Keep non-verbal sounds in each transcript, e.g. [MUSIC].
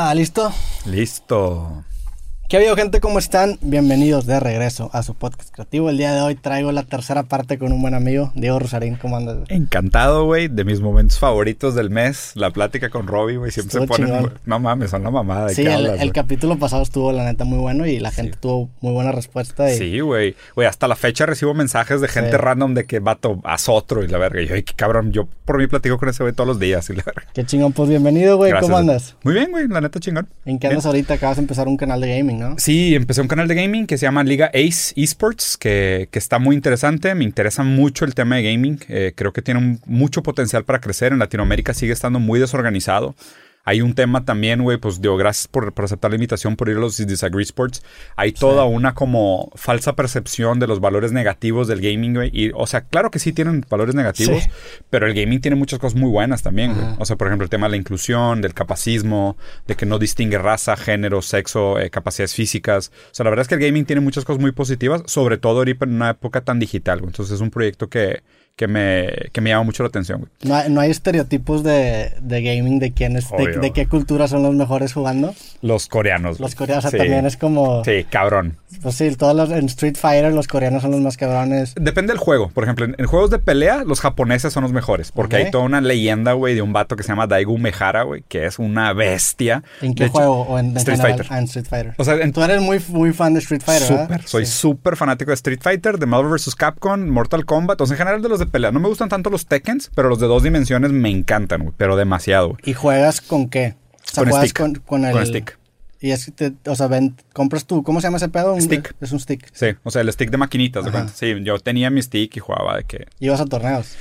Ah, ¿listo? Listo. ¿Qué ha habido, gente? ¿Cómo están? Bienvenidos de regreso a su podcast creativo. El día de hoy traigo la tercera parte con un buen amigo, Diego Rosarín. ¿Cómo andas? Encantado, güey. De mis momentos favoritos del mes. La plática con Robbie, güey. Siempre Estuvo se ponen. No mames, son la mamada. ¿De Sí, el, capítulo pasado estuvo, la neta, muy bueno y la gente tuvo muy buena respuesta. Y Sí, güey. Güey, hasta la fecha recibo mensajes de gente Sí. random de que vato, haz otro y la verga. Y yo, ay, qué cabrón. Yo por mí platico con ese güey todos los días y la verga. Qué chingón, pues bienvenido, güey. ¿Cómo andas? Muy bien, güey. La neta chingón. ¿En qué andas ahorita? Acabas de empezar un canal de gaming, Sí, empecé un canal de gaming que se llama Liga Ace Esports, que, que está muy interesante. Me interesa mucho el tema de gaming. Eh, creo que tiene mucho potencial para crecer. En Latinoamérica sigue estando muy desorganizado. Hay un tema también, güey, pues digo, gracias por, por aceptar la invitación, por ir a los Disagree Sports. Hay toda una como falsa percepción de los valores negativos del gaming, güey. Y, o sea, claro que sí tienen valores negativos, Sí. pero el gaming tiene muchas cosas muy buenas también, güey. O sea, por ejemplo, el tema de la inclusión, del capacismo, de que no distingue raza, género, sexo, eh, capacidades físicas. O sea, la verdad es que el gaming tiene muchas cosas muy positivas, sobre todo ahorita en una época tan digital, güey. Entonces es un proyecto que, que, me, que me llama mucho la atención, güey. No hay, no hay estereotipos de, de gaming de quién es, de, qué cultura son los mejores jugando. Los coreanos. Los coreanos o sea, Sí. también es como. Sí, cabrón. Pues sí, todos los en Street Fighter los coreanos son los más cabrones. Depende del juego. Por ejemplo, en, en juegos de pelea, los japoneses son los mejores. Porque hay toda una leyenda, güey, de un vato que se llama Daigo Umehara, güey, que es una bestia. ¿En De qué hecho, juego? ¿O en, en Street general? Fighter. Ah, en Street Fighter. O sea, en Tú eres muy, muy fan de Street Fighter, ¿verdad? Súper, soy Sí. súper fanático de Street Fighter, de Marvel vs. Capcom, Mortal Kombat, o sea, en general de los de pelea. No me gustan tanto los Tekkens, pero los de dos dimensiones me encantan, güey, pero demasiado. güey. ¿Y juegas con qué? O sea, Con juegas stick. con, con el... Con stick. Y es que, te- o sea, ven, compras tú, ¿cómo se llama ese pedo? Un- Stick. Es un stick. Sí, o sea, el stick de maquinitas, ¿de? Sí, yo tenía mi stick y jugaba de que... Y vas a torneos.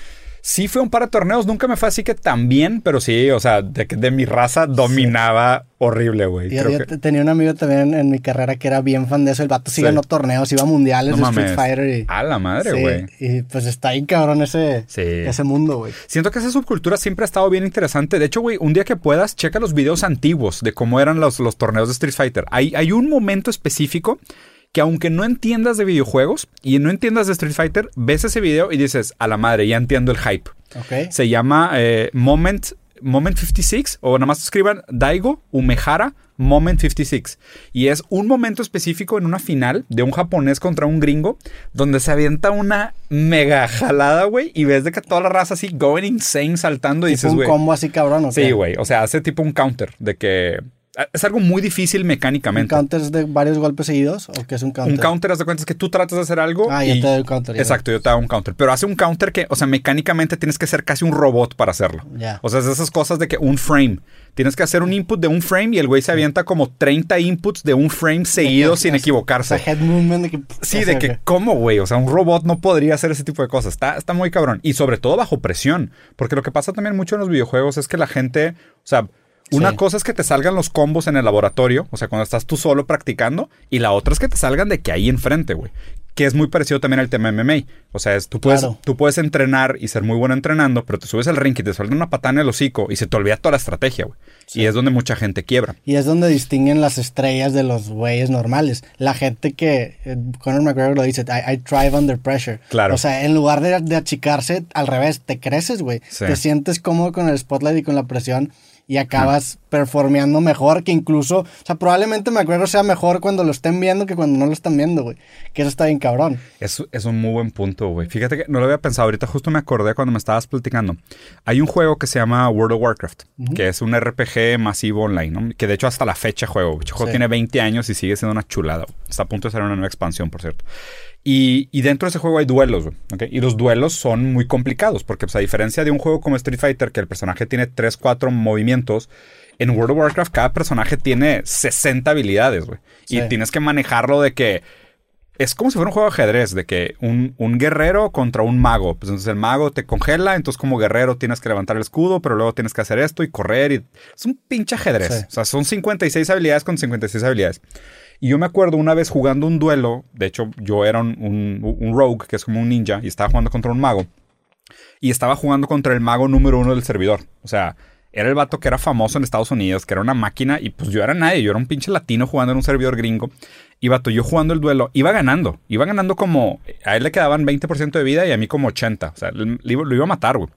Sí fue un par de torneos, nunca me fue así que tan bien, pero sí, o sea, de, que de mi raza dominaba horrible, güey. Yo, que- tenía un amigo también en mi carrera que era bien fan de eso. El vato sí, Sí. ganó torneos, iba a mundiales No de mames. Street Fighter. Y, A la madre, Sí, güey. Y pues está ahí cabrón ese, ese mundo, güey. Siento que esa subcultura siempre ha estado bien interesante. De hecho, güey, un día que puedas, checa los videos antiguos de cómo eran los, los torneos de Street Fighter. Hay, hay un momento específico que aunque no entiendas de videojuegos y no entiendas de Street Fighter, ves ese video y dices, a la madre, ya entiendo el hype. Se llama eh, Moment, Moment 56 o nada más escriban Daigo Umehara Moment 56. Y es un momento específico en una final de un japonés contra un gringo donde se avienta una mega jalada, güey, y ves de que toda la raza así going insane saltando y dices, un güey. combo así cabrón, ¿o Sí, güey. O sea, hace tipo un counter de que es algo muy difícil ¿Un mecánicamente. counter es de varios golpes seguidos? ¿O qué es un counter? Un counter, haz de cuenta, es que tú tratas de hacer algo. Ah, y... ya te doy el counter. ya. Exacto, yo te hago un counter. Pero hace un counter que, o sea, mecánicamente tienes que ser casi un robot para hacerlo. O sea, es de esas cosas de que un frame. Tienes que hacer un input de un frame y el güey se avienta como 30 inputs de un frame seguido sin O sea, equivocarse. head movement de que... Sí, [LAUGHS] de que, ¿cómo, güey? O sea, un robot no podría hacer ese tipo de cosas. Está, está muy cabrón. Y sobre todo bajo presión. Porque lo que pasa también mucho en los videojuegos es que la gente, o sea, una Sí. cosa es que te salgan los combos en el laboratorio, o sea, cuando estás tú solo practicando, y la otra es que te salgan de que ahí enfrente, güey. Que es muy parecido también al tema MMA. O sea, es, tú, puedes, Claro. tú puedes entrenar y ser muy bueno entrenando, pero te subes al ring y te suelta una patada en el hocico y se te olvida toda la estrategia, güey. Y es donde mucha gente quiebra. Y es donde distinguen las estrellas de los güeyes normales. La gente que, eh, Conor McGregor lo dice, I, I thrive under pressure. Claro. O sea, en lugar de, de achicarse, al revés, te creces, güey. Sí. Te sientes cómodo con el spotlight y con la presión y acabas performeando mejor que incluso, o sea, probablemente McGregor sea mejor cuando lo estén viendo que cuando no lo están viendo, güey. Que eso está bien cabrón. Es, es un muy buen punto, güey. Fíjate que no lo había pensado. Ahorita justo me acordé cuando me estabas platicando. Hay un juego que se llama World of Warcraft, que es un RPG masivo online, ¿no? Que de hecho hasta la fecha juego. El juego Sí. tiene 20 años y sigue siendo una chulada. Está a punto de ser una nueva expansión, por cierto. Y, y dentro de ese juego hay duelos, güey, ¿ok? Y los duelos son muy complicados, porque pues, a diferencia de un juego como Street Fighter, que el personaje tiene 3, 4 movimientos, en World of Warcraft cada personaje tiene 60 habilidades, güey. Sí. Y tienes que manejarlo de que es como si fuera un juego de ajedrez, de que un, un guerrero contra un mago. Pues entonces el mago te congela, entonces como guerrero tienes que levantar el escudo, pero luego tienes que hacer esto y correr. Y... Es un pinche ajedrez. Sí. O sea, son 56 habilidades con 56 habilidades. Y yo me acuerdo una vez jugando un duelo, de hecho yo era un, un, rogue, que es como un ninja, y estaba jugando contra un mago. Y estaba jugando contra el mago número uno del servidor. O sea, era el vato que era famoso en Estados Unidos, que era una máquina, y pues yo era nadie, yo era un pinche latino jugando en un servidor gringo. Y vato, yo jugando el duelo, iba ganando, iba ganando como, a él le quedaban 20% de vida y a mí como 80, o sea, lo iba a matar, güey.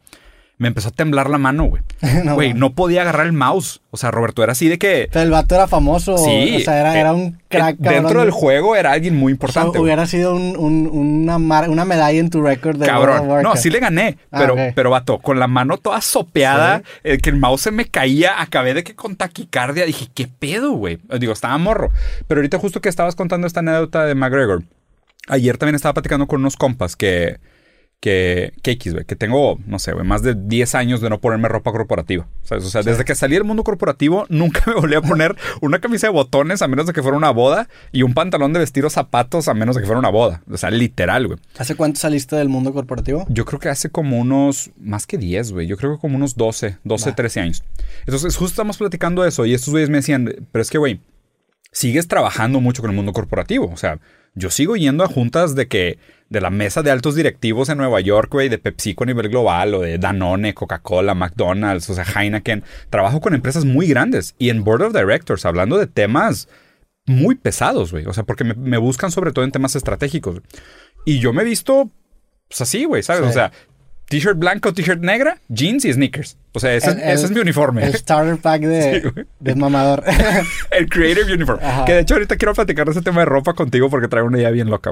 Me empezó a temblar la mano, güey. [LAUGHS] No, Güey, no podía agarrar el mouse. O sea, Roberto era así de que... Pero el vato era famoso. Sí. O sea, era, eh, era un crack. eh, Dentro cabrón. del juego era alguien muy O sea, importante. hubiera sido un- un- una, mar- una medalla en tu récord de World of Cabrón. No, Warcraft. sí le gané. Ah, Pero, pero vato, con la mano toda sopeada, eh, que el mouse se me caía, acabé de que con taquicardia. Dije, ¿qué pedo, güey? Digo, estaba morro. Pero ahorita justo que estabas contando esta anécdota de McGregor, ayer también estaba platicando con unos compas que, que, que X, güey, que tengo, no sé, güey, más de 10 años de no ponerme ropa corporativa. ¿sabes? O sea, desde que salí del mundo corporativo, [LAUGHS] nunca me volví a poner una camisa de botones a menos de que fuera una boda y un pantalón de vestir o zapatos a menos de que fuera una boda. O sea, literal, güey. ¿Hace cuánto saliste del mundo corporativo? Yo creo que hace como unos, más que 10, güey. Yo creo que como unos 12, 12, Va. 13 13 años. Entonces, justo estamos platicando eso y estos güeyes me decían, pero es que, güey, sigues trabajando mucho con el mundo corporativo. O sea, yo sigo yendo a juntas de que, de la mesa de altos directivos en Nueva York, güey, de PepsiCo a nivel global o de Danone, Coca-Cola, McDonald's, o sea, Heineken. Trabajo con empresas muy grandes y en Board of Directors, hablando de temas muy pesados, güey. O sea, porque me, me buscan sobre todo en temas estratégicos. Y yo me he visto, pues así, güey, ¿sabes? Sí. O sea, t-shirt blanco, t-shirt negra, jeans y sneakers. O sea, ese, es- El- ese el- es mi uniforme. El starter pack de, [LAUGHS] Sí, de mamador. [LAUGHS] El Creative Uniform. Ajá. Que de hecho ahorita quiero platicar de ese tema de ropa contigo porque traigo una idea bien loca.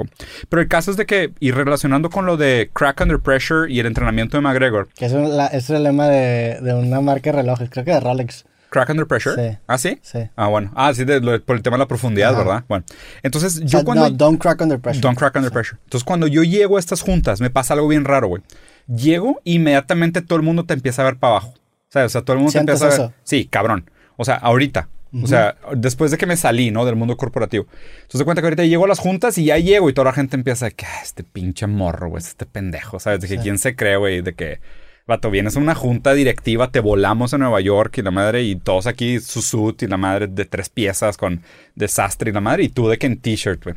Pero el caso es de que, y relacionando con lo de Crack Under Pressure y el entrenamiento de McGregor, que es, un- la- es el lema de, de una marca de relojes, creo que de Rolex. Crack Under Pressure. Sí. ¿Ah, sí? Sí. Ah, bueno. Ah, sí, de por el tema de la profundidad, Ajá. ¿verdad? Bueno. Entonces, O yo sea, cuando... No, don't crack under pressure. Don't crack under pressure. Entonces, cuando yo llego a estas juntas, me pasa algo bien raro, güey. Llego, inmediatamente todo el mundo te empieza a ver para abajo. O sea, o sea todo el mundo te ¿Sientes empieza a ver. Sí, cabrón. O sea, ahorita. O sea, después de que me salí, ¿no? Del mundo corporativo. Entonces, te cuenta que ahorita llego a las juntas y ya llego y toda la gente empieza a que, ah, este pinche morro, güey, este pendejo, ¿sabes? De que Sí. quién se cree, güey, de que, vato, vienes a una junta directiva, te volamos a Nueva York y la madre, y todos aquí, su suit y la madre de tres piezas con desastre y la madre, y tú de que en t-shirt, güey.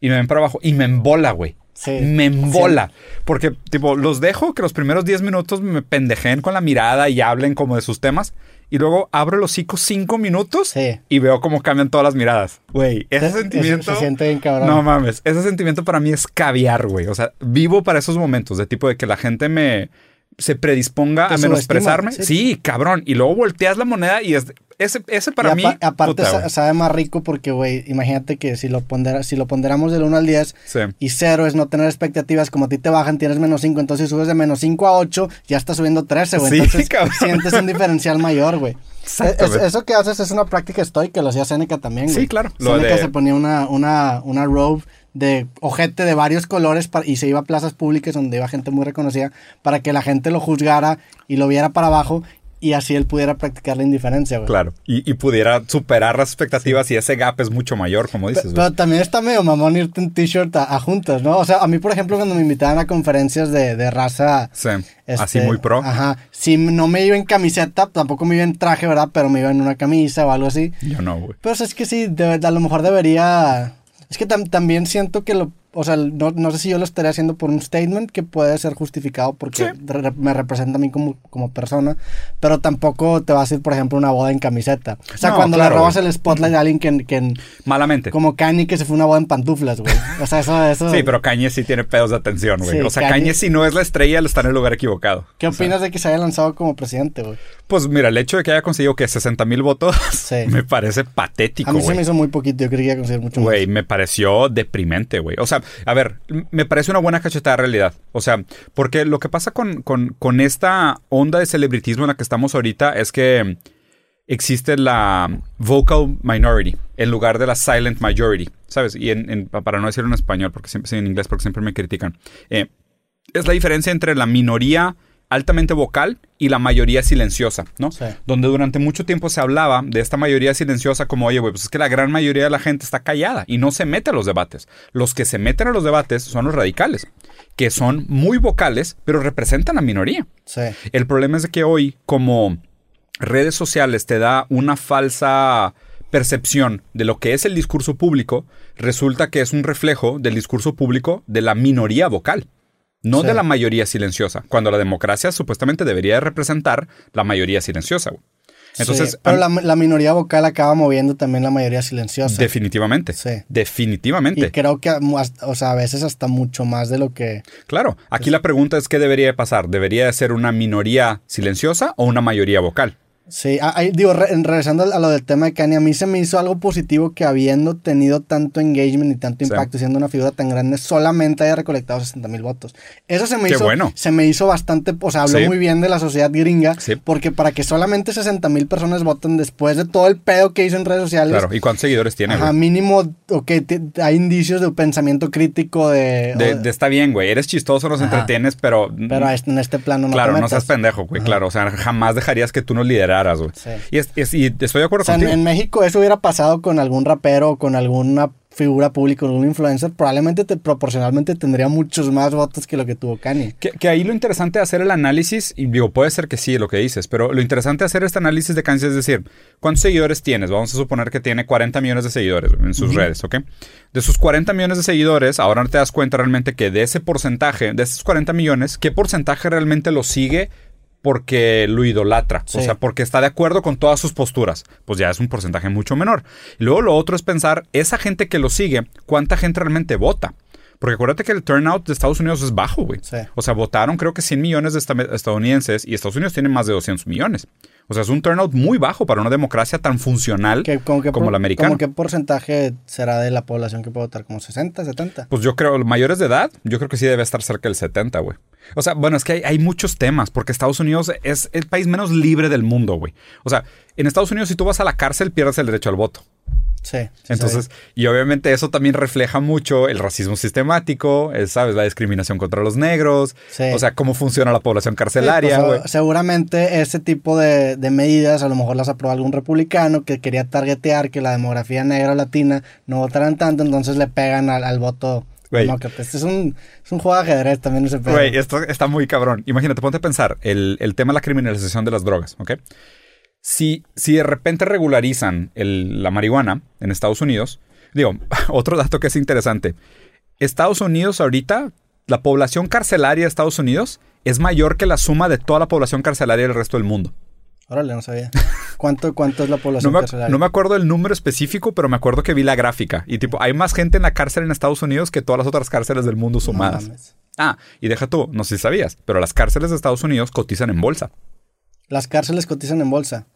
Y me ven para abajo y me embola, güey. Sí. Me embola. Porque, tipo, los dejo que los primeros 10 minutos me pendejen con la mirada y hablen como de sus temas. Y luego abro los hocico cinco minutos Sí. y veo cómo cambian todas las miradas. Güey, ese Se- sentimiento. Se, siente bien cabrón. No mames, ese sentimiento para mí es caviar, güey. O sea, vivo para esos momentos de tipo de que la gente me se predisponga a menosprezarme. Sí. sí. cabrón. Y luego volteas la moneda y es, ese, ese para Y mí. apa- aparte puta, sa- güey. sabe más rico porque, güey, imagínate que si lo, pondera, si lo ponderamos del 1 al 10 Sí. y 0 es no tener expectativas, como a ti te bajan, tienes menos 5, entonces subes de menos 5 a 8, ya estás subiendo 13, güey. Sí, entonces cabrón. sientes un diferencial mayor, güey. Es- eso que haces es una práctica estoica, lo hacía Seneca también, güey. Sí, claro. Seneca de- se ponía una, una, una robe de ojete de varios colores para- y se iba a plazas públicas donde iba gente muy reconocida para que la gente lo juzgara y lo viera para abajo y así él pudiera practicar la indiferencia, güey. Claro. Y, y pudiera superar las expectativas y ese gap es mucho mayor, como dices. güey. Pero también está medio mamón irte en t-shirt a, a juntas, ¿no? O sea, a mí, por ejemplo, cuando me invitaban a conferencias de, de raza... Sí. este, Así muy pro. Ajá. Si no me iba en camiseta, tampoco me iba en traje, ¿verdad? Pero me iba en una camisa o algo así. Yo no, güey. Pero o sea, es que sí, de- a lo mejor debería... Es que tam- también siento que lo... O sea, no, no sé si yo lo estaría haciendo por un statement que puede ser justificado porque Sí. re- me representa a mí como, como persona, pero tampoco te vas a ir, por ejemplo, una boda en camiseta. O sea, No, cuando claro, le robas el spotlight a alguien que, que, Malamente. como Kanye que se fue una boda en pantuflas, güey. O sea, eso, eso. Sí, pero Kanye sí tiene pedos de atención, güey. Sí, o sea, Kanye- Kanye si no es la estrella, está en el lugar equivocado. ¿Qué opinas de que se haya lanzado como presidente, güey? Pues mira, el hecho de que haya conseguido que 60 mil votos Sí. [LAUGHS] me parece patético, A mí se güey. me hizo muy poquito, yo creía que iba a conseguir mucho más. Güey, me pareció deprimente, güey. O sea, a ver, me parece una buena cachetada de realidad. O sea, porque lo que pasa con, con, esta onda de celebritismo en la que estamos ahorita es que existe la vocal minority en lugar de la silent majority, ¿sabes? Y para no decirlo en español, porque siempre en inglés, porque siempre me critican. Eh, es la diferencia entre la minoría altamente vocal y la mayoría silenciosa, ¿no? Sí. Donde durante mucho tiempo se hablaba de esta mayoría silenciosa como, oye, güey, pues es que la gran mayoría de la gente está callada y no se mete a los debates. Los que se meten a los debates son los radicales, que son muy vocales, pero representan a minoría. Sí. El problema es que hoy, como redes sociales te da una falsa percepción de lo que es el discurso público, resulta que es un reflejo del discurso público de la minoría vocal, no Sí. de la mayoría silenciosa, cuando la democracia supuestamente debería de representar la mayoría silenciosa. güey. Entonces, Sí, pero la, la minoría vocal acaba moviendo también la mayoría silenciosa. definitivamente. Sí. Definitivamente. Y creo que, hasta- o sea, a veces hasta mucho más de lo que... Claro, aquí la pregunta es qué debería de pasar. ¿Debería de ser una minoría silenciosa o una mayoría vocal? Sí, ah, ahí, digo, re- regresando a lo del tema de Kanye, a mí se me hizo algo positivo que habiendo tenido tanto engagement y tanto Sí. impacto, siendo una figura tan grande, solamente haya recolectado 60 mil votos. Eso se me Qué hizo, bueno. se me hizo bastante, o sea, habló Sí. muy bien de la sociedad gringa, Sí. porque para que solamente 60 mil personas voten después de todo el pedo que hizo en redes sociales, Claro. ¿Y cuántos seguidores tiene? güey? mínimo, ok, hay indicios de pensamiento crítico de... De, o- de está bien, güey. Eres chistoso, nos Ajá. entretienes, pero. pero a en este plano no claro, te no seas pendejo, güey. Claro, o sea, jamás dejarías que tú nos lideraras, güey. Sí. Y, es- es- y estoy de acuerdo O sea, en, contigo. en México eso hubiera pasado con algún rapero o con alguna figura pública, con algún influencer, probablemente te, proporcionalmente tendría muchos más votos que lo que tuvo Kanye. Que, que ahí lo interesante de hacer el análisis, y digo, puede ser que sí lo que dices, pero lo interesante de hacer este análisis de Kanye es decir, ¿cuántos seguidores tienes? Vamos a suponer que tiene 40 millones de seguidores en sus redes, ¿ok? De sus 40 millones de seguidores, ahora te das cuenta realmente que de ese porcentaje, de esos 40 millones, ¿qué porcentaje realmente lo sigue? Porque lo idolatra, Sí. o sea, porque está de acuerdo con todas sus posturas, pues ya es un porcentaje mucho menor. Y luego lo otro es pensar, esa gente que lo sigue, ¿cuánta gente realmente vota? Porque acuérdate que el turnout de Estados Unidos es bajo, güey. Sí. O sea, votaron creo que 100 millones de esta- estadounidenses y Estados Unidos tiene más de 200 millones. O sea, es un turnout muy bajo para una democracia tan funcional Que, como, que como por- la americana. como qué porcentaje será de la población que puede votar? ¿Como 60, 70? Pues yo creo, mayores de edad, yo creo que sí debe estar cerca del 70, güey. O sea, bueno, es que hay, hay muchos temas, porque Estados Unidos es el país menos libre del mundo, güey. O sea, en Estados Unidos si tú vas a la cárcel pierdes el derecho al voto. Sí. sí Entonces, y obviamente eso también refleja mucho el racismo sistemático, el, ¿sabes? La discriminación contra los negros, Sí. o sea, cómo funciona la población Sí, carcelaria, pues, güey. o- seguramente ese tipo de, de medidas a lo mejor las aprobó algún republicano que quería targetear que la demografía negra o latina no votaran tanto, entonces le pegan al, al voto demócrata. Este es un, es un juego de ajedrez también ese. Güey, esto está muy cabrón. Imagínate, ponte a pensar el, el tema de la criminalización de las drogas, ¿ok? Si, si de repente regularizan el- la marihuana en Estados Unidos, digo, [LAUGHS] otro dato que es interesante. Estados Unidos ahorita, la población carcelaria de Estados Unidos es mayor que la suma de toda la población carcelaria del resto del mundo. Órale, no sabía. ¿Cuánto, cuánto es la [LAUGHS] No población me, carcelaria? no me acuerdo el número específico, pero me acuerdo que vi la gráfica. Y tipo, hay más gente en la cárcel en Estados Unidos que todas las otras cárceles del mundo No sumadas. ah, y deja tú, no sé si sabías, pero las cárceles de Estados Unidos cotizan en bolsa. Las cárceles cotizan en bolsa.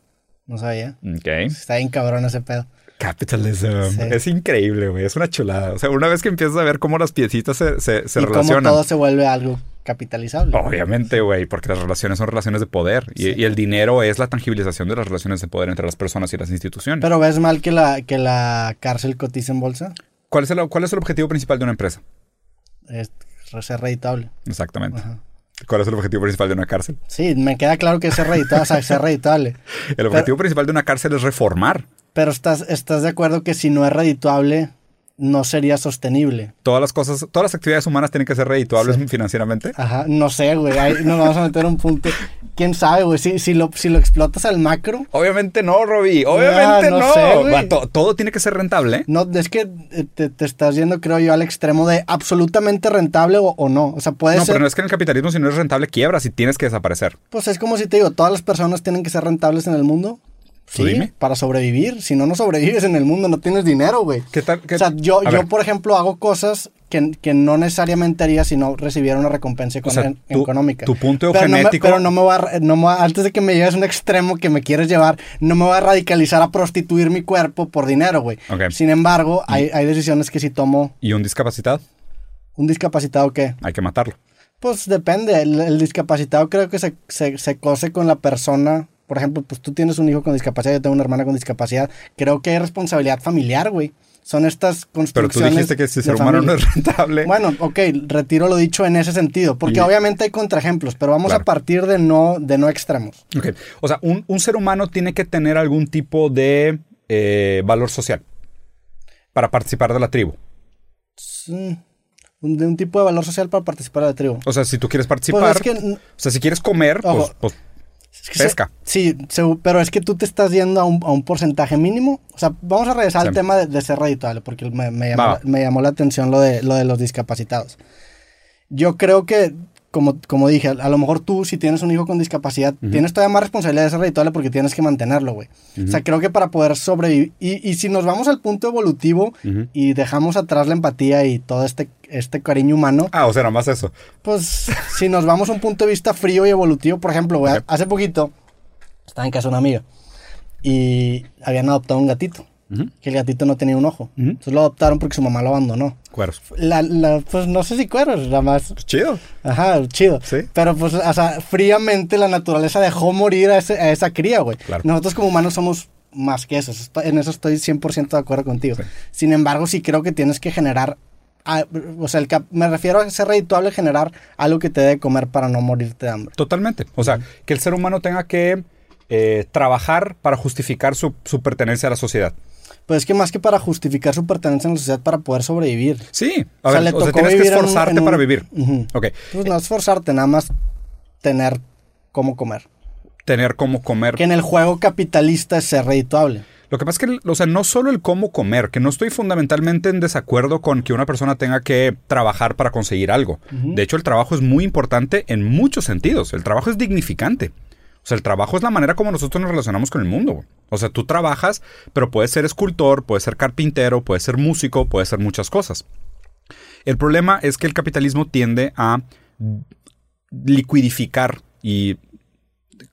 No sabía. Ok. Está bien cabrón ese pedo. Capitalism. Sí. Es increíble, güey. Es una chulada. O sea, una vez que empiezas a ver cómo las piecitas se, se, se y cómo relacionan. todo se vuelve algo capitalizable. Obviamente, güey, porque las relaciones son relaciones de poder. Y, Sí. y el dinero es la tangibilización de las relaciones de poder entre las personas y las instituciones. Pero ves mal que la, que la cárcel cotiza en bolsa. ¿Cuál, es el, ¿Cuál es el objetivo principal de una empresa? Es ser reditable. Exactamente. Ajá. ¿Cuál es el objetivo principal de una cárcel? Sí, me queda claro que es ser reditable. o sea, ser reditable. [LAUGHS] El objetivo principal de una cárcel es reformar. Pero estás, estás de acuerdo que si no es redituable, no sería sostenible. Todas las cosas, todas las actividades humanas tienen que ser redituables Sí. financieramente. Ajá, no sé, güey. Ahí nos vamos a meter un punto. ¿Quién sabe, güey? Si, si, lo, si lo explotas al macro, Obviamente no, Robbie. Obviamente Ah, no no. sé. Va, to- todo tiene que ser rentable. no, es que eh, te, te estás yendo, creo yo, al extremo de absolutamente rentable o, o no. O sea, puede No, ser. pero no es que en el capitalismo si no eres rentable quiebras y tienes que desaparecer. Pues es como si te digo, todas las personas tienen que ser rentables en el mundo. Sí, dime. para sobrevivir. Si no, no sobrevives en el mundo, no tienes dinero, güey. ¿Qué tal? qué- O sea, yo, yo ver, por ejemplo, hago cosas que, que no necesariamente haría si no recibiera una recompensa O sea, econ- tu- económica. tu punto pero no, me, pero no me voy a, no me antes de que me lleves a un extremo que me quieres llevar, no me voy a radicalizar a prostituir mi cuerpo por dinero, güey. Sin embargo, hay, hay decisiones que si tomo ¿Y un discapacitado? un discapacitado, ¿qué? Hay que matarlo. Pues depende. El, el discapacitado creo que se, se, se cose con la persona. Por ejemplo, pues tú tienes un hijo con discapacidad, yo tengo una hermana con discapacidad. Creo que hay responsabilidad familiar, güey. Son estas Pero construcciones. tú dijiste que si ser humano no es rentable. Bueno, ok, retiro lo dicho en ese sentido, porque Y- obviamente hay contraejemplos, pero vamos Claro. a partir de no, de no extremos. Ok. O sea, un, un ser humano tiene que tener algún tipo de eh, valor social para participar de la tribu. Sí, de un tipo de valor social para participar de la tribu. O sea, si tú quieres participar, Pues es que, o sea, si quieres comer, pues, pues es que se- pesca. sí, se- pero es que tú te estás yendo a un, a un porcentaje mínimo. O sea, vamos a regresar Sí. al tema de, de ser redituable, porque me, me llamó, la- me llamó la atención lo de, lo de los discapacitados. Yo creo que como, como dije, a lo mejor tú, si tienes un hijo con discapacidad, tienes todavía más responsabilidad de ser redituable porque tienes que mantenerlo, güey. O sea, creo que para poder sobrevivir. Y, y si nos vamos al punto evolutivo y dejamos atrás la empatía y todo este, este cariño humano. Ah, o sea, nada más eso. Pues si nos vamos a un punto de vista frío y evolutivo, por ejemplo, güey, hace poquito estaba en casa de una amiga y habían adoptado un gatito que el gatito no tenía un ojo. Entonces lo adoptaron porque su mamá lo abandonó. Cueros. La, la, pues no sé si cueros, nada más. Chido. Ajá, chido. Sí. Pero pues, o sea, fríamente la naturaleza dejó morir a, ese- a esa cría, güey. Claro. Nosotros como humanos somos más que eso. En eso estoy 100% de acuerdo contigo. Sí. Sin embargo, sí creo que tienes que generar... o sea, el me refiero a ser redituable, generar algo que te dé de comer para no morirte de hambre. Totalmente. O sea, que el ser humano tenga que eh, trabajar para justificar su, su pertenencia a la sociedad. Pues es que más que para justificar su pertenencia en la sociedad, para poder sobrevivir. Sí. A O sea, ver, le o sea, tocó tienes que vivir en un- esforzarte en para vivir. Ujú. Ok. Pues no esforzarte, nada más tener cómo comer. Tener cómo comer. Que en el juego capitalista es ser redituable. Lo que pasa es que, o sea, no solo el cómo comer, que no estoy fundamentalmente en desacuerdo con que una persona tenga que trabajar para conseguir algo. De hecho, el trabajo es muy importante en muchos sentidos. El trabajo es dignificante. O sea, el trabajo es la manera como nosotros nos relacionamos con el mundo. O sea, tú trabajas, pero puedes ser escultor, puedes ser carpintero, puedes ser músico, puedes ser muchas cosas. El problema es que el capitalismo tiende a liquidificar y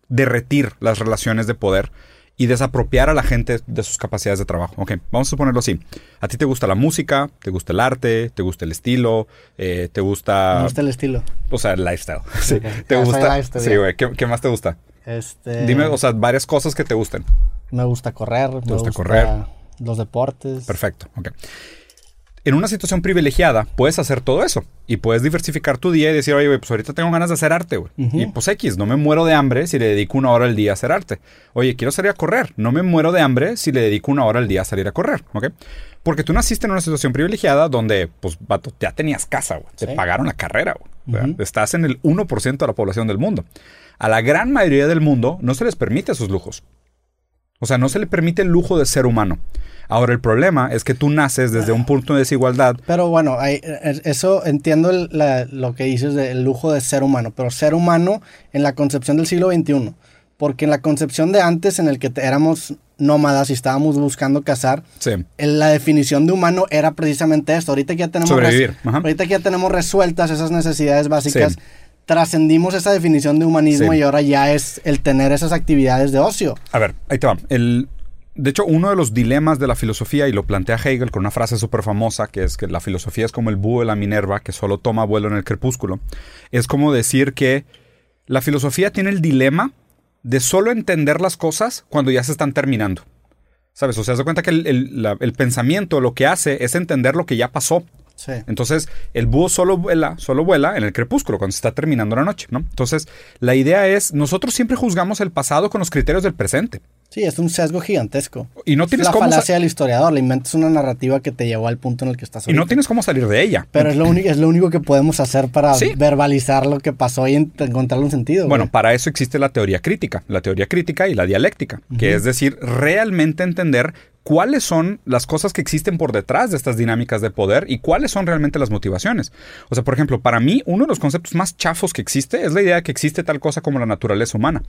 derretir las relaciones de poder y desapropiar a la gente de sus capacidades de trabajo. Ok, vamos a ponerlo así. A ti te gusta la música, te gusta el arte, te gusta el estilo, eh, te gusta... Me gusta el estilo. O sea, el lifestyle. Sí, [LAUGHS] te gusta... lifestyle, Sí, güey. ¿Qué, qué más te gusta? Este, Dime, o sea, varias cosas que te gusten. Me gusta correr. me gusta gusta correr. Los deportes. Perfecto, ok. En una situación privilegiada puedes hacer todo eso y puedes diversificar tu día y decir, oye, pues ahorita tengo ganas de hacer arte, güey. Y pues X, no me muero de hambre si le dedico una hora al día a hacer arte. Oye, quiero salir a correr. No me muero de hambre si le dedico una hora al día a salir a correr, ¿ok? Porque tú naciste en una situación privilegiada donde, pues, vato, ya tenías casa, güey. Te Sí. pagaron la carrera, güey. Estás en el 1% de la población del mundo. A la gran mayoría del mundo no se les permite esos lujos. O sea, no se le permite el lujo de ser humano. Ahora, el problema es que tú naces desde un punto de desigualdad. Pero bueno, hay- es- eso entiendo el- la- lo que dices del lujo de ser humano, pero ser humano en la concepción del siglo XXI. Porque en la concepción de antes, en el que éramos nómadas y estábamos buscando cazar, Sí. el- la definición de humano era precisamente esto. Ahorita que ya tenemos, Sobrevivir, ahorita que ya tenemos resueltas esas necesidades básicas, Sí. Trascendimos esa definición de humanismo Sí. y ahora ya es el tener esas actividades de ocio. A ver, ahí te va. El, de hecho, uno de los dilemas de la filosofía, y lo plantea Hegel con una frase súper famosa, que es que la filosofía es como el búho de la Minerva, que solo toma vuelo en el crepúsculo, es como decir que la filosofía tiene el dilema de solo entender las cosas cuando ya se están terminando. ¿Sabes? O sea, se da cuenta que el, el- la- el pensamiento lo que hace es entender lo que ya pasó. Entonces, el búho solo vuela, solo vuela en el crepúsculo, cuando se está terminando la noche, ¿no? Entonces, la idea es, nosotros siempre juzgamos el pasado con los criterios del presente. Sí, es un sesgo gigantesco. Y no Es tienes la cómo falacia del historiador. Le inventas una narrativa que te llevó al punto en el que estás y no ahorita. tienes cómo salir de ella. Pero es lo, único, es lo único que podemos hacer para Sí. verbalizar lo que pasó y en- encontrarle un sentido. Bueno, güey. para eso existe la teoría crítica, la teoría crítica y la dialéctica, que es decir, realmente entender cuáles son las cosas que existen por detrás de estas dinámicas de poder y cuáles son realmente las motivaciones. O sea, por ejemplo, para mí uno de los conceptos más chafos que existe es la idea de que existe tal cosa como la naturaleza humana.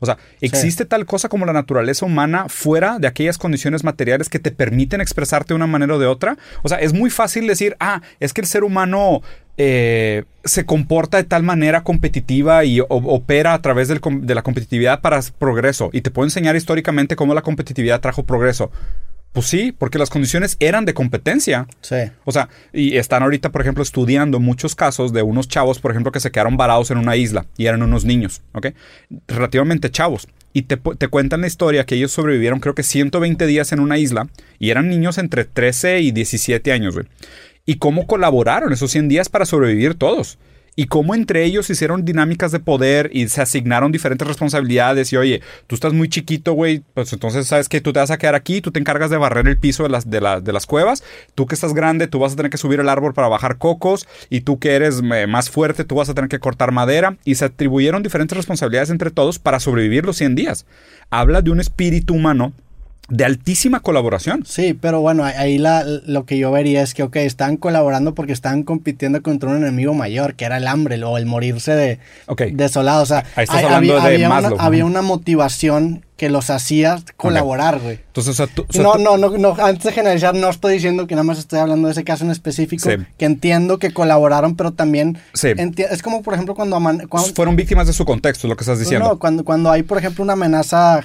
O sea, existe tal cosa como la naturaleza humana fuera de aquellas condiciones materiales que te permiten expresarte de una manera o de otra. O sea, es muy fácil decir, ah, es que el ser humano eh, se comporta de tal manera competitiva y o- opera a través del de la competitividad para progreso. Y te puedo enseñar históricamente cómo la competitividad trajo progreso. Pues sí, porque las condiciones eran de competencia. Sí. O sea, y están ahorita, por ejemplo, estudiando muchos casos de unos chavos, por ejemplo, que se quedaron varados en una isla y eran unos niños, ¿ok? Relativamente chavos. Y te, cuentan la historia que ellos sobrevivieron creo que 120 días en una isla y eran niños entre 13 y 17 años, güey. Y cómo colaboraron esos 100 días para sobrevivir todos. Y cómo entre ellos hicieron dinámicas de poder y se asignaron diferentes responsabilidades. Y oye, tú estás muy chiquito, güey, pues entonces sabes que tú te vas a quedar aquí, tú te encargas de barrer el piso de las, de, de las cuevas. Tú que estás grande, tú vas a tener que subir el árbol para bajar cocos. Y tú que eres eh, más fuerte, tú vas a tener que cortar madera. Y se atribuyeron diferentes responsabilidades entre todos para sobrevivir los 100 días. Habla de un espíritu humano de altísima colaboración. Sí, pero bueno, ahí la, lo que yo vería es que, ok, están colaborando porque están compitiendo contra un enemigo mayor, que era el hambre o el morirse de Ok. desolado. O sea, Ahí estás hay- hablando había, de había Maslow, una, ¿no? había una motivación que los hacía colaborar, güey. Entonces, o sea, tú- o sea, No, tú- no, no, no, antes de generalizar, no estoy diciendo que nada más estoy hablando de ese caso en específico, Sí. que entiendo que colaboraron, pero también Sí. es como, por ejemplo, cuando, cuando fueron víctimas de su contexto, lo que estás diciendo. no, cuando, cuando hay, por ejemplo, una amenaza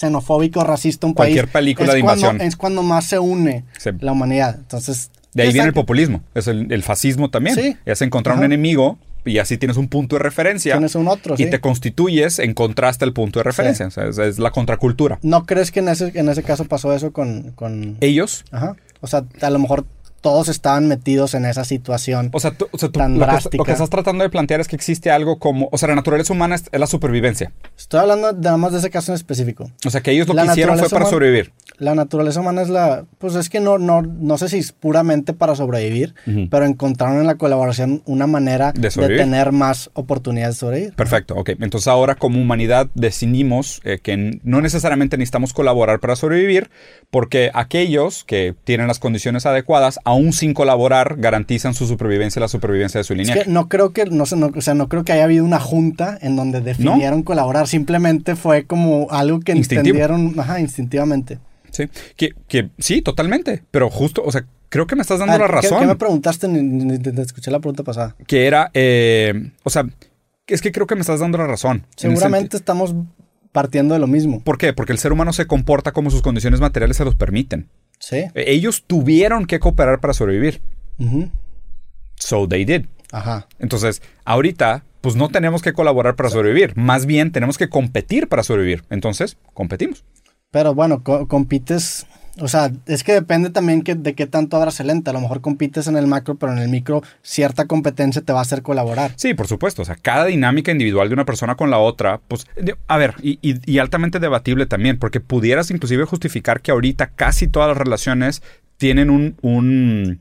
xenofóbica o racista un Cualquier país, película es de cuando- invasión. es cuando más se une Sí. la humanidad. Entonces, De ahí viene el populismo, es el, el fascismo también. Sí. Es encontrar un Ajá. enemigo y así tienes un punto de referencia. Tienes un otro, y sí. te constituyes en contraste al punto de referencia. O sea, es, es la contracultura. ¿No crees que en ese, en ese caso pasó eso con... con... Ellos, Ajá. O sea, a lo mejor todos estaban metidos en esa situación. o sea, tú- o sea, tú- Tan lo, que, drástica. lo que estás tratando de plantear es que existe algo como, o sea, la naturaleza humana es, es la supervivencia. Estoy hablando de- nada más de ese caso en específico. O sea, que ellos lo La que hicieron fue para humana- sobrevivir. La naturaleza humana es la... Pues es que no, no, no sé si es puramente para sobrevivir, pero encontraron en la colaboración una manera De tener más oportunidades de sobrevivir. Perfecto, ok. Entonces ahora como humanidad decidimos eh, que no necesariamente necesitamos colaborar para sobrevivir, porque aquellos que tienen las condiciones adecuadas, aún sin colaborar, garantizan su supervivencia y la supervivencia de su Es línea. que no creo que, no sé, no, o sea, no creo que haya habido una junta en donde definieron colaborar. Simplemente fue como algo que entendieron, ajá, instintivamente. Sí, que, que sí, totalmente. Pero justo, o sea, creo que me estás dando Ah, la ¿qué- razón. ¿Qué, me preguntaste? Ni, ni- escuché la pregunta pasada. Que era, eh, o sea, es que creo que me estás dando la razón. Seguramente estamos partiendo de lo mismo. ¿Por qué? Porque el ser humano se comporta como sus condiciones materiales se los permiten. Sí. Eh, Ellos tuvieron que cooperar para sobrevivir. Ujú. So they did. Ajá. Entonces, ahorita, pues no tenemos que colaborar para sobrevivir. Más bien tenemos que competir para sobrevivir. Entonces, competimos. Pero bueno, co- compites. O sea, es que depende también que, de qué tanto abras el lente. A lo mejor compites en el macro, pero en el micro cierta competencia te va a hacer colaborar. Sí, por supuesto. O sea, cada dinámica individual de una persona con la otra, pues, a ver, y, altamente debatible también, porque pudieras inclusive justificar que ahorita casi todas las relaciones tienen un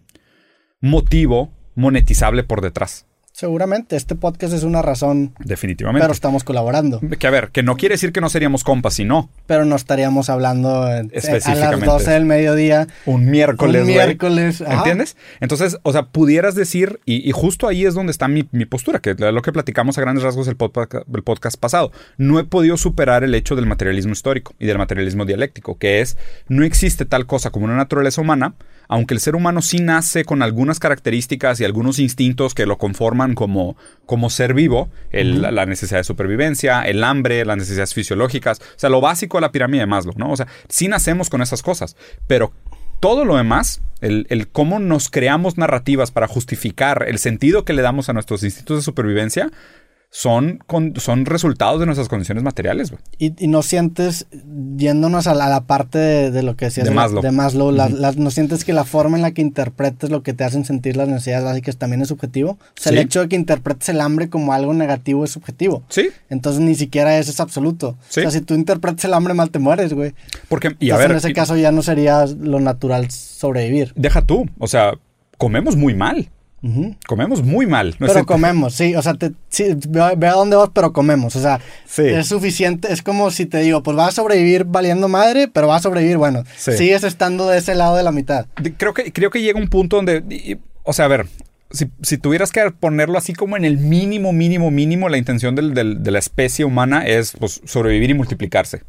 motivo monetizable por detrás. Seguramente, este podcast es una razón, Definitivamente. pero estamos colaborando. que a ver, que no quiere decir que no seríamos compas, sino Pero no estaríamos hablando eh, a las Específicamente. 12 del mediodía. un miércoles. Un miércoles. ajá. ¿Entiendes? Entonces, o sea, pudieras decir, y, y justo ahí es donde está mi, mi postura, que es lo que platicamos a grandes rasgos el podcast, el podcast pasado. No he podido superar el hecho del materialismo histórico y del materialismo dialéctico, que es, no existe tal cosa como una naturaleza humana, aunque el ser humano sí nace con algunas características y algunos instintos que lo conforman como, como ser vivo, el- la necesidad de supervivencia, el hambre, las necesidades fisiológicas, o sea, lo básico de la pirámide de Maslow, ¿no? O sea, sí nacemos con esas cosas, pero todo lo demás, el, el cómo nos creamos narrativas para justificar el sentido que le damos a nuestros instintos de supervivencia, son, con- son resultados de nuestras condiciones materiales. Y, y no sientes, yéndonos a la, a la parte de, de lo que decías De Maslow. de Maslow, la- la- no sientes que la forma en la que interpretes lo que te hacen sentir las necesidades básicas también es subjetivo. O sea, Sí. el hecho de que interpretes el hambre como algo negativo es subjetivo. Sí, Entonces ni siquiera eso es absoluto. Sí. O sea, si tú interpretas el hambre mal te mueres, güey. porque, y a Entonces ver, en ese y- caso ya no sería lo natural sobrevivir. deja tú, o sea, comemos muy mal, Comemos muy mal. No Pero es- comemos, sí, o sea, te, sí, ve, ve a dónde vas, pero comemos, o sea, Sí. es suficiente, es como si te digo, pues vas a sobrevivir valiendo madre, pero vas a sobrevivir, bueno, Sí. sigues estando de ese lado de la mitad. creo que, creo que llega un punto donde, y- y- o sea, a ver, si, si tuvieras que ponerlo así como en el mínimo, mínimo, mínimo, la intención del- del- de la especie humana es pues, sobrevivir y multiplicarse.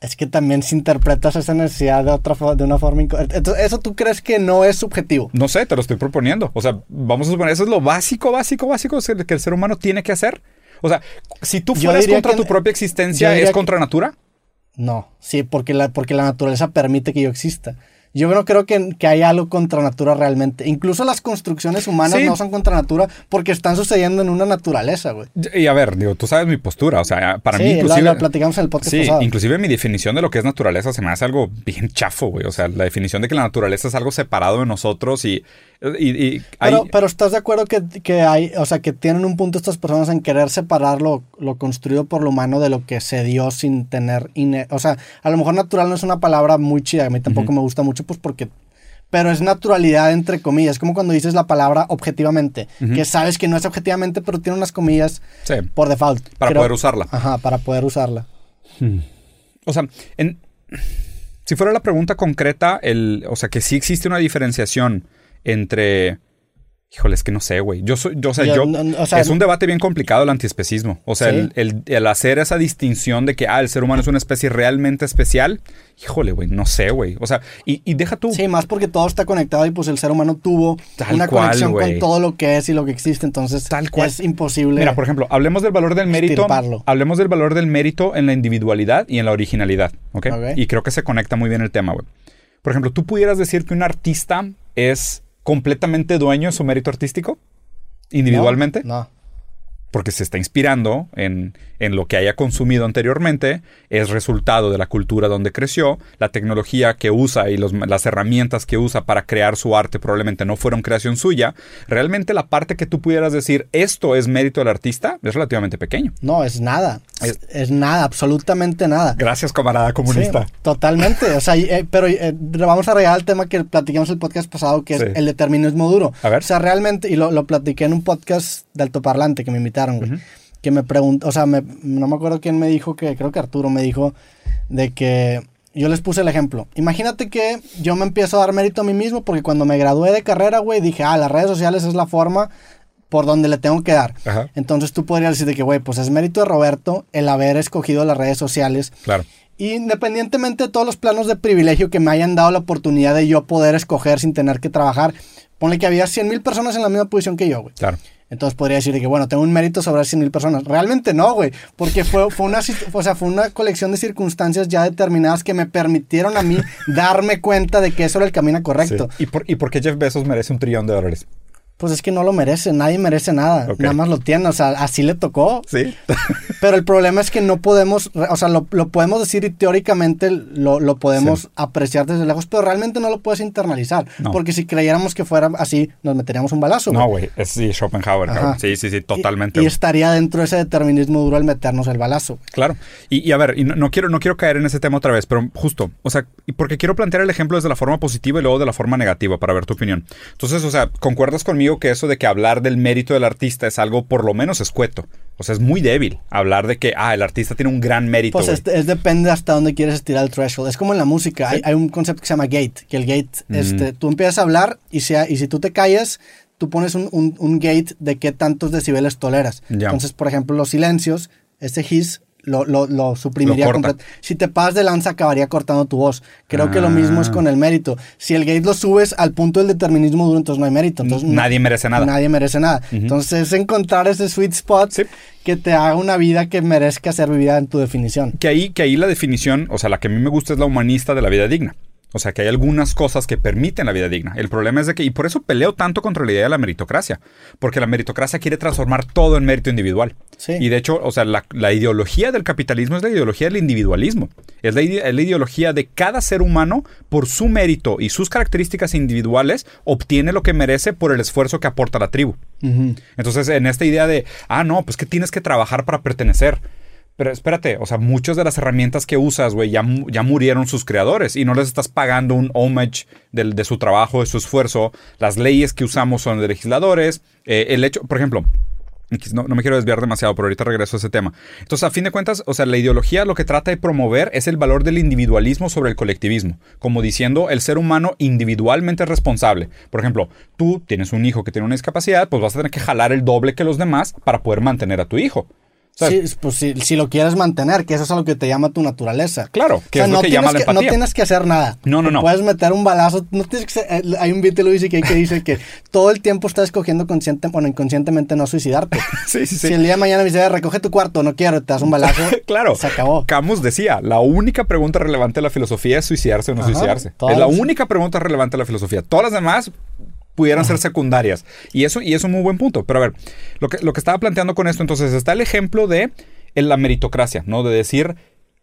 Es que también si interpretas esa necesidad de otra de una forma entonces eso tú crees que no es subjetivo. No sé, te lo estoy proponiendo. O sea, vamos a suponer, eso es lo básico, básico, básico que el ser humano tiene que hacer. O sea, si tú fueras contra tu propia existencia, ¿es que- contra natura? No, sí, porque la porque la naturaleza permite que yo exista. Yo no creo que, que haya algo contra natura realmente. Incluso las construcciones humanas Sí. no son contra natura porque están sucediendo en una naturaleza, güey. Y a ver, digo, tú sabes mi postura. O sea, para sí, mí, lo- inclusive. lo, platicamos en el podcast Sí, pasado. inclusive mi definición de lo que es naturaleza se me hace algo bien chafo, güey. O sea, la definición de que la naturaleza es algo separado de nosotros y, y, y hay- Pero, pero estás de acuerdo que, que hay, o sea, que tienen un punto estas personas en querer separar lo, lo construido por lo humano de lo que se dio sin tener, ine- o sea, a lo mejor natural no es una palabra muy chida, a mí tampoco me gusta mucho, pues porque, pero es naturalidad entre comillas, es como cuando dices la palabra objetivamente, que sabes que no es objetivamente, pero tiene unas comillas sí, por default. para Creo- poder usarla. Ajá, para poder usarla. O sea, en- Si fuera la pregunta concreta, el, o sea, que sí existe una diferenciación entre Híjole, es que no sé, güey. Yo soy, yo, o sea, yo, es un debate bien complicado el antiespecismo. O sea, el, hacer esa distinción de que, ah, el ser humano es una especie realmente especial. Híjole, güey, no sé, güey. O sea, y, deja tú. Sí, más porque todo está conectado y pues el ser humano tuvo una conexión con todo lo que es y lo que existe. Entonces, Tal cual. es imposible. Mira, por ejemplo, hablemos del valor del mérito. Hablemos del valor del mérito en la individualidad y en la originalidad. ¿ok? Y creo que se conecta muy bien el tema, güey. Por ejemplo, tú pudieras decir que un artista es completamente dueño de su mérito artístico? ¿Individualmente? no porque se está inspirando en, lo que haya consumido anteriormente, es resultado de la cultura donde creció, la tecnología que usa y las herramientas que usa para crear su arte probablemente no fueron creación suya, realmente la parte que tú pudieras decir esto es mérito del artista es relativamente pequeño. No, es nada, es, nada, absolutamente nada. Gracias, camarada comunista. totalmente, o sea, eh, pero eh, vamos a regresar al tema que platicamos el podcast pasado, que es el determinismo duro. A ver. O sea, realmente, y lo, lo platiqué en un podcast de altoparlante que me invitaron que me preguntó, o sea, no me acuerdo quién me dijo que, creo que Arturo me dijo, de que yo les puse el ejemplo. Imagínate que yo me empiezo a dar mérito a mí mismo porque cuando me gradué de carrera, güey, dije, ah, las redes sociales es la forma por donde le tengo que dar. Entonces tú podrías decir de que, güey, pues es mérito de Roberto el haber escogido las redes sociales. Claro. Independientemente de todos los planos de privilegio que me hayan dado la oportunidad de yo poder escoger sin tener que trabajar, ponle que había 100 mil personas en la misma posición que yo, güey. Claro. Entonces podría decir que, bueno, tengo un mérito sobre 100 mil personas. Realmente no, güey, porque fue, fue, una, o sea, fue una colección de circunstancias ya determinadas que me permitieron a mí darme cuenta de que eso era el camino correcto. ¿Y, por, ¿Y por qué Jeff Bezos merece un trillón de dólares? Pues es que no lo merece, nadie merece nada, nada más lo tiene, o sea, así le tocó. Sí. [LAUGHS] Pero el problema es que no podemos, o sea, lo, podemos decir y teóricamente lo, podemos apreciar desde lejos, pero realmente no lo puedes internalizar. Porque si creyéramos que fuera así, nos meteríamos un balazo. No, güey, es sí, Schopenhauer. Sí, sí, sí, totalmente. Y, estaría dentro de ese determinismo duro el meternos el balazo. Claro. Y, a ver, y no, quiero, no quiero caer en ese tema otra vez, pero justo, o sea, porque quiero plantear el ejemplo desde la forma positiva y luego de la forma negativa para ver tu opinión. Entonces, o sea, ¿concuerdas conmigo que eso de que hablar del mérito del artista es algo por lo menos escueto? O sea, es muy débil hablar de que, ah, el artista tiene un gran mérito. Pues es, depende hasta dónde quieres estirar el threshold. Es como en la música. Hay, un concepto que se llama gate, que el gate, mm. este, tú empiezas a hablar y, sea, y si tú te callas, tú pones un, un, gate de qué tantos decibeles toleras. Entonces, por ejemplo, los silencios, ese his lo, lo, lo suprimiría Si te pasas de lanza, acabaría cortando tu voz. Creo que lo mismo es con el mérito. Si el gate lo subes al punto del determinismo duro, entonces no hay mérito. Entonces, nadie merece nada. Nadie merece nada. Entonces es encontrar ese sweet spot que te haga una vida que merezca ser vivida en tu definición. Que ahí, que ahí la definición, o sea, la que a mí me gusta es la humanista de la vida digna. O sea, que hay algunas cosas que permiten la vida digna. El problema es de que, y por eso peleo tanto contra la idea de la meritocracia, porque la meritocracia quiere transformar todo en mérito individual. Y de hecho, o sea, la, ideología del capitalismo es la ideología del individualismo. Es la, ideología de cada ser humano, por su mérito y sus características individuales, obtiene lo que merece por el esfuerzo que aporta la tribu. Entonces, en esta idea de, ah, no, pues que tienes que trabajar para pertenecer. Pero espérate, o sea, muchas de las herramientas que usas, güey, ya, ya murieron sus creadores y no les estás pagando un homage de, su trabajo, de su esfuerzo. Las leyes que usamos son de legisladores. Eh, el hecho, por ejemplo, no, me quiero desviar demasiado, pero ahorita regreso a ese tema. Entonces, a fin de cuentas, o sea, la ideología lo que trata de promover es el valor del individualismo sobre el colectivismo, como diciendo el ser humano individualmente responsable. Por ejemplo, tú tienes un hijo que tiene una discapacidad, pues vas a tener que jalar el doble que los demás para poder mantener a tu hijo. Sí, pues si, lo quieres mantener, que eso es lo que te llama tu naturaleza. Claro, que es lo que llama la empatía. No tienes que hacer nada. No, no, no. Puedes meter un balazo. No tienes que eh, hay un beat Luis que dice que todo el tiempo estás escogiendo consciente, bueno, inconscientemente no suicidarte. [LAUGHS] sí, sí, sí. Si el día de mañana me dice, recoge tu cuarto, no quiero, te das un balazo. [LAUGHS] claro. Se acabó. Camus decía, la única pregunta relevante de la filosofía es suicidarse o no suicidarse. Es la única pregunta relevante de la filosofía. Todas las demás pudieran ser secundarias. Y eso, y eso es un muy buen punto. Pero a ver, lo que, lo que estaba planteando con esto, entonces, está el ejemplo de en la meritocracia, ¿no? De decir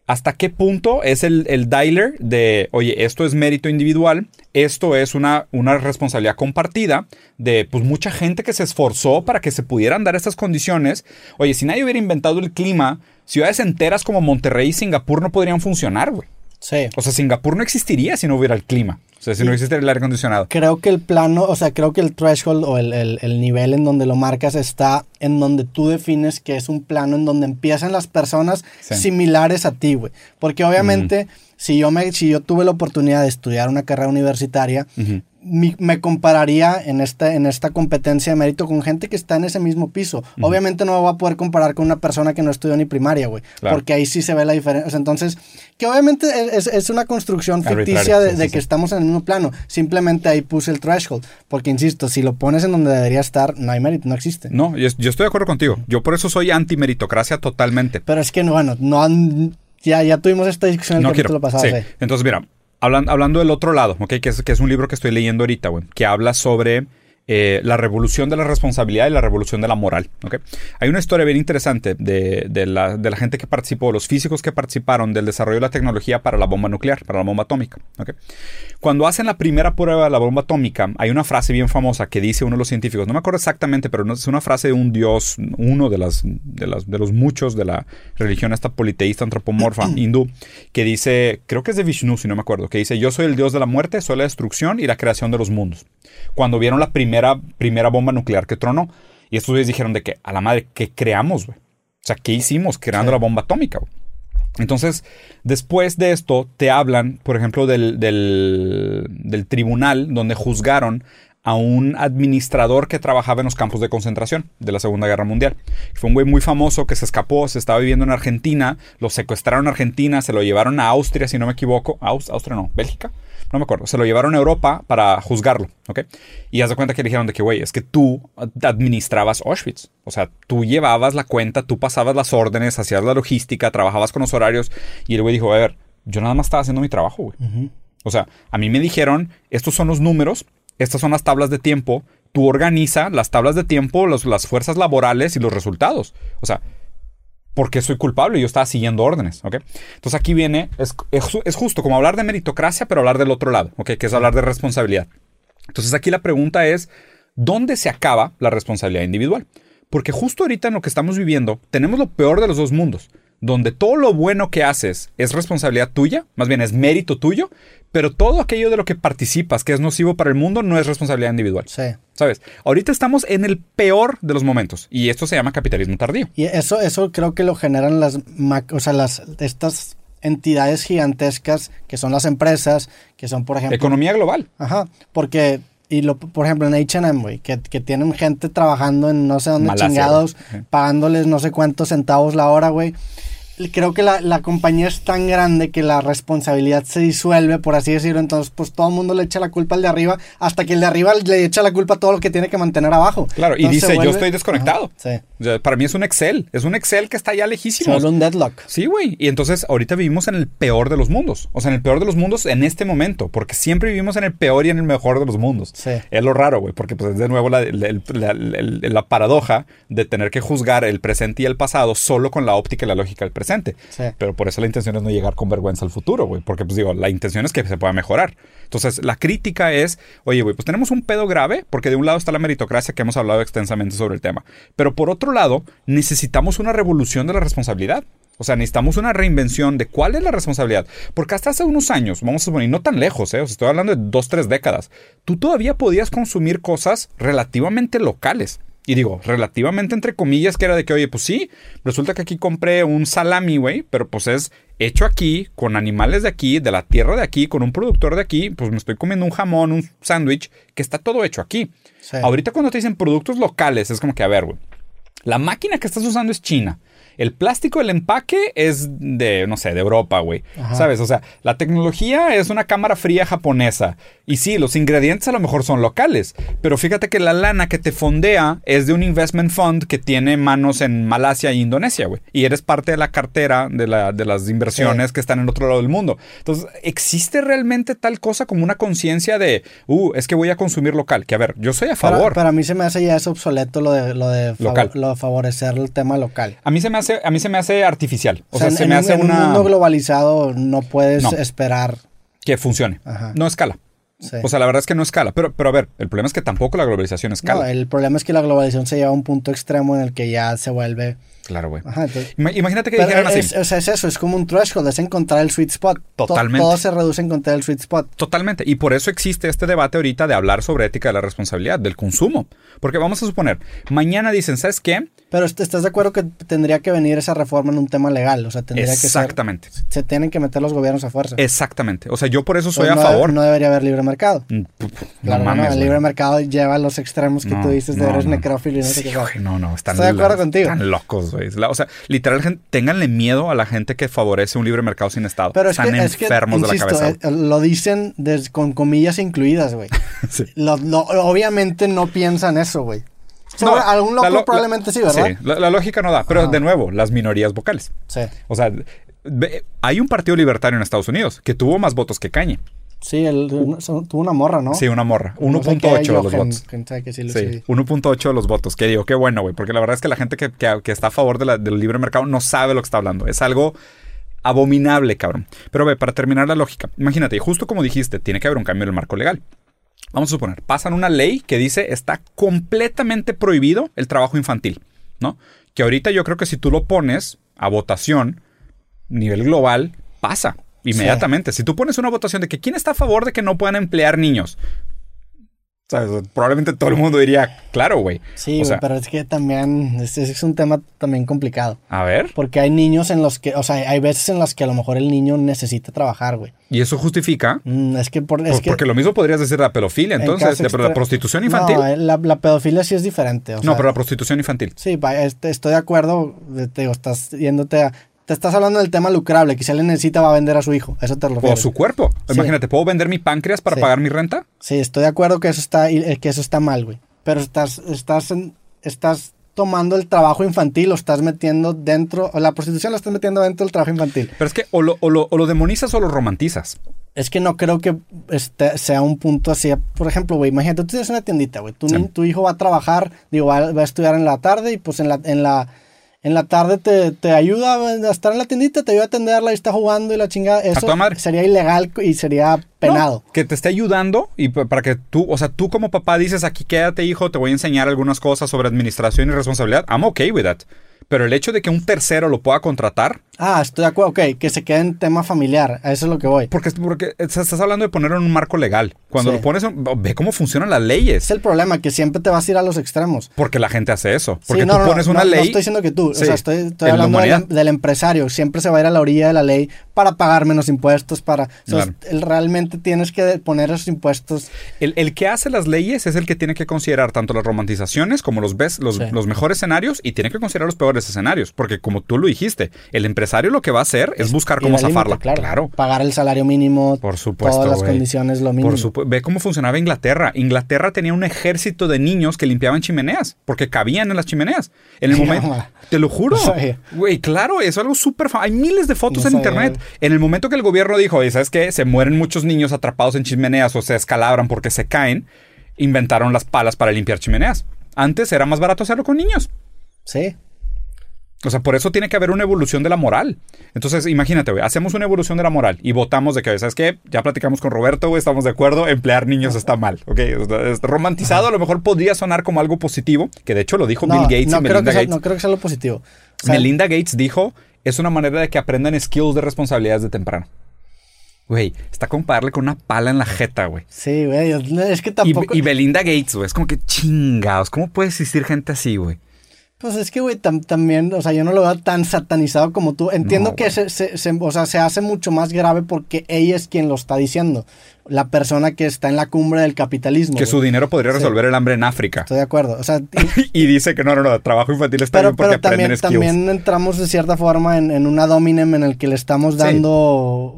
hasta qué punto es el, el dialer de, oye, esto es mérito individual, esto es una, una responsabilidad compartida de pues mucha gente que se esforzó para que se pudieran dar estas condiciones. Oye, si nadie hubiera inventado el clima, ciudades enteras como Monterrey y Singapur no podrían funcionar, güey. Sí. O sea, Singapur no existiría si no hubiera el clima. Sea, si no existe el aire acondicionado. Creo que el plano, o sea, creo que el threshold o el, el- el nivel en donde lo marcas está en donde tú defines que es un plano en donde empiezan las personas Sí. similares a ti, güey. Porque obviamente, si, yo me, si yo tuve la oportunidad de estudiar una carrera universitaria, mi- me compararía en esta, en esta competencia de mérito con gente que está en ese mismo piso. Obviamente no me voy a poder comparar con una persona que no estudió ni primaria, güey. Claro. Porque ahí sí se ve la diferencia. Entonces, que obviamente es, es una construcción ficticia de, sí, sí, de sí. que estamos en el mismo plano. Simplemente ahí puse el threshold. Porque, insisto, si lo pones en donde debería estar, no hay mérito, no existe. No, yo, yo estoy de acuerdo contigo. Yo por eso soy anti-meritocracia totalmente. Pero es que, no, bueno, no han- ya, ya tuvimos esta discusión en el no capítulo quiero. pasado. Sí. sí. Entonces, mira, hablan- hablando del otro lado, ¿ok? Que es, que es un libro que estoy leyendo ahorita, güey, que habla sobre eh, la revolución de la responsabilidad y la revolución de la moral, ¿ok? Hay una historia bien interesante de, de la, de la gente que participó, los físicos que participaron del desarrollo de la tecnología para la bomba nuclear, para la bomba atómica, ¿ok? Cuando hacen la primera prueba de la bomba atómica, hay una frase bien famosa que dice uno de los científicos, no me acuerdo exactamente, pero es una frase de un dios, uno de, las, de, las, de los muchos de la religión esta politeísta antropomorfa [CLEARS THROAT] hindú, que dice, creo que es de Vishnu, si no me acuerdo, que dice, yo soy el dios de la muerte, soy la destrucción y la creación de los mundos. Cuando vieron la primera, primera bomba nuclear que tronó, y estos dijeron de que, a la madre, ¿qué creamos, güey? O sea, ¿qué hicimos creando Sí. la bomba atómica, güey? Entonces, después de esto, te hablan, por ejemplo, del, del, tribunal donde juzgaron a un administrador que trabajaba en los campos de concentración de la Segunda Guerra Mundial. Fue un güey muy famoso que se escapó, se estaba viviendo en Argentina, lo secuestraron en Argentina, se lo llevaron a Austria, si no me equivoco. Aus- Austria no, Bélgica. No me acuerdo. Se lo llevaron a Europa para juzgarlo, ¿ok? Y haz de cuenta que le dijeron de que, güey, es que tú administrabas Auschwitz. O sea, tú llevabas la cuenta, tú pasabas las órdenes, hacías la logística, trabajabas con los horarios. Y el güey dijo, a ver, yo nada más estaba haciendo mi trabajo, güey. O sea, a mí me dijeron, estos son los números, estas son las tablas de tiempo, tú organiza las tablas de tiempo, los- las fuerzas laborales y los resultados. O sea, porque soy culpable, yo estaba siguiendo órdenes. Entonces aquí viene, es, es justo como hablar de meritocracia, pero hablar del otro lado, ¿ok? Que es hablar de responsabilidad. Entonces aquí la pregunta es, ¿dónde se acaba la responsabilidad individual? Porque justo ahorita en lo que estamos viviendo, tenemos lo peor de los dos mundos, donde todo lo bueno que haces es responsabilidad tuya, más bien es mérito tuyo, pero todo aquello de lo que participas que es nocivo para el mundo no es responsabilidad individual. Sí. ¿Sabes? Ahorita estamos en el peor de los momentos y esto se llama capitalismo tardío. Y eso, eso creo que lo generan las, o sea, las, estas entidades gigantescas que son las empresas, que son, por ejemplo, Economía global. Ajá, porque, y lo, por ejemplo, en H&M, güey, que, que tienen gente trabajando en no sé dónde Malasia, chingados, pagándoles no sé cuántos centavos la hora, güey. Creo que la, la compañía es tan grande que la responsabilidad se disuelve, por así decirlo. Entonces, pues todo el mundo le echa la culpa al de arriba, hasta que el de arriba le echa la culpa a todo lo que tiene que mantener abajo. Claro, y Entonces, dice, yo estoy desconectado. Ajá, sí. O sea, para mí es un Excel, es un Excel que está ya lejísimo. vuelve un deadlock. Sí, güey. Y entonces ahorita vivimos en el peor de los mundos. O sea, en el peor de los mundos en este momento. Porque siempre vivimos en el peor y en el mejor de los mundos. Sí. Es lo raro, güey. Porque pues es de nuevo la, la- la- la- la paradoja de tener que juzgar el presente y el pasado solo con la óptica y la lógica del presente. Sí. Pero por eso la intención es no llegar con vergüenza al futuro, güey. Porque, pues digo, la intención es que se pueda mejorar. Entonces, la crítica es, oye, güey, pues tenemos un pedo grave, porque de un lado está la meritocracia, que hemos hablado extensamente sobre el tema. Pero por otro lado, necesitamos una revolución de la responsabilidad. O sea, necesitamos una reinvención de cuál es la responsabilidad. Porque hasta hace unos años, vamos a suponer, no tan lejos, ¿eh? O sea, estoy hablando de dos, tres décadas, tú todavía podías consumir cosas relativamente locales. Y digo, relativamente entre comillas, que era de que, oye, pues sí, resulta que aquí compré un salami, güey, pero pues es hecho aquí, con animales de aquí, de la tierra de aquí, con un productor de aquí, pues me estoy comiendo un jamón, un sándwich, que está todo hecho aquí. Sí. Ahorita cuando te dicen productos locales, es como que, a ver, güey, la máquina que estás usando es china. El plástico del empaque es de, no sé, de Europa, güey. ¿Sabes? O sea, la tecnología es una cámara fría japonesa. Y sí, los ingredientes a lo mejor son locales. Pero fíjate que la lana que te fondea es de un investment fund que tiene manos en Malasia e Indonesia, güey. Y eres parte de la cartera de, la- de las inversiones Sí. que están en otro lado del mundo. Entonces, ¿existe realmente tal cosa como una conciencia de, uh, es que voy a consumir local? Que a ver, yo soy a Para, favor. para mí se me hace ya es obsoleto lo de, lo de, Local. lo de favorecer el tema local. A mí se me hace, a mí se me hace artificial. O, O sea, se en me hace en un mundo globalizado no puedes No. esperar. que funcione. Ajá. No escala. Sí. O sea, la verdad es que no escala. Pero, pero a ver, el problema es que tampoco la globalización No, escala. el problema es que la globalización se lleva a un punto extremo en el que ya se vuelve. Claro, güey. Entonces- Imagínate que Pero dijeran así. es, o sea, es eso, es como un threshold, es encontrar el sweet spot. To- Totalmente. todo se reduce a encontrar el sweet spot. Totalmente. Y por eso existe este debate ahorita de hablar sobre ética de la responsabilidad, del consumo. Porque vamos a suponer, mañana dicen, ¿sabes qué? Pero est- ¿estás de acuerdo que tendría que venir esa reforma en un tema legal? O sea, tendría que ser. Exactamente. Se tienen que meter los gobiernos a fuerza. Exactamente. O sea, yo por eso soy Pues a favor. No debería haber libre mercado. Mm, Claro, no el libre mercado lleva a los extremos que tú dices de eres no. necrófilo y no sé Sí, qué. güey, no, no, están, Estoy de acuerdo contigo. Están locos, güey. O sea, literal, gente, ténganle miedo a la gente que favorece un libre mercado sin Estado. Pero es están que, es que, enfermos insisto, de la cabeza. eh, lo dicen des- con comillas incluidas, güey. [LAUGHS] Sí. Lo- lo- obviamente no piensan eso, güey. No, Sobre- algún loco lo- probablemente sí, ¿verdad? Sí, la, la lógica no da. Pero Ajá. de nuevo, las minorías vocales. Sí. O sea, hay un partido libertario en Estados Unidos que tuvo más votos que Cañe. Sí, el- tuvo una morra, ¿no? Sí, una morra. No sé 1.8 qué, de los votos. sí lo Sí, sigue. 1.8 de los votos. Que digo, qué bueno, güey. Porque la verdad es que la gente que, que- que está a favor de la- del libre mercado no sabe lo que está hablando. Es algo abominable, cabrón. Pero ve, para terminar la lógica, imagínate, justo como dijiste, tiene que haber un cambio en el marco legal. Vamos a suponer, pasan una ley que dice está completamente prohibido el trabajo infantil, ¿no? Que ahorita yo creo que si tú lo pones a votación, nivel global, pasa inmediatamente. Si tú pones una votación de que quién está a favor de que no puedan emplear niños, ¿sabes? probablemente todo el mundo diría, claro, güey. Sí, O sea, pero es que también es, es un tema también complicado. a ver, Porque hay niños en los que, o sea, hay veces en las que a lo mejor el niño necesita trabajar, güey. y eso justifica, Mm, es que por, es pues, que porque lo mismo podrías decir de la pedofilia, en entonces, caso de la prostitución infantil. No, eh, la, la pedofilia sí es diferente. o no, sea, pero la prostitución infantil. Sí, este, estoy de acuerdo. Te digo, estás yéndote a. Te estás hablando del tema lucrable, que si alguien necesita va a vender a su hijo. Eso te lo O refieres. su cuerpo. Sí. Imagínate, ¿puedo vender mi páncreas para Sí. pagar mi renta? Sí, estoy de acuerdo que eso está, eh, que eso está mal, güey. Pero estás, estás, estás tomando el trabajo infantil, lo estás metiendo dentro, o la prostitución lo estás metiendo dentro del trabajo infantil. Pero es que o lo, o lo- o lo demonizas o lo romantizas. Es que no creo que este sea un punto así. Por ejemplo, güey, imagínate, tú tienes una tiendita, güey. Tu, Sí. tu hijo va a trabajar, digo, va, va a estudiar en la tarde y pues en la, en la, en la tarde te, te ayuda a estar en la tiendita, te ayuda a atenderla y está jugando y la chingada. Eso sería ilegal y sería penado. No, que te esté ayudando y pa- para que tú, o sea, tú como papá dices, aquí quédate hijo, te voy a enseñar algunas cosas sobre administración y responsabilidad. I'm okay with that. Pero el hecho de que un tercero lo pueda contratar, Ah, estoy de acuerdo, ok, que se quede en tema familiar, a eso es lo que voy. porque, porque estás hablando de ponerlo en un marco legal. Cuando Sí. lo pones, en- ve cómo funcionan las leyes. Es el problema, que siempre te vas a ir a los extremos. Porque la gente hace eso. Porque Sí, tú no, no, pones no, una ley. No estoy diciendo que tú, Sí, o sea, estoy, hablando del, humanidad. del empresario. Siempre se va a ir a la orilla de la ley para pagar menos impuestos, para... o sea, Claro. el- realmente tienes que poner esos impuestos. El, el que hace las leyes es el que tiene que considerar tanto las romantizaciones como los, ves, los, Sí. los mejores escenarios y tiene que considerar los peores escenarios. Porque como tú lo dijiste, el empresario lo que va a hacer es buscar cómo límite, zafarla. Claro, Pagar el salario mínimo. Por supuesto, Todas las condiciones, lo mínimo. Por supu- Ve cómo funcionaba Inglaterra. Inglaterra tenía un ejército de niños que limpiaban chimeneas, porque cabían en las chimeneas. En el No, momento, te lo juro. [LAUGHS] No. Güey, claro, eso es algo súper Hay miles de fotos No en sabía. internet. En el momento que el gobierno dijo, "Oye, ¿sabes qué? Se mueren muchos niños atrapados en chimeneas o se descalabran porque se caen, inventaron las palas para limpiar chimeneas. Antes era más barato hacerlo con niños. Sí. O sea, por eso tiene que haber una evolución de la moral. Entonces, imagínate, güey, hacemos una evolución de la moral y votamos de que, ¿sabes qué? Ya platicamos con Roberto, güey, estamos de acuerdo, emplear niños está mal, ¿ok? Sea, es romantizado a lo mejor podría sonar como algo positivo, que de hecho lo dijo No, Bill Gates no y creo, Melinda que sea, Gates. no creo que sea lo positivo. O sea, Melinda Gates dijo, es una manera de que aprendan skills de responsabilidades de temprano. Güey, está como con una pala en la jeta, güey. Sí, güey. Es que Y, tampoco... y Belinda Gates, güey, es como que chingados, ¿cómo puede existir gente así, güey? Pues es que, güey, tam- también, o sea, yo no lo veo tan satanizado como tú. Entiendo No, que se, se- se- o sea, se hace mucho más grave porque ella es quien lo está diciendo. La persona que está en la cumbre del capitalismo. Que su dinero podría Sí. resolver el hambre en África. Estoy de acuerdo. O sea, [LAUGHS] y- y dice que no, no, no, trabajo infantil está pero, bien porque pero también, aprenden skills. también entramos de cierta forma en, en una dominem en el que le estamos Sí. dando.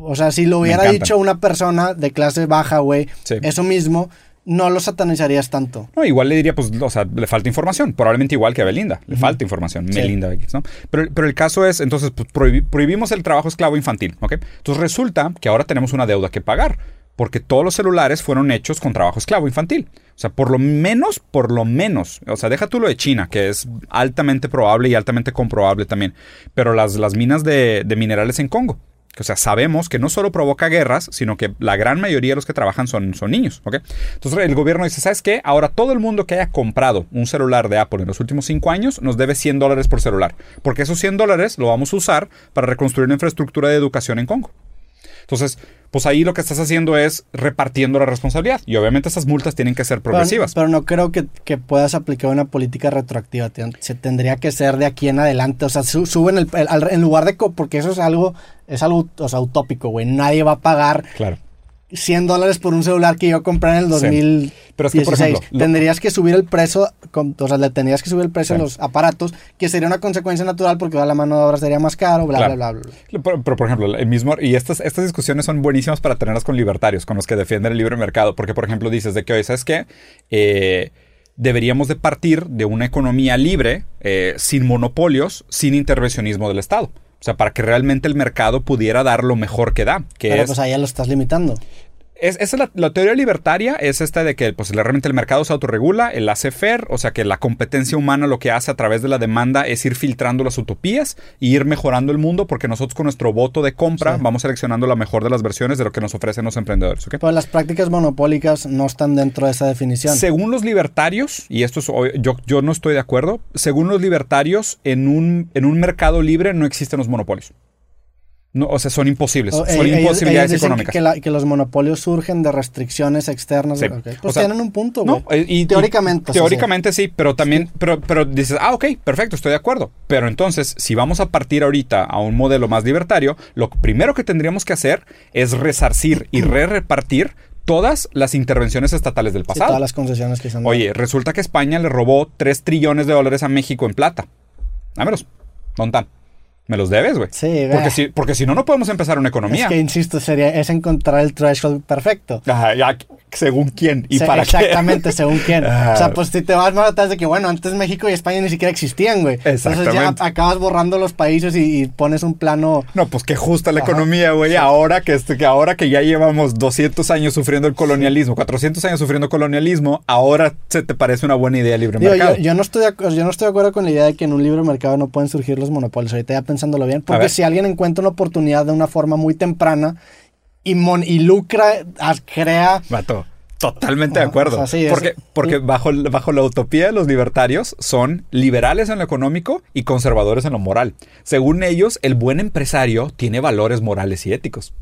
O sea, si lo hubiera dicho una persona de clase baja, güey, Sí. eso mismo, no lo satanizarías tanto. No, igual le diría, pues, o sea, le falta información. Probablemente igual que a Belinda. Le falta información. Sí. Melinda Gates, ¿no? Pero, pero el caso es, entonces, pues, prohibi- prohibimos el trabajo esclavo infantil, ¿ok? Entonces resulta que ahora tenemos una deuda que pagar. Porque todos los celulares fueron hechos con trabajo esclavo infantil. O sea, por lo menos, por lo menos. O sea, deja tú lo de China, que es altamente probable y altamente comprobable también. Pero las, las minas de, de minerales en Congo, O sea, sabemos que no solo provoca guerras, sino que la gran mayoría de los que trabajan son, son niños. ¿ok? Entonces el gobierno dice, ¿sabes qué? Ahora todo el mundo que haya comprado un celular de Apple en los últimos cinco años nos debe 100 dólares por celular. Porque esos 100 dólares lo vamos a usar para reconstruir una infraestructura de educación en Congo. Entonces, pues ahí lo que estás haciendo es repartiendo la responsabilidad. Y obviamente esas multas tienen que ser progresivas. Pero, no creo que, puedas aplicar una política retroactiva. Se tendría que ser de aquí en adelante. O sea, suben el, en lugar de... Porque eso es algo, es algo o sea, utópico, güey. Nadie va a pagar claro. 100 dólares por un celular que yo compré en el 2016. Pero es que, por ejemplo, tendrías que subir el precio, o sea, le tendrías que subir el precio a los aparatos, que sería una consecuencia natural porque la mano de obra sería más caro, bla, bla, bla, bla. Pero, por ejemplo, el mismo, y estas, estas discusiones son buenísimas para tenerlas con libertarios, con los que defienden el libre mercado, porque, por ejemplo, dices de que, hoy, ¿sabes qué? Eh, deberíamos de partir de una economía libre, eh, sin monopolios, sin intervencionismo del Estado. O sea, para que realmente el mercado pudiera dar lo mejor que da. Que Pero es, pues ya lo estás limitando. Es, esa es la, teoría libertaria, es esta de que pues, realmente el mercado se autorregula, el hace fair, o sea que la competencia humana lo que hace a través de la demanda es ir filtrando las utopías y ir mejorando el mundo porque nosotros con nuestro voto de compra vamos seleccionando la mejor de las versiones de lo que nos ofrecen los emprendedores. ¿okay? Pero las prácticas monopólicas no están dentro de esa definición. Según los libertarios, y esto es, yo, yo no estoy de acuerdo, según los libertarios, en un, en un mercado libre no existen los monopolios. No, o sea, son imposibles. son imposibilidades económicas. Que, que, los monopolios surgen de restricciones externas. Pues tienen un punto, güey. Eh, y, teóricamente. teóricamente sí, pero también, pero, pero dices, ah, ok, perfecto, estoy de acuerdo. Pero entonces, si vamos a partir ahorita a un modelo más libertario, lo primero que tendríamos que hacer es resarcir y [CLEARS THROAT] re-repartir todas las intervenciones estatales del pasado. todas las concesiones que se han dado. Oye, resulta que España le robó 3 trillones de dólares a México en plata. Dámelos. ¿Dónde están? Me los debes, güey. Sí, porque si, porque si no, no podemos empezar una economía. Es que, insisto, sería, es encontrar el threshold perfecto. Ajá, ya, según quién y para Exactamente, según quién. [LAUGHS] o sea, pues si te vas más atrás de que, bueno, antes México y España ni siquiera existían, güey. Entonces ya acabas borrando los países y, pones un plano... No, pues que justa la economía, güey. Ahora, que, este, que ahora que ya llevamos 200 años sufriendo el colonialismo, 400 años sufriendo colonialismo, ahora se te parece una buena idea el libre mercado. Yo, no estoy de, yo no estoy de acuerdo con la idea de que en un libre mercado no pueden surgir los monopolios. Ahorita ya pensándolo bien. Porque si alguien encuentra una oportunidad de una forma muy temprana y, y lucra, crea... Mato. Totalmente de acuerdo. porque porque bajo, bajo la utopía los libertarios son liberales en lo económico y conservadores en lo moral. Según ellos, el buen empresario tiene valores morales y éticos.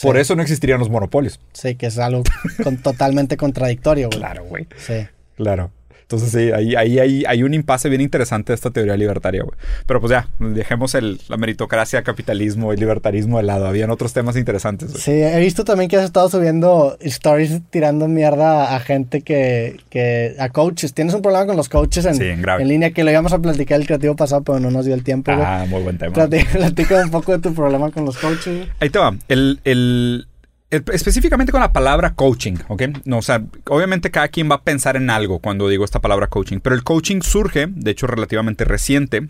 Por eso no existirían los monopolios. Sí, que es algo [LAUGHS] totalmente contradictorio, güey. Claro, güey. Sí. Claro. Entonces sí, ahí, ahí, hay un impasse bien interesante de esta teoría libertaria, güey. Pero pues ya, dejemos el, la meritocracia, capitalismo y libertarismo de lado. Habían otros temas interesantes. Sí, he visto también que has estado subiendo stories tirando mierda a gente que, que a coaches. Tienes un problema con los coaches en, en, línea que lo íbamos a platicar el creativo pasado, pero no nos dio el tiempo. Ah, muy buen tema. [LAUGHS] Platica, un poco de tu problema con los coaches. Ahí te va. El, el, específicamente con la palabra coaching, ¿ok? No, o sea, obviamente cada quien va a pensar en algo cuando digo esta palabra coaching, pero el coaching surge, de hecho relativamente reciente,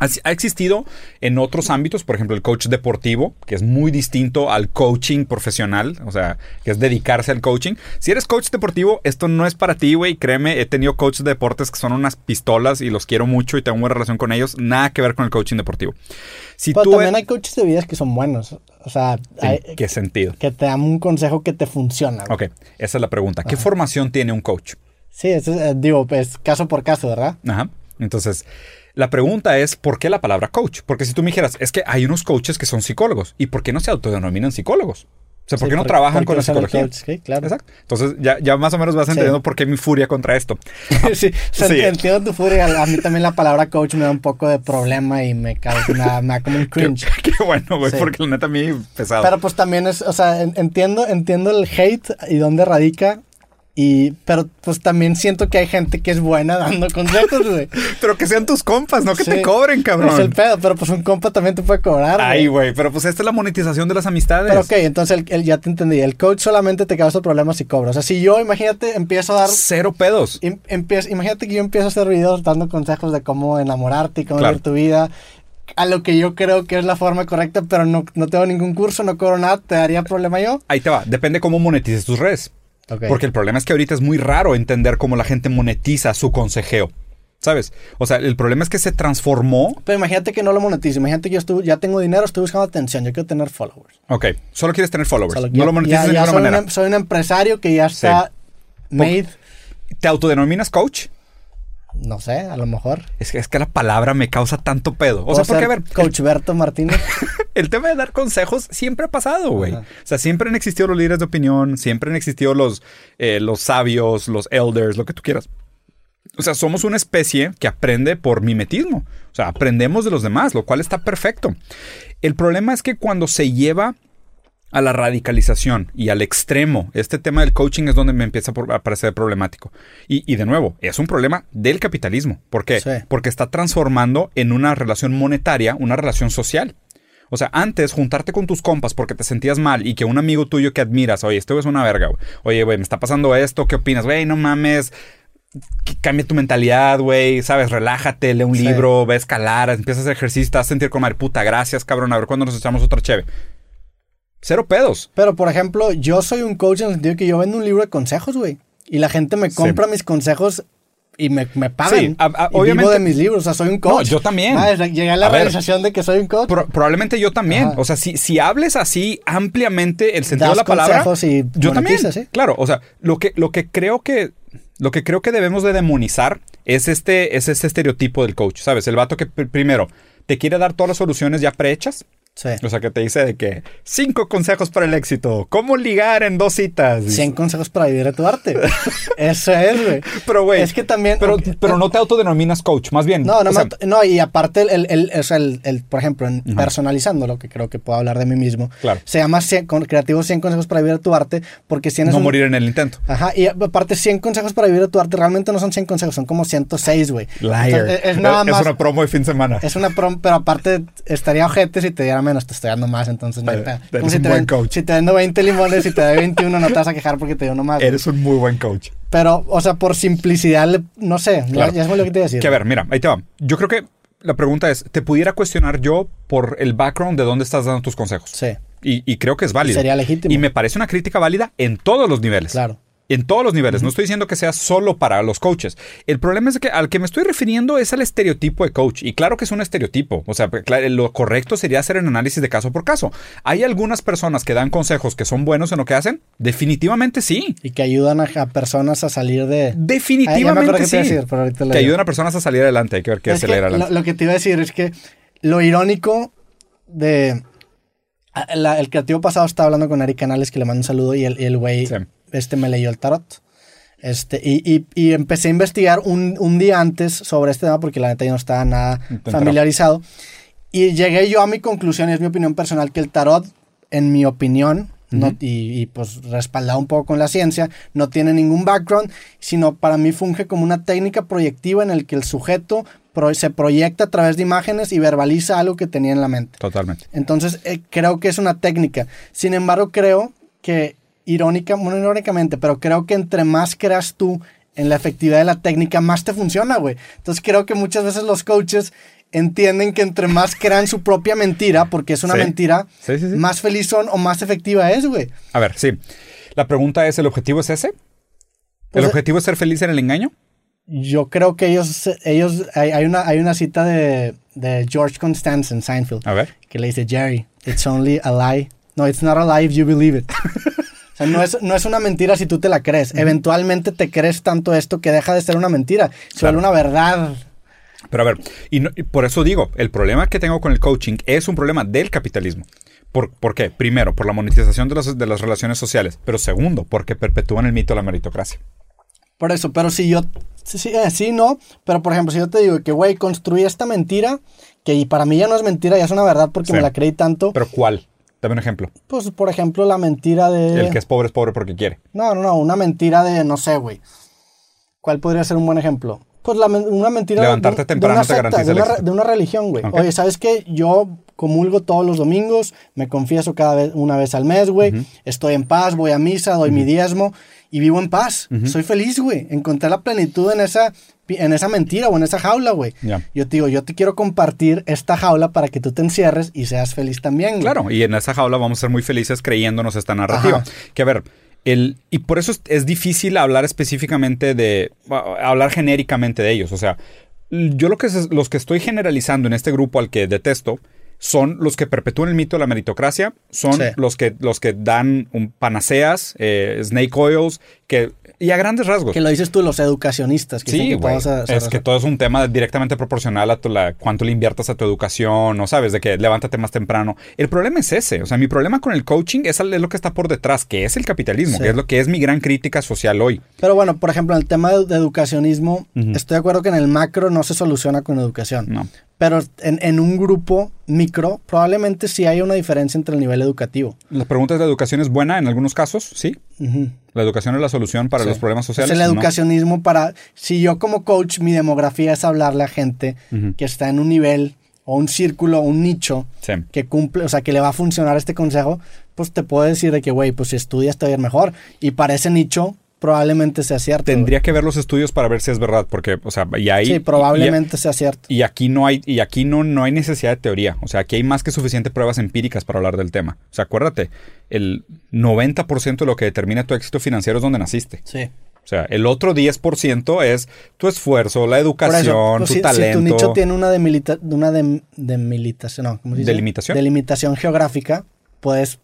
ha existido en otros ámbitos, por ejemplo, el coach deportivo, que es muy distinto al coaching profesional, o sea, que es dedicarse al coaching. Si eres coach deportivo, esto no es para ti, güey. Créeme, he tenido coaches de deportes que son unas pistolas y los quiero mucho y tengo buena relación con ellos. Nada que ver con el coaching deportivo. Si Pero también hay coaches de vidas que son buenos. O sea, ¿En qué sentido? Que te dan un consejo que te funciona. Ok, esa es la pregunta. ¿Qué formación tiene un coach? Sí, eso es, eh, digo, es caso por caso, ¿verdad? Ajá. Entonces, la pregunta es, ¿por qué la palabra coach? Porque si tú me dijeras, es que hay unos coaches que son psicólogos, ¿y por qué no se autodenominan psicólogos? O sea, ¿por qué no trabajan con la psicología? sí, claro. Exacto. Entonces, ya, ya más o menos vas entendiendo por qué mi furia contra esto. [LAUGHS] sí, entiendo tu furia. A mí también la palabra coach me da un poco de problema y me, causa, me, da como un [LAUGHS] cringe. [LAUGHS] Qué, bueno, güey, porque la neta a mí pesado. Pero pues también es, o sea, entiendo, entiendo el hate y dónde radica. Y, pero pues también siento que hay gente que es buena dando consejos, [LAUGHS] güey. pero que sean tus compas, no que te cobren, cabrón. Es el pedo, pero pues un compa también te puede cobrar. Ay, güey, pero pues esta es la monetización de las amistades. Pero ok, entonces el, ya te entendí. El coach solamente te causa problemas y cobra. O sea, si yo, imagínate, empiezo a dar. Cero pedos. imagínate que yo empiezo a hacer videos dando consejos de cómo enamorarte y cómo vivir tu vida a lo que yo creo que es la forma correcta, pero no, no tengo ningún curso, no cobro nada, ¿te daría problema yo? Ahí te va, depende cómo monetices tus redes. Porque el problema es que ahorita es muy raro entender cómo la gente monetiza su consejeo. ¿Sabes? O sea, el problema es que se transformó. Pero imagínate que no lo monetizo. Imagínate que yo estoy, ya tengo dinero, estoy buscando atención. Yo quiero tener followers. Ok, solo quieres tener followers. Solo no lo monetizas ya- de ya ninguna soy manera. un- soy un empresario que ya está made. ¿Te autodenominas coach? No sé, a lo mejor. Es que, es que la palabra me causa tanto pedo. O sea, porque a ver, Coach Berto Martínez. [LAUGHS] el tema de dar consejos siempre ha pasado, güey. O sea, siempre han existido los líderes de opinión, siempre han existido los, eh, los sabios, los elders, lo que tú quieras. O sea, somos una especie que aprende por mimetismo. O sea, aprendemos de los demás, lo cual está perfecto. El problema es que cuando se lleva a la radicalización y al extremo, este tema del coaching es donde me empieza a parecer problemático. Y, y de nuevo, es un problema del capitalismo. ¿Por qué? Sí. Porque está transformando en una relación monetaria una relación social. O sea, antes juntarte con tus compas porque te sentías mal y que un amigo tuyo que admiras, oye, este es una verga, güey. Oye, güey, me está pasando esto, ¿qué opinas? Güey, no mames. Cambia tu mentalidad, güey, sabes, relájate, lee un Sí. libro, ve a escalar, empiezas a hacer ejercicio, te vas a sentir como madre, puta, gracias, cabrón, a ver cuándo nos echamos otra cheve. Cero pedos. Pero, por ejemplo, yo soy un coach en el sentido que yo vendo un libro de consejos, güey. Y la gente me compra mis consejos y me, me pagan. Sí, a- a- y vivo obviamente- de mis libros. O sea, soy un coach. No, yo también. Ah, llegué a la A ver. realización de que soy un coach. Pro- probablemente yo también. Ajá. O sea, si, si hables así ampliamente el sentido Das de la palabra. y yo también. Claro, o sea, lo que, lo que creo que. Lo que creo que debemos de demonizar es este, es este estereotipo del coach, ¿sabes? El vato que pr- primero te quiere dar todas las soluciones ya prehechas. Sí. O sea, que te dice de que cinco consejos para el éxito, cómo ligar en dos citas. 100 consejos para vivir de tu arte. [LAUGHS] Eso es, güey. Pero, güey. Es que también. Pero, no te autodenominas coach, más bien. No, no, sea, no, y aparte, el, el, sea, el- el- por ejemplo, en personalizando lo que creo que puedo hablar de mí mismo, Claro. se llama 100 con- Creativos 100 consejos para vivir de tu arte, porque si tienes no un- morir en el intento. Ajá, y aparte 100 consejos para vivir de tu arte, realmente no son 100 consejos, son como 106, güey. Liar. Entonces, es, es nada más, una promo de fin de semana. es una prom, pero aparte estaría ojete si te diera menos, te estoy dando más, entonces eres Como si un te, buen ven- coach. si te vendo 20 limones y te doy 21, no te vas a quejar porque te dio uno más. Eres un muy buen coach. Pero, o sea, por simplicidad, no sé, ya- Claro. ya, es lo que te iba a decir. Que a ver, mira, ahí te va. Yo creo que la pregunta es, ¿te pudiera cuestionar yo por el background de dónde estás dando tus consejos? Sí, Y, y creo que es válido. Sería legítimo. Y me parece una crítica válida en todos los niveles. claro. En todos los niveles. No estoy diciendo que sea solo para los coaches. El problema es que al que me estoy refiriendo es al estereotipo de coach. Y claro que es un estereotipo. O sea, lo correcto sería hacer el análisis de caso por caso. ¿Hay algunas personas que dan consejos que son buenos en lo que hacen? Definitivamente sí. Y que ayudan a, a personas a salir de... Ah, me Definitivamente te sí. decir, pero que digo. ayudan a personas a salir adelante. Hay que ver qué Es adelante. lo, lo que te iba a decir es que lo irónico de... la- el creativo pasado estaba hablando con Eric Canales, que le mando un saludo, y el, y el güey Sí. Este, me leyó el tarot. Este, y, y- y empecé a investigar un, un día antes sobre este tema, porque la neta yo no estaba nada familiarizado. Y llegué yo a mi conclusión, y es mi opinión personal, que el tarot, en mi opinión, no- y, y, pues respaldado un poco con la ciencia, no tiene ningún background, sino para mí funge como una técnica proyectiva en el que el sujeto pro- se proyecta a través de imágenes y verbaliza algo que tenía en la mente. Totalmente. Entonces, eh, creo que es una técnica. Sin embargo, creo que, irónica, bueno, irónicamente, pero creo que entre más creas tú en la efectividad de la técnica, más te funciona, güey. Entonces, creo que muchas veces los coaches entienden que entre más crean su propia mentira, porque es una Sí. mentira, Sí, sí, sí. más feliz son o más efectiva es, güey. A ver, sí. La pregunta es, ¿el objetivo es ese? ¿El Pues, objetivo es ser feliz en el engaño? Yo creo que ellos, ellos hay, hay una, hay una cita de, de George Constance en Seinfeld. A ver. que le dice Jerry, it's only a lie. No, it's not a lie if you believe it. [LAUGHS] o sea, no es, no es una mentira si tú te la crees. Eventualmente te crees tanto esto que deja de ser una mentira. Se Claro. una verdad. Pero a ver, y, no- y por eso digo, el problema que tengo con el coaching es un problema del capitalismo. ¿Por, por qué? Primero, por la monetización de, las- de las relaciones sociales. Pero segundo, porque perpetúan el mito de la meritocracia. Por eso, pero si yo... Sí, sí, eh, sí, no. Pero por ejemplo, si yo te digo que, güey, construí esta mentira, que y para mí ya no es mentira, ya es una verdad porque Sí. me la creí tanto. ¿Pero cuál? Dame un ejemplo. pues, por ejemplo, la mentira de... El que es pobre es pobre porque quiere. No, no, no, una mentira de, no sé, güey. ¿Cuál podría ser un buen ejemplo? Pues la una mentira de- Levantarte de, temprano una te secta, garantiza de una, de una religión, güey. Ok. Oye, ¿sabes qué? Yo comulgo todos los domingos, me confieso cada vez, una vez al mes, güey. Estoy en paz, voy a misa, doy mi diezmo y vivo en paz. Soy feliz, güey. Encontré la plenitud en esa, en esa mentira o en esa jaula, güey. Yo te digo, yo te quiero compartir esta jaula para que tú te encierres y seas feliz también, güey. Claro, y en esa jaula vamos a ser muy felices creyéndonos esta narrativa. Ajá. Que a ver, el, y por eso es, es difícil hablar específicamente de, hablar genéricamente de ellos. O sea, yo lo que es- los que estoy generalizando en este grupo al que detesto son los que perpetúan el mito de la meritocracia, son Sí. los que los que dan un panaceas, eh, snake oils, que y a grandes rasgos. Que lo dices tú, los educacionistas. Que Sí, que Es que todo es un tema directamente proporcional a tu, la, cuánto le inviertas a tu educación, o sabes, de que levántate más temprano. El problema es ese. O sea, mi problema con el coaching es, lo que está por detrás, que es el capitalismo, Sí. que es lo que es mi gran crítica social hoy. Pero bueno, por ejemplo, en el tema de, de educacionismo, estoy de acuerdo que en el macro no se soluciona con educación. No. Pero en, en un grupo micro, probablemente sí hay una diferencia entre el nivel educativo. La pregunta es, ¿la educación es buena en algunos casos? Sí. Ujú. ¿La educación es la solución para Sí. los problemas sociales? Entonces, el No. educacionismo para... Si yo como coach, mi demografía es hablarle a gente Ujú. que está en un nivel o un círculo, un nicho, Sí. que cumple, o sea, que le va a funcionar este consejo, pues te puedo decir de que, güey, pues si estudias te va a ir mejor. Y para ese nicho, probablemente sea cierto. Tendría que ver los estudios para ver si es verdad, porque, o sea, y ahí... Sí, probablemente sea cierto. Y, aquí no hay, y aquí no, no hay necesidad de teoría. O sea, aquí hay más que suficiente pruebas empíricas para hablar del tema. O sea, acuérdate, el 90% de lo que determina tu éxito financiero es donde naciste. Sí. O sea, el otro 10% es tu esfuerzo, la Por educación, eso, pues, tu si, si talento. tu nicho tiene una, demilita, una dem- demilitación, no, ¿cómo se dice? ¿Delimitación? Delimitación geográfica, puedes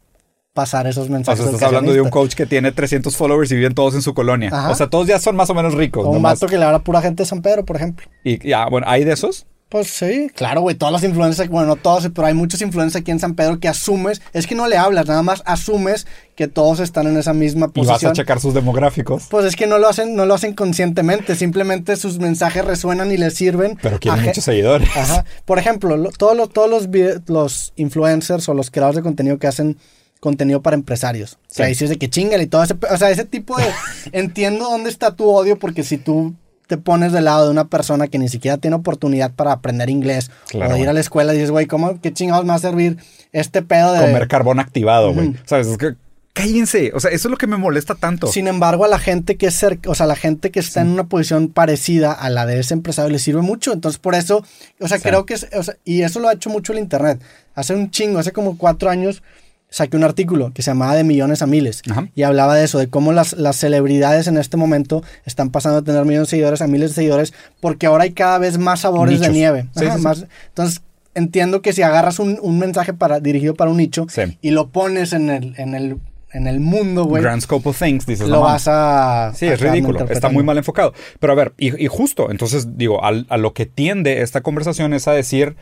pasar esos O mensajes. sea, estás hablando de un coach que tiene 300 followers y viven todos en su colonia. Ajá. O sea, todos ya son más o menos ricos. O un vato que le habla a pura gente de San Pedro, por ejemplo. Y ya, bueno, ¿hay de esos? Pues sí, claro, güey, todos los influencers, bueno, no todos, pero hay muchos influencers aquí en San Pedro que asumes, es que no le hablas, nada más asumes que todos están en esa misma Y vas posición. a checar sus demográficos. Pues es que no lo hacen, no lo hacen conscientemente, simplemente sus mensajes resuenan y les sirven. Pero ge- muchos seguidores. Ajá. Por ejemplo, lo- todos, los, todos los influencers o los creadores de contenido que hacen contenido para empresarios. O sea, Sí. dices de que chingale y todo ese... O sea, ese tipo de... [LAUGHS] entiendo dónde está tu odio porque si tú te pones del lado de una persona que ni siquiera tiene oportunidad para aprender inglés Claro, o de ir a la escuela, dices, güey, ¿cómo, qué chingados me va a servir este pedo de... Comer carbón activado, güey. ¿Sabes? Es que, cállense. O sea, eso es lo que me molesta tanto. Sin embargo, a la gente que es cer- o sea, la gente que está en una posición parecida a la de ese empresario le sirve mucho. Entonces, por eso, o sea, Sí. creo que es, o sea, y eso lo ha hecho mucho el internet. Hace un chingo, hace como cuatro años, saqué un artículo que se llamaba De millones a miles. Ajá. Y hablaba de eso, de cómo las, las celebridades en este momento están pasando a tener millones de seguidores a miles de seguidores, porque ahora hay cada vez más sabores de nieve. Sí, Ajá, sí, sí. más- entonces, entiendo que si agarras un, un mensaje para, dirigido para un nicho y lo pones en el, en el, en el mundo, güey Grand scope of things, dices. lo vas a. Sí, a es ridículo. Está muy mal enfocado. Pero a ver, y, y justo, entonces digo, al- a lo que tiende esta conversación es a decir,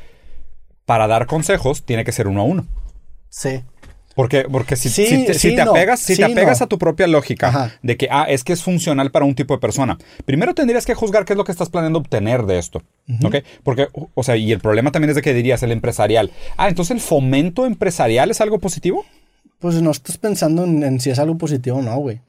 para dar consejos tiene que ser uno a uno. Sí. Porque, porque si, Sí, si te, si sí, te no. apegas, si Sí, te apegas no. a tu propia lógica Ajá. de que ah, es que es funcional para un tipo de persona, primero tendrías que juzgar qué es lo que estás planeando obtener de esto. ¿Ok? Porque, o sea, y el problema también es de que dirías el empresarial. Ah, entonces el fomento empresarial es algo positivo. Pues no estás pensando en, en si es algo positivo o no, güey.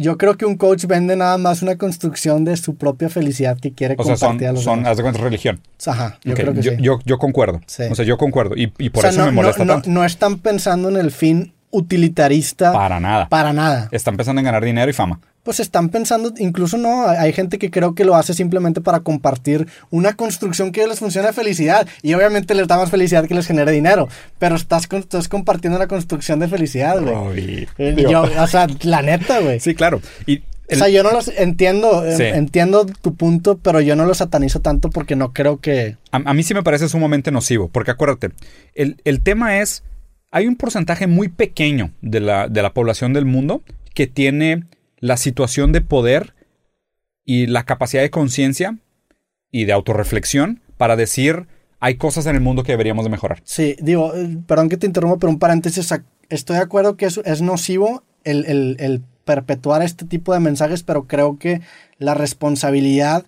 Yo creo que un coach vende nada más una construcción de su propia felicidad que quiere O sea, son, compartir a los son demás. haz de cuenta, religión. Ajá, yo creo que yo, sí. yo, yo concuerdo. Sí. O sea, yo concuerdo. Y, y por O sea, eso no, me molesta no, no están pensando en el fin utilitarista Para nada. para nada. Están pensando en ganar dinero y fama. Pues están pensando, incluso no, hay, gente que creo que lo hace simplemente para compartir una construcción que les funciona de felicidad y obviamente les da más felicidad que les genere dinero, pero estás, estás compartiendo una construcción de felicidad, güey. Eh, o sea, la neta, güey. sí, claro. Y O sea, yo no los entiendo, Sí. entiendo tu punto, pero yo no lo satanizo tanto porque no creo que... a, a mí sí me parece sumamente nocivo, porque acuérdate, el, el tema es, hay un porcentaje muy pequeño de la, de la población del mundo que tiene la situación de poder y la capacidad de conciencia y de autorreflexión para decir, hay cosas en el mundo que deberíamos de mejorar. Sí, digo, eh, perdón que te interrumpa, pero un paréntesis, estoy de acuerdo que es, es nocivo el- el perpetuar este tipo de mensajes, pero creo que la responsabilidad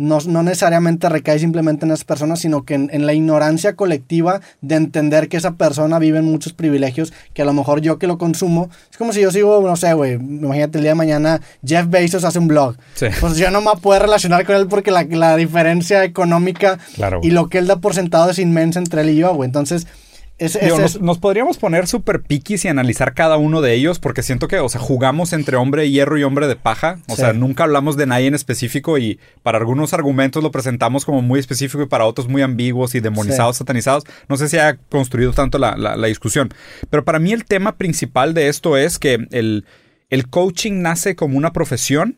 no, no necesariamente recae simplemente en esas personas, sino que en, en la ignorancia colectiva de entender que esa persona vive en muchos privilegios, que a lo mejor yo que lo consumo, es como si yo sigo, no sé, güey, imagínate el día de mañana Jeff Bezos hace un blog. Sí. Pues yo no me puedo relacionar con él porque la, la diferencia económica Claro. y lo que él da por sentado es inmensa entre él y yo, güey. Entonces, es, es- Digo, es- nos, nos podríamos poner súper piquis y analizar cada uno de ellos, porque siento que, o sea, jugamos entre hombre hierro y hombre de paja. O Sí. sea, nunca hablamos de nadie en específico y para algunos argumentos lo presentamos como muy específico y para otros muy ambiguos y demonizados, satanizados. No sé si ha construido tanto la, la- la discusión. Pero para mí el tema principal de esto es que el, el coaching nace como una profesión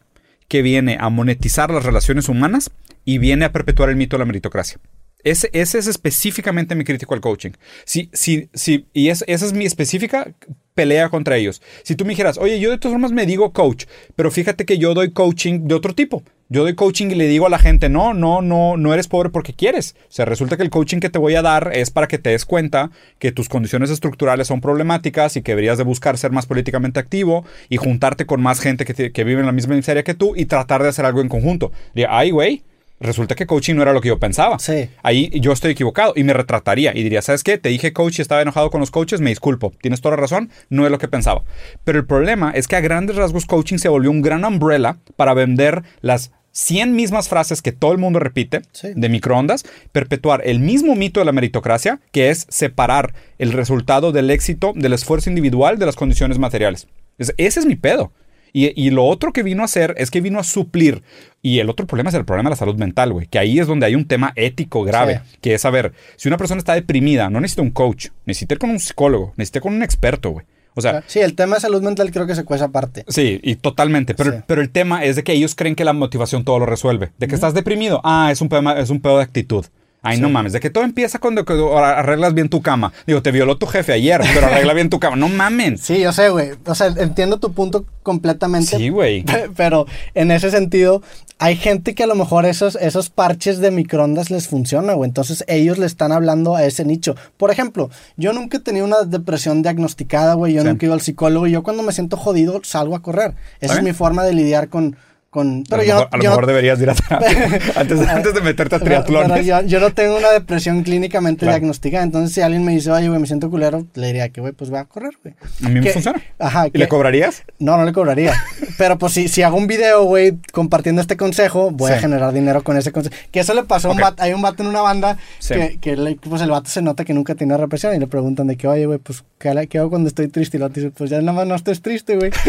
que viene a monetizar las relaciones humanas y viene a perpetuar el mito de la meritocracia. Ese, ese es específicamente mi crítico al coaching. Sí, sí, sí, y es, esa es mi específica pelea contra ellos. Si tú me dijeras, oye, yo de todas formas me digo coach, pero fíjate que yo doy coaching de otro tipo. Yo doy coaching y le digo a la gente, no, no, no, no eres pobre porque quieres. O sea, resulta que el coaching que te voy a dar es para que te des cuenta que tus condiciones estructurales son problemáticas y que deberías de buscar ser más políticamente activo y juntarte con más gente que, que vive en la misma miseria que tú y tratar de hacer algo en conjunto. Diría, ay, güey, resulta que coaching no era lo que yo pensaba. Sí. Ahí yo estoy equivocado y me retrataría y diría, ¿sabes qué? Te dije coach y estaba enojado con los coaches, me disculpo. Tienes toda la razón, no es lo que pensaba. Pero el problema es que a grandes rasgos coaching se volvió un gran umbrella para vender las 100 mismas frases que todo el mundo repite Sí. de microondas, perpetuar el mismo mito de la meritocracia, que es separar el resultado del éxito del esfuerzo individual de las condiciones materiales. Es- ese es mi pedo. Y, y lo otro que vino a hacer es que vino a suplir. Y el otro problema es el problema de la salud mental, güey. Que ahí es donde hay un tema ético grave. Sí. Que es saber, si una persona está deprimida, no necesita un coach, necesita ir con un psicólogo, necesita ir con un experto, güey. O sea, Sí, el tema de salud mental creo que se cuece aparte. Sí, y totalmente. Pero, Sí. pero el tema es de que ellos creen que la motivación todo lo resuelve. De que estás deprimido. Ah, es un pedo, es un pedo de actitud. Ay, no mames. De que todo empieza cuando arreglas bien tu cama. Digo, te violó tu jefe ayer, pero arregla bien tu cama. No mamen. Sí, yo sé, güey. O sea, entiendo tu punto completamente. Sí, güey. Pe- [LAUGHS] Pero en ese sentido, hay gente que a lo mejor esos, esos parches de microondas les funciona, güey. Entonces ellos le están hablando a ese nicho. Por ejemplo, yo nunca he tenido una depresión diagnosticada, güey. Yo Sí. nunca he ido al psicólogo. Y yo cuando me siento jodido salgo a correr. Esa es mi forma de lidiar con... con a lo yo no- mejor, a lo yo no- mejor deberías ir a terapia [LAUGHS] antes, antes de meterte a pero- pero triatlones. yo, yo no tengo una depresión clínicamente Claro. diagnosticada. Entonces, si alguien me dice, oye, güey, me siento culero, le diría que, güey, pues va a correr, güey. A mí me Que- funciona. Ajá. ¿Y que- le cobrarías? No, no le cobraría. [LAUGHS] Pero pues si, si hago un video, güey, compartiendo este consejo, voy a Sí. generar dinero con ese consejo. Que eso le pasó a un vato, hay un vato en una banda Sí. que, que le- pues el vato se nota que nunca tiene represión y le preguntan de que, oye, güey, pues, ¿qué, qué hago cuando estoy triste? Y el vato dice, pues ya nada más no estés triste, güey. [LAUGHS]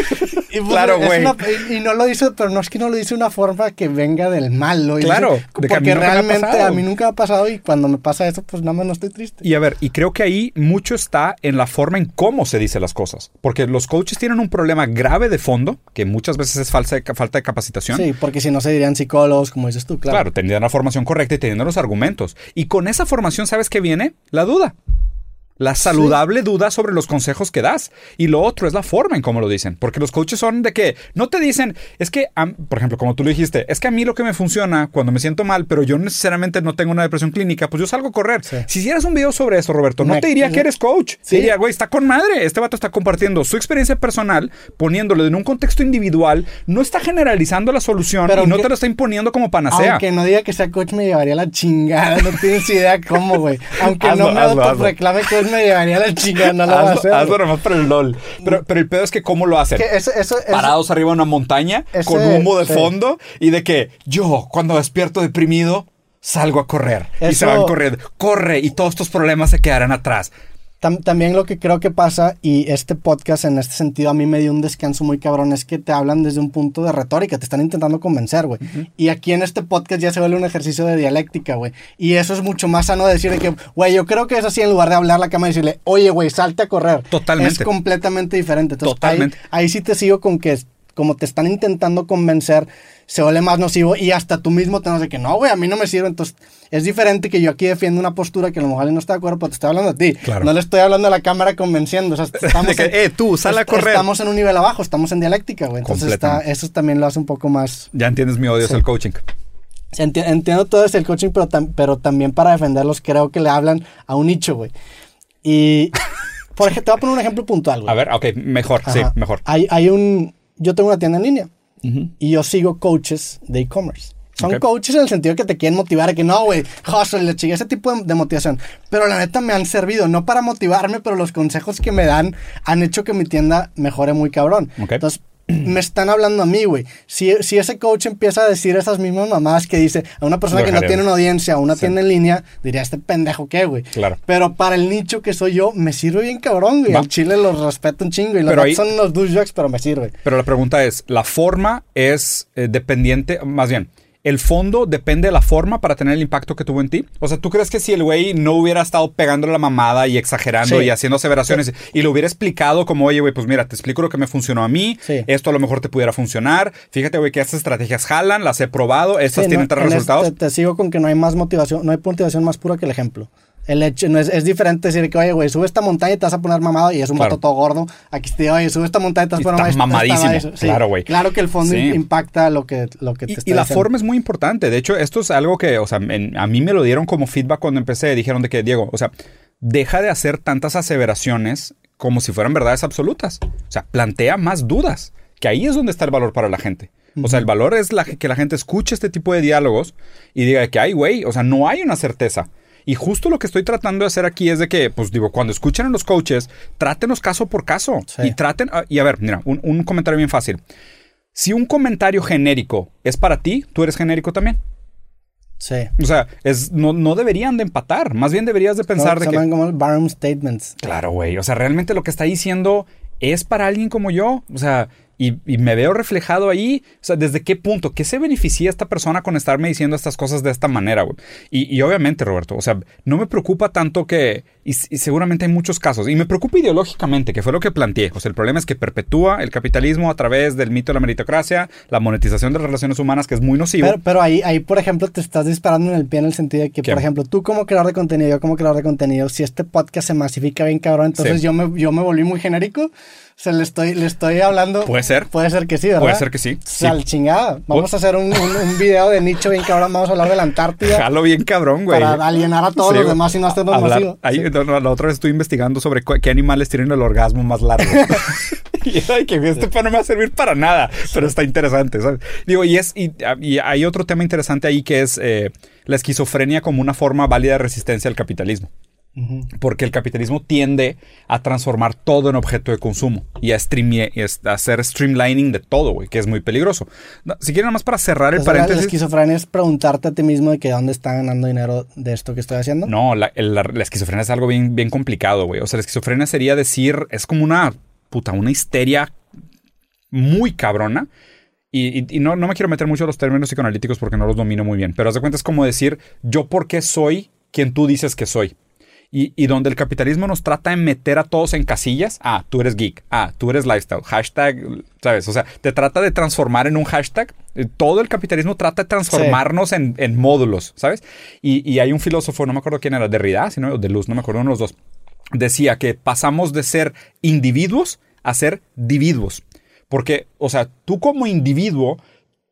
Y, pues, Claro, güey. y, no lo dice, pero no es que no lo dice de una forma que venga del mal, lo dice Claro, que a mí porque me ha realmente a mí nunca me ha pasado y cuando me pasa eso, pues nada más no estoy triste. Y a ver, y creo que ahí mucho está en la forma en cómo se dice las cosas. Porque los coaches tienen un problema grave de fondo, que muchas veces es falsa de- falta de capacitación. Sí, porque si no se dirían psicólogos, como dices tú, claro. Claro, teniendo la formación correcta y teniendo los argumentos. Y con esa formación, ¿sabes qué viene? La duda. La saludable duda sobre los consejos que das. Y lo otro es la forma en cómo lo dicen. Porque los coaches son de que no te dicen, es que, por ejemplo, como tú lo dijiste, es que a mí lo que me funciona cuando me siento mal, pero yo necesariamente no tengo una depresión clínica, pues yo salgo a correr. Sí. Si hicieras un video sobre eso, Roberto, no Me- te diría que eres coach. Sí. Te diría, güey, está con madre. Este vato está compartiendo su experiencia personal, poniéndolo en un contexto individual, no está generalizando la solución Pero y no te lo está imponiendo como panacea. Aunque no diga que sea coach, me llevaría la chingada. No tienes idea cómo, güey. Aunque Hazlo, no me hazlo, hazlo. autoreclame coach, me llevaría la chingada. No lo va a hazlo, hacer. hazlo nomás para el LOL. Pero, pero el pedo es que cómo lo hacen. Eso, eso- Parados arriba de una montaña, Ese- con humo de sí. fondo, y de que yo, cuando despierto deprimido, salgo a correr. Y se van corriendo. Corre y todos estos problemas se quedarán atrás. Tam- también lo que creo que pasa, y este podcast en este sentido a mí me dio un descanso muy cabrón, es que te hablan desde un punto de retórica, te están intentando convencer, güey. Y aquí en este podcast ya se vuelve un ejercicio de dialéctica, güey. Y eso es mucho más sano de decir de que, güey, yo creo que es así en lugar de hablar a la cama y decirle, oye, güey, salte a correr. Totalmente. Es completamente diferente. Entonces, Totalmente. Ahí, ahí sí te sigo con que como te están intentando convencer, se vuelve más nocivo y hasta tú mismo te vas de que no, güey, a mí no me sirve. Entonces, es diferente que yo aquí defiendo una postura que a lo mejor no está de acuerdo, pero te estoy hablando a ti. Claro. No le estoy hablando a la cámara convenciendo. O sea, [LAUGHS] estamos, que, en, "Eh, tú, sal a correr". estamos en un nivel abajo, estamos en dialéctica, güey. Entonces, está, eso también lo hace un poco más. Ya entiendes mi odio hacia el coaching. Enti- entiendo todo desde el coaching, pero, tam- pero también para defenderlos creo que le hablan a un nicho, güey. Y, por ejemplo, te voy a poner un ejemplo puntual, güey. A ver, ok, mejor, sí, mejor. Hay, hay un. Yo tengo una tienda en línea Ujú. y yo sigo coaches de e-commerce. Son Ok. coaches en el sentido que te quieren motivar, a que no, güey, hustle, le chingue ese tipo de, de motivación. Pero la neta me han servido, no para motivarme, pero los consejos que me dan han hecho que mi tienda mejore muy cabrón. Ok. Entonces, me están hablando a mí, güey. Si, si ese coach empieza a decir esas mismas mamadas que dice a una persona Lo que no tiene una audiencia o una Sí. tienda en línea, diría, este pendejo qué, güey. Claro. Pero para el nicho que soy yo, me sirve bien cabrón, güey. Va. Al chile los respeto un chingo y los ahí- son unos douchebags, pero me sirve. Pero la pregunta es, ¿la forma es eh, dependiente, más bien, el fondo depende de la forma para tener el impacto que tuvo en ti. O sea, ¿tú crees que si el güey no hubiera estado pegando la mamada y exagerando Sí. y haciendo aseveraciones y lo hubiera explicado como, oye, güey, pues mira, te explico lo que me funcionó a mí, Sí. esto a lo mejor te pudiera funcionar, fíjate, güey, que estas estrategias jalan, las he probado, estas tienen no, resultados. este te sigo con que no hay más motivación, no hay motivación más pura que el ejemplo. El hecho, no es, es diferente decir que, oye, güey, sube esta montaña y te vas a poner mamado y es un Claro. vato todo gordo. Aquí te digo, oye, sube esta montaña y te vas a poner está mamado. mamadísimo. Claro, güey. Claro que el fondo Sí. impacta lo que, lo que te Y, está y la diciendo. forma es muy importante. De hecho, esto es algo que, o sea, en- a mí me lo dieron como feedback cuando empecé. Dijeron de que, Diego, o sea, deja de hacer tantas aseveraciones como si fueran verdades absolutas. O sea, plantea más dudas, que ahí es donde está el valor para la gente. O sea, el valor es la, que la gente escuche este tipo de diálogos y diga que, ay, güey, o sea, no hay una certeza. Y justo lo que estoy tratando de hacer aquí es de que, pues digo, cuando escuchen a los coaches, trátenos caso por caso. Sí. Y traten, ah, y a ver, mira, un, un comentario bien fácil. Si un comentario genérico es para ti, tú eres genérico también. Sí. O sea, es, no, no deberían de empatar. Más bien deberías de pensar de que... como Barham Statements. Claro, güey. O sea, realmente lo que está diciendo es para alguien como yo. O sea, y, me veo reflejado ahí. O sea, ¿desde qué punto? ¿Qué se beneficia esta persona con estarme diciendo estas cosas de esta manera? Y, y obviamente, Roberto, o sea, no me preocupa tanto que... Y, y seguramente hay muchos casos. Y me preocupa ideológicamente, que fue lo que planteé. O sea, el problema es que perpetúa el capitalismo a través del mito de la meritocracia, la monetización de las relaciones humanas, que es muy nocivo. Pero, pero ahí, ahí, por ejemplo, te estás disparando en el pie en el sentido de que, ¿Qué? por ejemplo, tú como creador de contenido, yo como creador de contenido, si este podcast se masifica bien cabrón, entonces Sí. yo, me, yo me volví muy genérico. O sea, le estoy, le estoy hablando. Puede ser. Puede ser que sí, ¿verdad? Puede ser que sí. O sea, Sí. al chingada. Vamos a hacer un, un, un video de nicho bien cabrón. Vamos a hablar de la Antártida Jalo bien cabrón, güey. para alienar a todos Sí, los demás y no hacernos masivos. ahí, Sí. No, no, la otra vez estuve investigando sobre qué animales tienen el orgasmo más largo. [LAUGHS] [LAUGHS] y ay, que este pan no me va a servir para nada, pero está interesante, ¿sabes? Digo, y, es, y, y hay otro tema interesante ahí que es eh, la esquizofrenia como una forma válida de resistencia al capitalismo. Porque el capitalismo tiende a transformar todo en objeto de consumo y a, y a hacer streamlining de todo, güey, que es muy peligroso. No, si quieren, nada más para cerrar el sea, la- paréntesis. esquizofrenia es preguntarte a ti mismo de que dónde está ganando dinero de esto que estoy haciendo. No, la, la- la esquizofrenia es algo bien, bien complicado, güey. O sea, la esquizofrenia sería decir, es como una puta, una histeria muy cabrona. Y, y- y no, no me quiero meter mucho los términos psicoanalíticos porque no los domino muy bien. Pero haz de cuenta es como decir, yo por qué soy quien tú dices que soy. Y, y donde el capitalismo nos trata de meter a todos en casillas. Ah, tú eres geek. Ah, tú eres lifestyle. Hashtag, ¿sabes? O sea, te trata de transformar en un hashtag. Eh, Todo el capitalismo trata de transformarnos en, en módulos, ¿sabes? Y, y hay un filósofo, no me acuerdo quién era, Derrida, sino de Luz, no me acuerdo, uno de los dos. Decía que pasamos de ser individuos a ser dividuos. Porque, o sea, tú como individuo,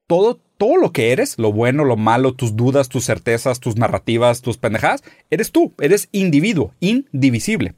todo, todo lo que eres, lo bueno, lo malo, tus dudas, tus certezas, tus narrativas, tus pendejadas, eres tú, eres individuo, indivisible.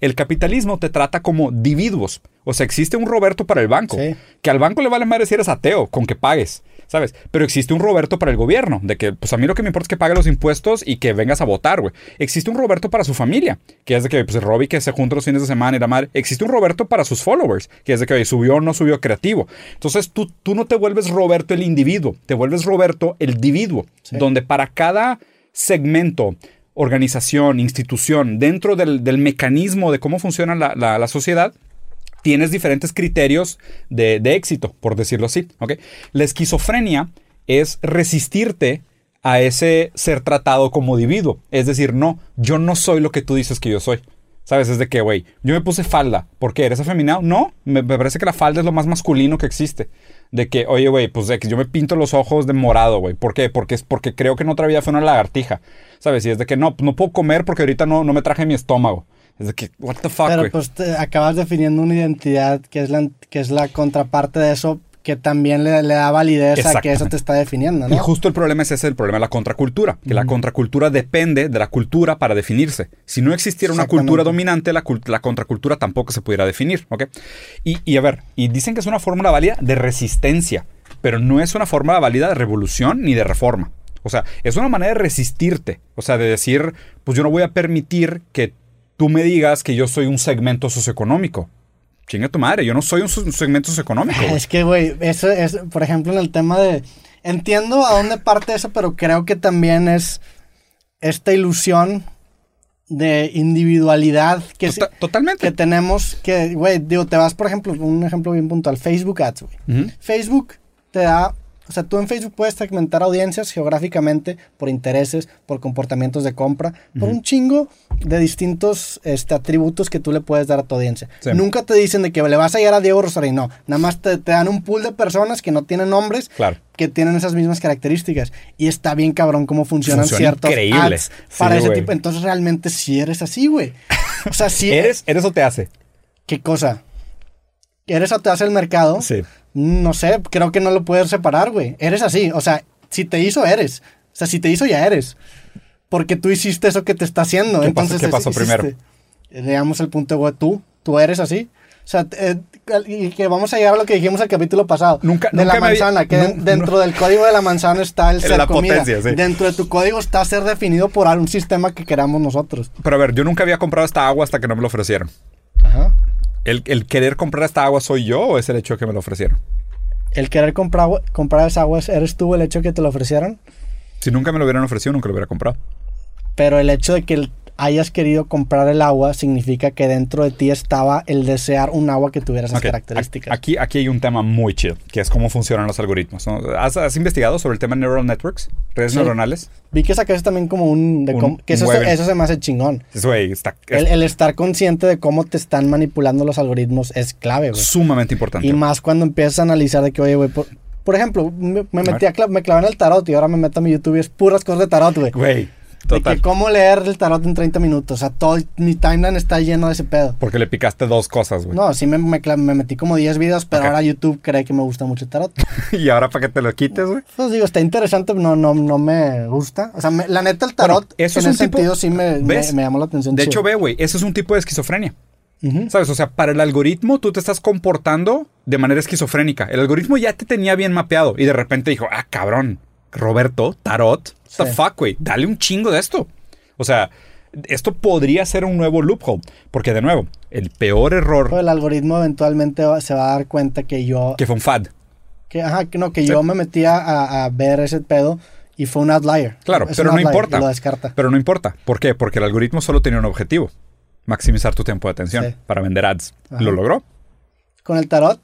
El capitalismo te trata como dividuos. O sea, existe un Roberto para el banco, Sí. que al banco le vale madre si eres ateo, con que pagues. ¿Sabes? Pero existe un Roberto para el gobierno, de que, pues a mí lo que me importa es que pague los impuestos y que vengas a votar, güey. Existe un Roberto para su familia, que es de que, pues, Robbie que se junta los fines de semana y la madre. Existe un Roberto para sus followers, que es de que, oye, subió o no subió creativo. Entonces, tú, tú no te vuelves Roberto el individuo, te vuelves Roberto el dividuo, Sí. donde para cada segmento, organización, institución, dentro del, del mecanismo de cómo funciona la, la- la sociedad, tienes diferentes criterios de, de éxito, por decirlo así. ¿ok? La esquizofrenia es resistirte a ese ser tratado como individuo. Es decir, no, yo no soy lo que tú dices que yo soy. ¿Sabes? Es de que, güey, yo me puse falda. ¿Por qué? ¿Eres afeminado? No, me, me parece que la falda es lo más masculino que existe. De que, oye, güey, pues de que yo me pinto los ojos de morado, güey. ¿Por qué? Porque es porque creo que en otra vida fue una lagartija. ¿Sabes? Y es de que no, no puedo comer porque ahorita no, no me traje mi estómago. Es de que, what the fuck, Pero güey. pues te acabas definiendo una identidad que es la, que es la contraparte de eso que también le, le da validez a que eso te está definiendo, ¿no? Y justo el problema es ese, el problema de la contracultura, que la contracultura depende de la cultura para definirse. Si no existiera una cultura dominante, la, la contracultura tampoco se pudiera definir, ¿ok? Y, y a ver, y dicen que es una fórmula válida de resistencia, pero no es una fórmula válida de revolución ni de reforma. O sea, es una manera de resistirte, o sea, de decir, pues yo no voy a permitir que tú me digas que yo soy un segmento socioeconómico. Chinga tu madre, yo no soy un, segmento socioeconómico. Es que, güey, eso es, por ejemplo, en el tema de... Entiendo a dónde parte eso, pero creo que también es esta ilusión de individualidad que, sí- Tota- totalmente. que tenemos que, güey, digo, te vas, por ejemplo, un ejemplo bien puntual, Facebook Ads, güey. Facebook te da O sea, tú en Facebook puedes segmentar audiencias geográficamente por intereses, por comportamientos de compra, por un chingo de distintos este, atributos que tú le puedes dar a tu audiencia. Sí. Nunca te dicen de que le vas a llegar a Diego Rosarín, no. Nada más te, te dan un pool de personas que no tienen nombres, Claro. que tienen esas mismas características. Y está bien cabrón cómo funcionan Funciona ciertos increíble. ads Sí, para ese tipo. Entonces realmente sí eres así, güey. O sea, sí. [LAUGHS] ¿Eres, ¿Eres o te hace? ¿Qué cosa? ¿Eres o te hace el mercado? Sí. No sé, creo que no lo puedes separar, güey. Eres así. O sea, si te hizo, eres. O sea, si te hizo, ya eres. Porque tú hiciste eso que te está haciendo. ¿Qué pasó- Entonces, qué pasó hiciste. primero? Veamos el punto, güey. Tú, tú eres así. O sea, eh, y que vamos a llegar a lo que dijimos al capítulo pasado. Nunca- de nunca la manzana, que no- dentro del código de la manzana está el [LAUGHS] ser la comida. potencia, sí. Dentro de tu código está ser definido por algún sistema que queramos nosotros. Pero a ver, yo nunca había comprado esta agua hasta que no me lo ofrecieron. Ajá. ¿El, el querer comprar esta agua soy yo o es el hecho de que me lo ofrecieron? El querer comprar, comprar esa agua, ¿eres tú el hecho de que te lo ofrecieron? Si nunca me lo hubieran ofrecido, nunca lo hubiera comprado. Pero el hecho de que hayas querido comprar el agua significa que dentro de ti estaba el desear un agua que tuviera esas características. Aquí, aquí hay un tema muy chido, que es cómo funcionan los algoritmos. ¿no? ¿Has, has investigado sobre el tema de neural networks? ¿Redes Sí. neuronales? Vi que sacaste también como un... de Un- cómo- que un eso, se, eso se me hace chingón. Es, güey, está El, es el estar consciente de cómo te están manipulando los algoritmos es clave, güey. sumamente importante. Y más cuando empiezas a analizar de que, oye, güey, por, ejemplo, me, me metí a cla- me clavé en el tarot y ahora me meto a mi YouTube y es puras cosas de tarot, güey. Güey, De total. que cómo leer el tarot en 30 minutos. O sea, todo mi timeline está lleno de ese pedo. Porque le picaste dos cosas, güey. No, sí me, me, metí como 10 videos, pero ahora YouTube cree que me gusta mucho el tarot. [LAUGHS] y ahora para que te lo quites, güey. Pues digo, está interesante, no, no, no me gusta. O sea, me- la neta, el tarot, Bueno, eso en es un ese tipo- sentido, sí me, me, llamó la atención. De chido. hecho, ve, güey, ese es un tipo de esquizofrenia. ¿Sabes? O sea, para el algoritmo tú te estás comportando de manera esquizofrénica. El algoritmo ya te tenía bien mapeado y de repente dijo, ah, cabrón, Roberto, Tarot, what the Sí. fuck, güey, dale un chingo de esto. O sea, esto podría ser un nuevo loophole. Porque, de nuevo, el peor error Pero el algoritmo eventualmente se va a dar cuenta que yo, que fue un fad. que, ajá, que no, que Sí. yo me metía a, a ver ese pedo y fue un outlier. Claro, Es pero no importa. Lo descarta. Pero no importa. ¿Por qué? Porque el algoritmo solo tenía un objetivo. Maximizar tu tiempo de atención Sí. para vender ads. Ajá. ¿Lo logró? Con el tarot,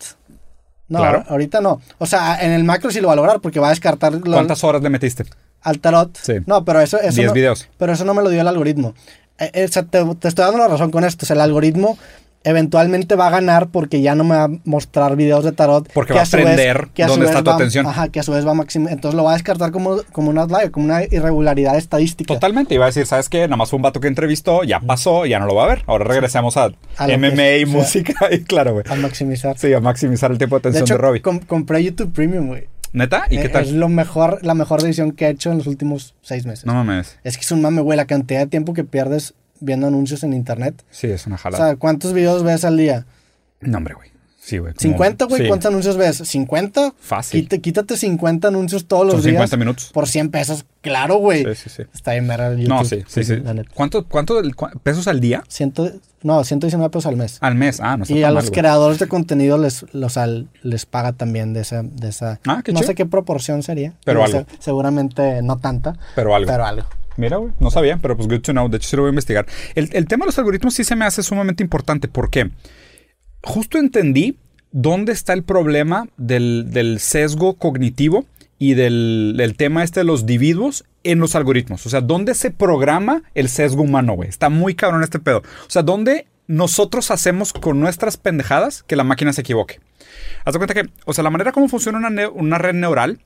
no, Claro. ahorita no. O sea, en el macro sí lo va a lograr porque va a descartar lo- ¿Cuántas horas le metiste? al tarot. Sí. No, pero eso, eso 10 no- videos. Pero eso no me lo dio el algoritmo. Eh, eh, o sea, te, te estoy dando la razón con esto. O sea, el algoritmo eventualmente va a ganar porque ya no me va a mostrar videos de tarot. Porque que va a vez- aprender que a su dónde vez está tu va- atención. Ajá, que a su vez va a maximizar. Entonces lo va a descartar como, como una irregularidad estadística. Totalmente. Iba a decir, ¿sabes qué? Nada más fue un vato que entrevistó, ya pasó, ya no lo va a ver. Ahora regresemos a, MMA que y música. [LAUGHS] Y claro, güey. A maximizar. Sí, a maximizar el tiempo de atención de, hecho, Robbie. com- compré YouTube Premium, güey. ¿Neta? ¿Y Eh, qué tal? Es lo mejor, la mejor decisión que he hecho en los últimos seis meses. No mames. Es que es un mame, güey, la cantidad de tiempo que pierdes viendo anuncios en internet. Sí, es una O jalada. sea, ¿cuántos videos ves al día? no, hombre, güey. Sí, güey. como- ¿50, güey? sí. ¿Cuántos anuncios ves? ¿50? Fácil. Quítate, quítate 50 anuncios todos los Son días. 50 minutos. Por 100 pesos. Claro, güey. Sí, sí, sí. Está bien YouTube. No, sí, sí, sí. ¿Cuánto, cuánto pesos al día? Ciento, no, 119 pesos al mes. Al mes. Ah, no está y a mal, los creadores de contenido les, los, al- les paga también de esa... De esa Ah, qué no chido. sé qué proporción sería. Pero algo. seguramente no tanta. Pero algo. Pero algo. Mira, güey, no sabía, pero pues good to know. De hecho, sí lo voy a investigar. El, el tema de los algoritmos sí se me hace sumamente importante. ¿Por qué? Justo entendí dónde está el problema del, del sesgo cognitivo y del, del tema este de los individuos en los algoritmos. O sea, ¿dónde se programa el sesgo humano, güey? Está muy cabrón este pedo. O sea, ¿dónde nosotros hacemos con nuestras pendejadas que la máquina se equivoque? Haz de cuenta que, o sea, la manera como funciona una, una red neural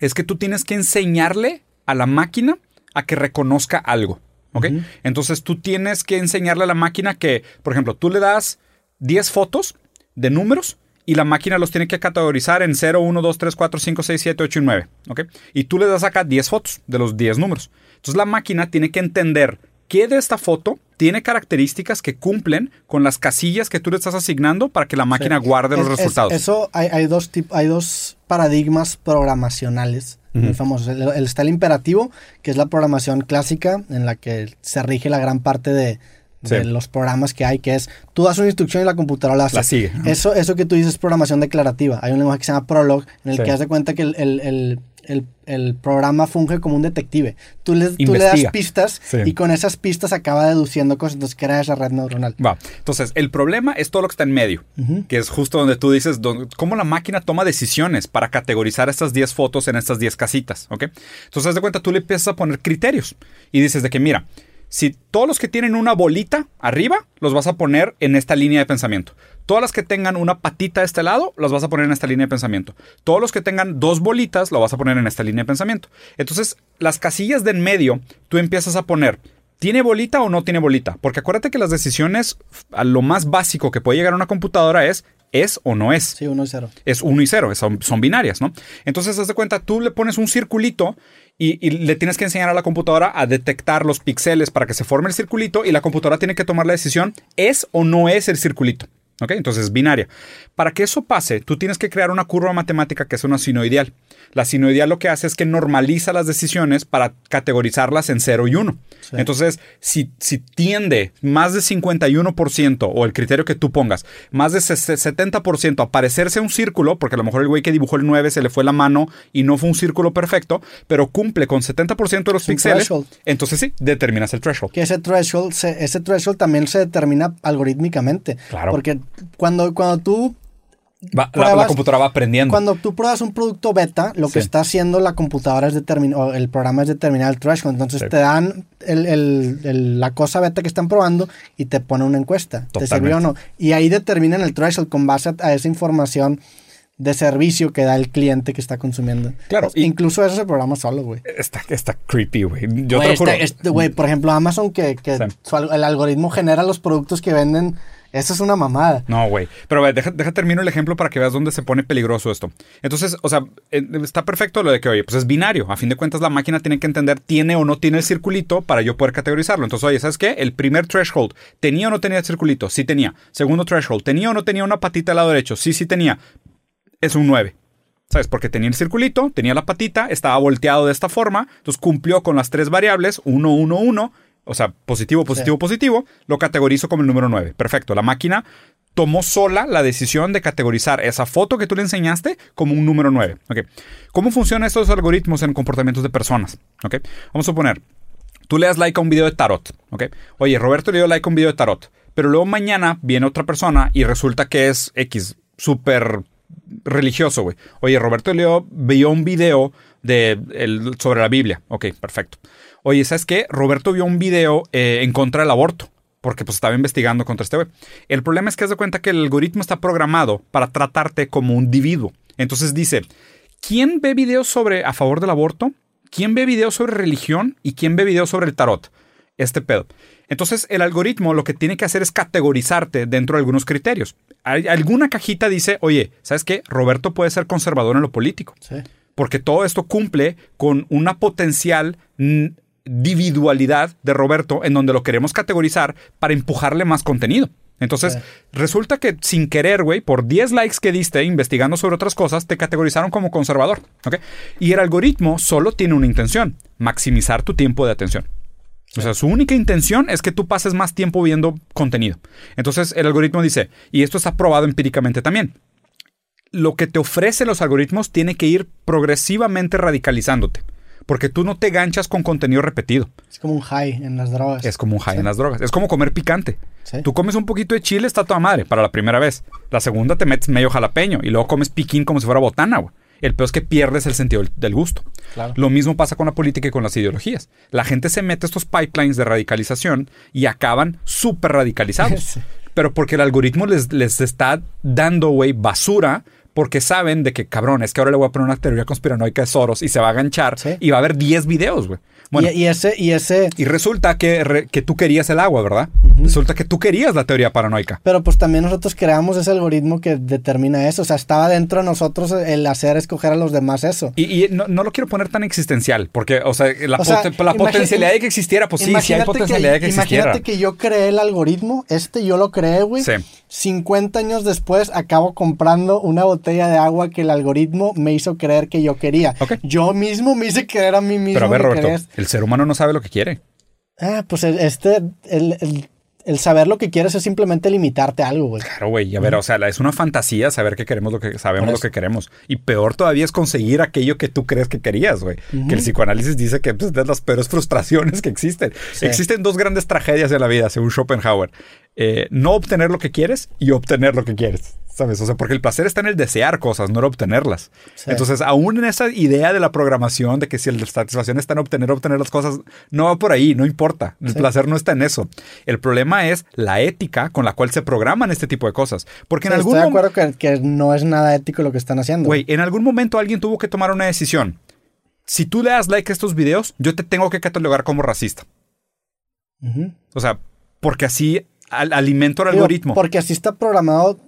es que tú tienes que enseñarle a la máquina a que reconozca algo. ¿Ok? Ujú. Entonces tú tienes que enseñarle a la máquina que, por ejemplo, tú le das 10 fotos de números y la máquina los tiene que categorizar en 0, 1, 2, 3, 4, 5, 6, 7, 8 y 9. ¿Ok? Y tú le das acá 10 fotos de los 10 números. Entonces la máquina tiene que entender qué de esta foto tiene características que cumplen con las casillas que tú le estás asignando para que la máquina guarde los Es- es- resultados. eso hay, hay dos tip- hay dos paradigmas programacionales muy famosos. El, el- está el imperativo, que es la programación clásica en la que se rige la gran parte de, de Sí. los programas que hay, que es tú das una instrucción y la computadora la hace. La sigue. Eso, eso que tú dices es programación declarativa. Hay un lenguaje que se llama Prolog, en el Sí. que haz de cuenta que el, el- el- el- el programa funge como un detective. Tú le, tú le das pistas Sí. y con esas pistas acaba deduciendo cosas. Entonces crea esa red neuronal. Va. Entonces, el problema es todo lo que está en medio, Ujú. que es justo donde tú dices cómo la máquina toma decisiones para categorizar estas 10 fotos en estas 10 casitas, ¿ok? Entonces, de cuenta, tú le empiezas a poner criterios y dices de que, mira, si todos los que tienen una bolita arriba, los vas a poner en esta línea de pensamiento. Todas las que tengan una patita de este lado, las vas a poner en esta línea de pensamiento. Todos los que tengan dos bolitas, lo vas a poner en esta línea de pensamiento. Entonces, las casillas de en medio, tú empiezas a poner ¿Tiene bolita o no tiene bolita? Porque acuérdate que las decisiones, a lo más básico que puede llegar a una computadora es es o no es. Sí, uno y cero. Es 1 y 0, son, son binarias, ¿no? Entonces, haz de cuenta, tú le pones un circulito y, y le tienes que enseñar a la computadora a detectar los píxeles para que se forme el circulito y la computadora tiene que tomar la decisión, ¿es o no es el circulito? ¿Ok? Entonces es binaria. Para que eso pase, tú tienes que crear una curva matemática que es una sinoideal. La sinoideal lo que hace es que normaliza las decisiones para categorizarlas en 0 y 1. Sí. Entonces, si, si tiende más de 51% o el criterio que tú pongas, más de 70% a parecerse a un círculo, porque a lo mejor el güey que dibujó el 9 se le fue la mano y no fue un círculo perfecto, pero cumple con 70% de los píxeles, entonces sí, determinas el threshold. Que ese threshold, se- ese threshold también se determina algorítmicamente. Claro. Porque cuando, cuando tú Va- la, computadora va aprendiendo. Cuando tú pruebas un producto beta, lo que está haciendo la computadora es determinar, o el programa es determinar el threshold. Entonces Sí. te dan el- el- el- la cosa beta que están probando y te pone una encuesta. ¿Te sirvió o no? Y ahí determinan el threshold con base a, a esa información de servicio que da el cliente que está consumiendo. Claro, Y, Incluso eso se programa solo, güey. Está, está creepy, güey. Yo Güey, te lo juro. este- este- güey, por ejemplo, Amazon que, que Sí. su el algoritmo genera los productos que venden. Eso es una mamada. No, güey. Pero ve, deja, deja termino el ejemplo para que veas dónde se pone peligroso esto. Entonces, o sea, eh, está perfecto lo de que, oye, pues es binario. A fin de cuentas, la máquina tiene que entender tiene o no tiene el circulito para yo poder categorizarlo. Entonces, oye, ¿sabes qué? El primer threshold, ¿tenía o no tenía el circulito? Sí tenía. Segundo threshold, ¿tenía o no tenía una patita al lado derecho? Sí, sí tenía. Es un 9. ¿Sabes? Porque tenía el circulito, tenía la patita, estaba volteado de esta forma, entonces cumplió con las tres variables, 1, 1, 1, o sea, positivo, positivo, positivo, lo categorizo como el número 9. Perfecto, la máquina tomó sola la decisión de categorizar esa foto que tú le enseñaste como un número 9. ¿ok? ¿Cómo funcionan estos algoritmos en comportamientos de personas? ¿ok? Vamos a suponer, tú le das like a un video de tarot, ¿ok? Oye, Roberto le dio like a un video de tarot, pero luego mañana viene otra persona y resulta que es X, súper religioso, güey. Oye, Roberto le dio, vio un video de, el- sobre la Biblia. Ok, perfecto. Oye, ¿sabes qué? Roberto vio un video eh, en contra del aborto. Porque pues estaba investigando contra este güey. El problema es que haz de cuenta que el algoritmo está programado para tratarte como un individuo. Entonces dice, ¿quién ve videos sobre a favor del aborto? ¿Quién ve videos sobre religión? ¿Y quién ve videos sobre el tarot? Este pedo. Entonces el algoritmo lo que tiene que hacer es categorizarte dentro de algunos criterios. Hay- alguna cajita dice, oye, ¿sabes qué? Roberto puede ser conservador en lo político Sí. porque todo esto cumple con una potencial mm, individualidad de Roberto en donde lo queremos categorizar para empujarle más contenido. Entonces, Sí. resulta que sin querer, güey, por 10 likes que diste investigando sobre otras cosas, te categorizaron como conservador. ¿ok? Y el algoritmo solo tiene una intención, maximizar tu tiempo de atención. O sea, su única intención es que tú pases más tiempo viendo contenido. Entonces, el algoritmo dice, y esto está probado empíricamente también, lo que te ofrecen los algoritmos tiene que ir progresivamente radicalizándote. Porque tú no te ganchas con contenido repetido. Es como un high en las drogas. Es como un high Sí. en las drogas. Es como comer picante. Sí. Tú comes un poquito de chile, está toda madre, para la primera vez. La segunda te metes medio jalapeño y luego comes piquín como si fuera botana, güey. El peor es que pierdes el sentido del- gusto. Claro. Lo mismo pasa con la política y con las ideologías. La gente se mete a estos pipelines de radicalización y acaban súper radicalizados. [LAUGHS] Sí. Pero porque el algoritmo les, les está dando, güey, basura porque saben de que, cabrón, es que ahora le voy a poner una teoría conspiranoica de Soros y se va a ganchar Sí. y va a haber 10 videos, güey. Bueno, y, y ese, y ese, y resulta que, re- que tú querías el agua, ¿verdad? Resulta que tú querías la teoría paranoica. pero pues también nosotros creamos ese algoritmo que determina eso. O sea, estaba dentro de nosotros el hacer escoger a los demás eso. Y, y no, no lo quiero poner tan existencial, porque, o sea, la, O sea, poten- la imagi- potencialidad de que existiera, pues sí, sí hay potencialidad de que existiera. Imagínate que yo creé el algoritmo, este yo lo creé, güey. Sí. 50 años después acabo comprando una botella de agua que el algoritmo me hizo creer que yo quería. Ok. Yo mismo me hice creer a mí mismo. Pero a ver, Roberto, el ser humano no sabe lo que quiere. Ah, pues este, el, el- el saber lo que quieres es simplemente limitarte a algo, güey. Claro, güey. Y a ver, o sea, es una fantasía saber que queremos lo que sabemos lo que queremos. Y peor todavía es conseguir aquello que tú crees que querías, güey. Que el psicoanálisis dice que pues, es de las peores frustraciones que existen. Sí. Existen dos grandes tragedias en la vida, según Schopenhauer. Eh, no obtener lo que quieres y obtener lo que quieres. ¿Sabes? O sea, porque el placer está en el desear cosas, no en obtenerlas. Sí. Entonces, aún en esa idea de la programación, de que si la satisfacción está en obtener, obtener las cosas, no va por ahí, no importa. El Sí. placer no está en eso. El problema es la ética con la cual se programan este tipo de cosas. Porque en algún Estoy de momento, acuerdo que, que no es nada ético lo que están haciendo. güey, en algún momento alguien tuvo que tomar una decisión. Si tú le das like a estos videos, yo te tengo que catalogar como racista. O sea, porque así al- alimento Digo, algoritmo. Porque así está programado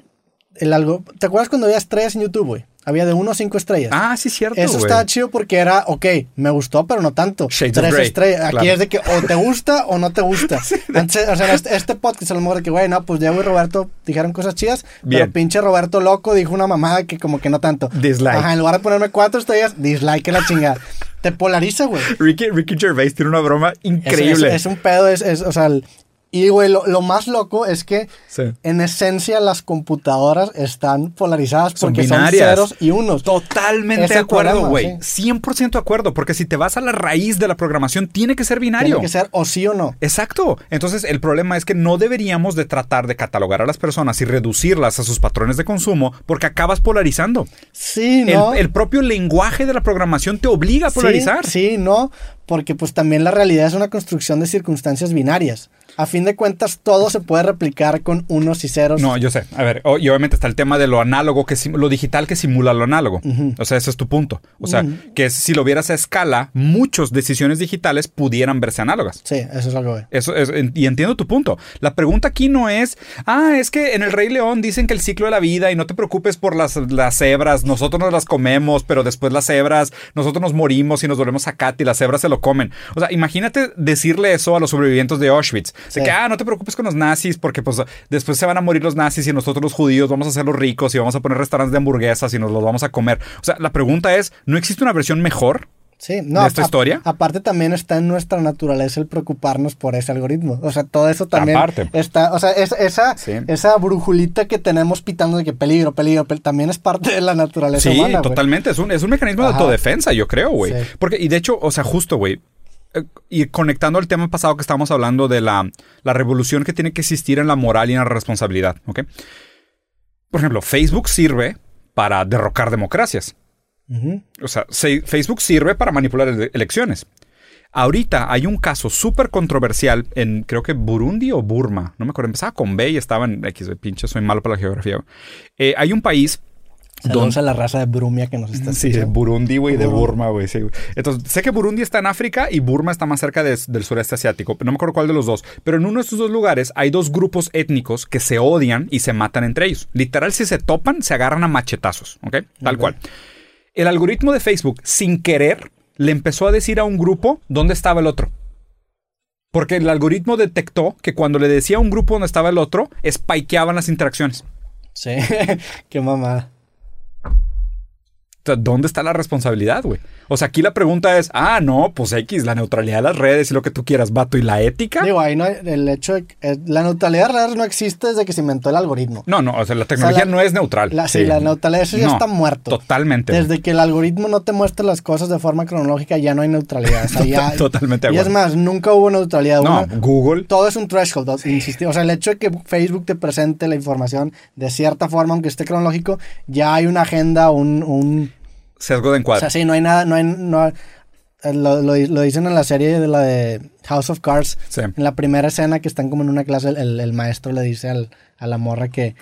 el algo. ¿Te acuerdas cuando había estrellas en YouTube, güey? Había de 1 a 5 estrellas. Ah, sí, cierto. Eso güey. estaba chido porque era, ok, me gustó, pero no tanto. Shades of Tres Grey, estrellas. Aquí claro. es de que o te gusta o no te gusta. [LAUGHS] Antes, o sea, este, este podcast a lo mejor de que, güey, no, pues Diego y Roberto dijeron cosas chidas, Bien. pero pinche Roberto loco dijo una mamada que como que no tanto. Dislike. Ajá, en lugar de ponerme cuatro estrellas, dislike en la chingada. te polariza, güey. [LAUGHS] Ricky, Ricky Gervais tiene una broma increíble. Es, es un pedo, es, es, o sea, el- y güey, lo, lo más loco es que Sí. en esencia las computadoras están polarizadas Son porque binarias. son ceros y unos. Totalmente de acuerdo, güey. 100% de acuerdo, porque si te vas a la raíz de la programación, tiene que ser binario. Tiene que ser o sí o no. Exacto. Entonces, el problema es que no deberíamos de tratar de catalogar a las personas y reducirlas a sus patrones de consumo porque acabas polarizando. Sí, El- no. El, propio lenguaje de la programación te obliga a polarizar. Sí, sí, no, porque pues también la realidad es una construcción de circunstancias binarias. A fin de cuentas, todo se puede replicar con unos y ceros. No, yo sé. A ver, y obviamente está el tema de lo análogo, que lo digital que simula lo análogo. O sea, ese es tu punto. O sea, que si lo vieras a escala, muchas decisiones digitales pudieran verse análogas. Sí, eso es algo. Eso es, y entiendo tu punto. La pregunta aquí no es, ah, es que en el Rey León dicen que el ciclo de la vida y no te preocupes por las, las cebras, nosotros nos las comemos, pero después las cebras, nosotros nos morimos y nos volvemos a Cat y las cebras se lo comen. O sea, imagínate decirle eso a los sobrevivientes de Auschwitz. De Sí. que, ah, no te preocupes con los nazis porque pues después se van a morir los nazis y nosotros los judíos vamos a ser los ricos y vamos a poner restaurantes de hamburguesas y nos los vamos a comer. O sea, la pregunta es, ¿no existe una versión mejor? Sí, no. ¿De esta a- historia? Aparte también está en nuestra naturaleza el preocuparnos por ese algoritmo. O sea, todo eso también Aparte. está, o sea, es- esa, Sí. esa brujulita que tenemos pitando de que peligro, peligro, pel- también es parte de la naturaleza Sí, humana. totalmente. Es un, es un mecanismo de autodefensa, yo creo, güey. Sí. Porque, y de hecho, o sea, justo, güey. Eh, Y conectando al tema pasado que estábamos hablando de la, la revolución que tiene que existir en la moral y en la responsabilidad, ¿ok? Por ejemplo, Facebook sirve para derrocar democracias. O sea, se- Facebook sirve para manipular ele- elecciones. Ahorita hay un caso súper controversial en, creo que Burundi o Burma, no me acuerdo, empezaba con B y estaba en X, pinche, soy malo para la geografía. Eh, hay un país Saludos a la raza de Brumia que nos está Sí, de escuchando. Burundi, güey, de. Burma, güey, sí. Entonces, sé que Burundi está en África y Burma está más cerca de- del sureste asiático. No me acuerdo cuál de los dos. Pero en uno de estos dos lugares hay dos grupos étnicos que se odian y se matan entre ellos. Literal, si se topan, se agarran a machetazos, ¿ok? Tal cual. El algoritmo de Facebook, sin querer, le empezó a decir a un grupo dónde estaba el otro. Porque el algoritmo detectó que cuando le decía a un grupo dónde estaba el otro, spikeaban las interacciones. Sí, [LAUGHS] qué mamada. Sea, ¿dónde está la responsabilidad, güey? O sea, aquí la pregunta es, ah, no, pues X, la neutralidad de las redes y lo que tú quieras, vato, ¿y la ética? Digo, ahí no hay- el hecho de que eh, la neutralidad de redes no existe desde que se inventó el algoritmo. No, no, o sea, la tecnología la- no es neutral. La, sí, la neutralidad, eso ya No, está muerto. Totalmente. Desde que el algoritmo no te muestra las cosas de forma cronológica, ya no hay neutralidad. O sea, [LAUGHS] ya- Totalmente Y es más, nunca hubo neutralidad. No, Una- Google. todo es un threshold, o- insistí. O sea, el hecho de que Facebook te presente la información de cierta forma, aunque esté cronológico, ya hay una agenda, un... un Sesgo de o encuadre. sea, sí, no hay nada, no hay... No, eh, lo, lo- lo dicen en la serie de la de House of Cards. Sí. En la primera escena que están como en una clase, el, el- el maestro le dice al- a la morra que,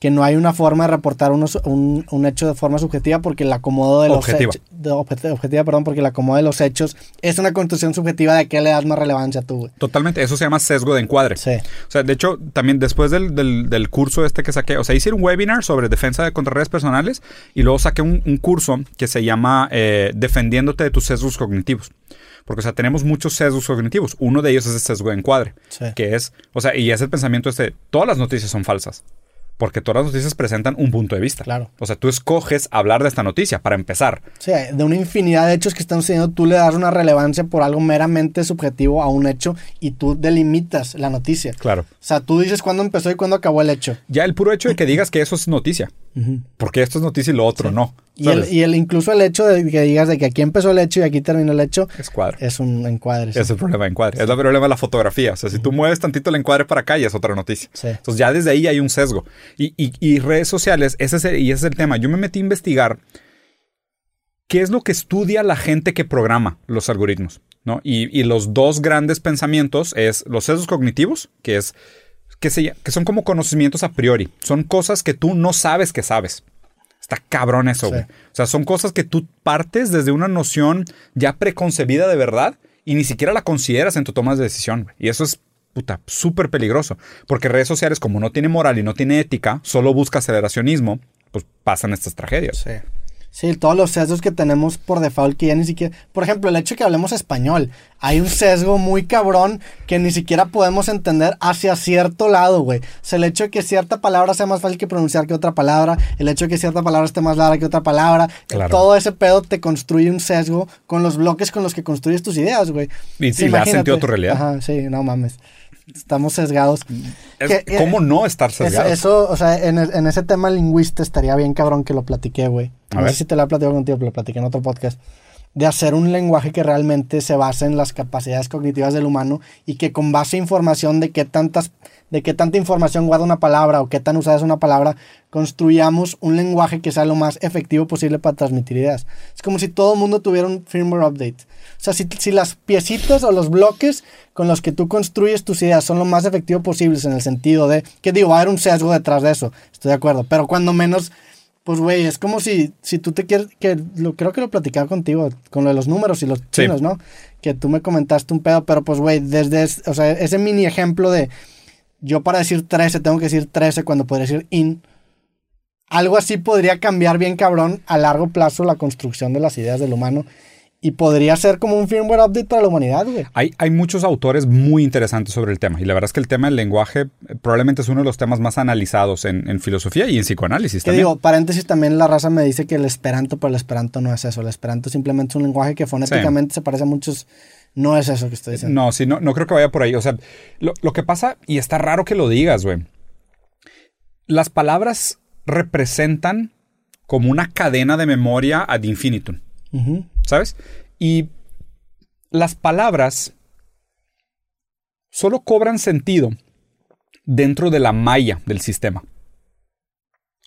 que no hay una forma de reportar unos- un, un hecho de forma subjetiva porque el acomodo de los Objetiva. hechos. de objetiva, perdón, porque el acomodo de los hechos es una construcción subjetiva de qué le das más relevancia tú, güey. Totalmente. Eso se llama sesgo de encuadre. Sí. O sea, de hecho, también después del, del- del curso este que saqué, o sea, hice un webinar sobre defensa de contra redes personales y luego saqué un, un curso que se llama eh, Defendiéndote de tus sesgos cognitivos. Porque, o sea, tenemos muchos sesgos cognitivos. Uno de ellos es el sesgo de encuadre. Sí. Que es, o sea, y es el pensamiento este, todas las noticias son falsas. Porque todas las noticias presentan un punto de vista. Claro. O sea, tú escoges hablar de esta noticia para empezar. Sí, de una infinidad de hechos que están sucediendo, tú le das una relevancia por algo meramente subjetivo a un hecho y tú delimitas la noticia. Claro. O sea, tú dices cuándo empezó y cuándo acabó el hecho. Ya el puro hecho de que digas que eso es noticia. Porque esto es noticia y lo otro no. Y el, ¿sabes? y el incluso el hecho de que digas de que aquí empezó el hecho y aquí terminó el hecho Es cuadro. es un encuadre. sí. Es el problema de encuadre. Es el problema de la fotografía. O sea, si tú mueves tantito el encuadre para acá, ya es otra noticia. Sí. Entonces ya desde ahí hay un sesgo. Y, y- y redes sociales, ese es el, y ese es el tema. Yo me metí a investigar qué es lo que estudia la gente que programa los algoritmos. ¿no? Y, y los dos grandes pensamientos es los sesgos cognitivos, que es que, se, que son como conocimientos a priori. Son cosas que tú no sabes que sabes. Está cabrón eso, Sí. güey. O sea, son cosas que tú partes desde una noción ya preconcebida de verdad y ni siquiera la consideras en tu toma de decisión. güey. Y eso es puta súper peligroso. Porque redes sociales, como no tiene moral y no tiene ética, solo busca aceleracionismo, pues pasan estas tragedias. Sí. Sí, todos los sesgos que tenemos por default que ya ni siquiera... Por ejemplo, el hecho de que hablemos español. Hay un sesgo muy cabrón que ni siquiera podemos entender hacia cierto lado, güey. O sea, el hecho de que cierta palabra sea más fácil que pronunciar que otra palabra, el hecho de que cierta palabra esté más larga que otra palabra, Claro. todo ese pedo te construye un sesgo con los bloques con los que construyes tus ideas, güey. Y- Sí, y das imagínate. sentido tu realidad. Ajá, sí, no mames. Estamos sesgados. Es- Que- eh, ¿Cómo no estar Eso, sesgado? eso, o sea, en, el- en ese tema lingüista estaría bien cabrón que lo platiqué, güey. A No ver. sé si te lo he platicado contigo, pero lo platiqué en otro podcast. De hacer un lenguaje que realmente se base en las capacidades cognitivas del humano y que con base a información de qué tantas, de qué tanta información guarda una palabra o qué tan usada es una palabra, construyamos un lenguaje que sea lo más efectivo posible para transmitir ideas. Es como si todo el mundo tuviera un firmware update. O sea, si, si las piecitas o los bloques con los que tú construyes tus ideas son lo más efectivo posibles en el sentido de, que digo, va a haber un sesgo detrás de eso, estoy de acuerdo, pero cuando menos, pues güey, es como si, si tú te quieres, que lo, creo que lo platicaba contigo, con lo de los números y los Sí. chinos, ¿no? Que tú me comentaste un pedo, pero pues güey, desde, es- o sea, ese mini ejemplo de, yo para decir 13 tengo que decir 13 cuando podría decir in. Algo así podría cambiar bien cabrón a largo plazo la construcción de las ideas del humano y podría ser como un firmware update para la humanidad, güey. Hay, hay muchos autores muy interesantes sobre el tema. Y la verdad es que el tema del lenguaje eh, probablemente es uno de los temas más analizados en, en filosofía y en psicoanálisis Que también. digo, paréntesis, también la raza me dice que el esperanto, pero el esperanto no es eso. El esperanto simplemente es un lenguaje que fonéticamente se parece a muchos. No es eso que estoy diciendo. No, sí, no, no creo que vaya por ahí. O sea, lo, lo que pasa, y está raro que lo digas, güey. Las palabras representan como una cadena de memoria ad infinitum. ¿sabes? Y las palabras solo cobran sentido dentro de la malla del sistema.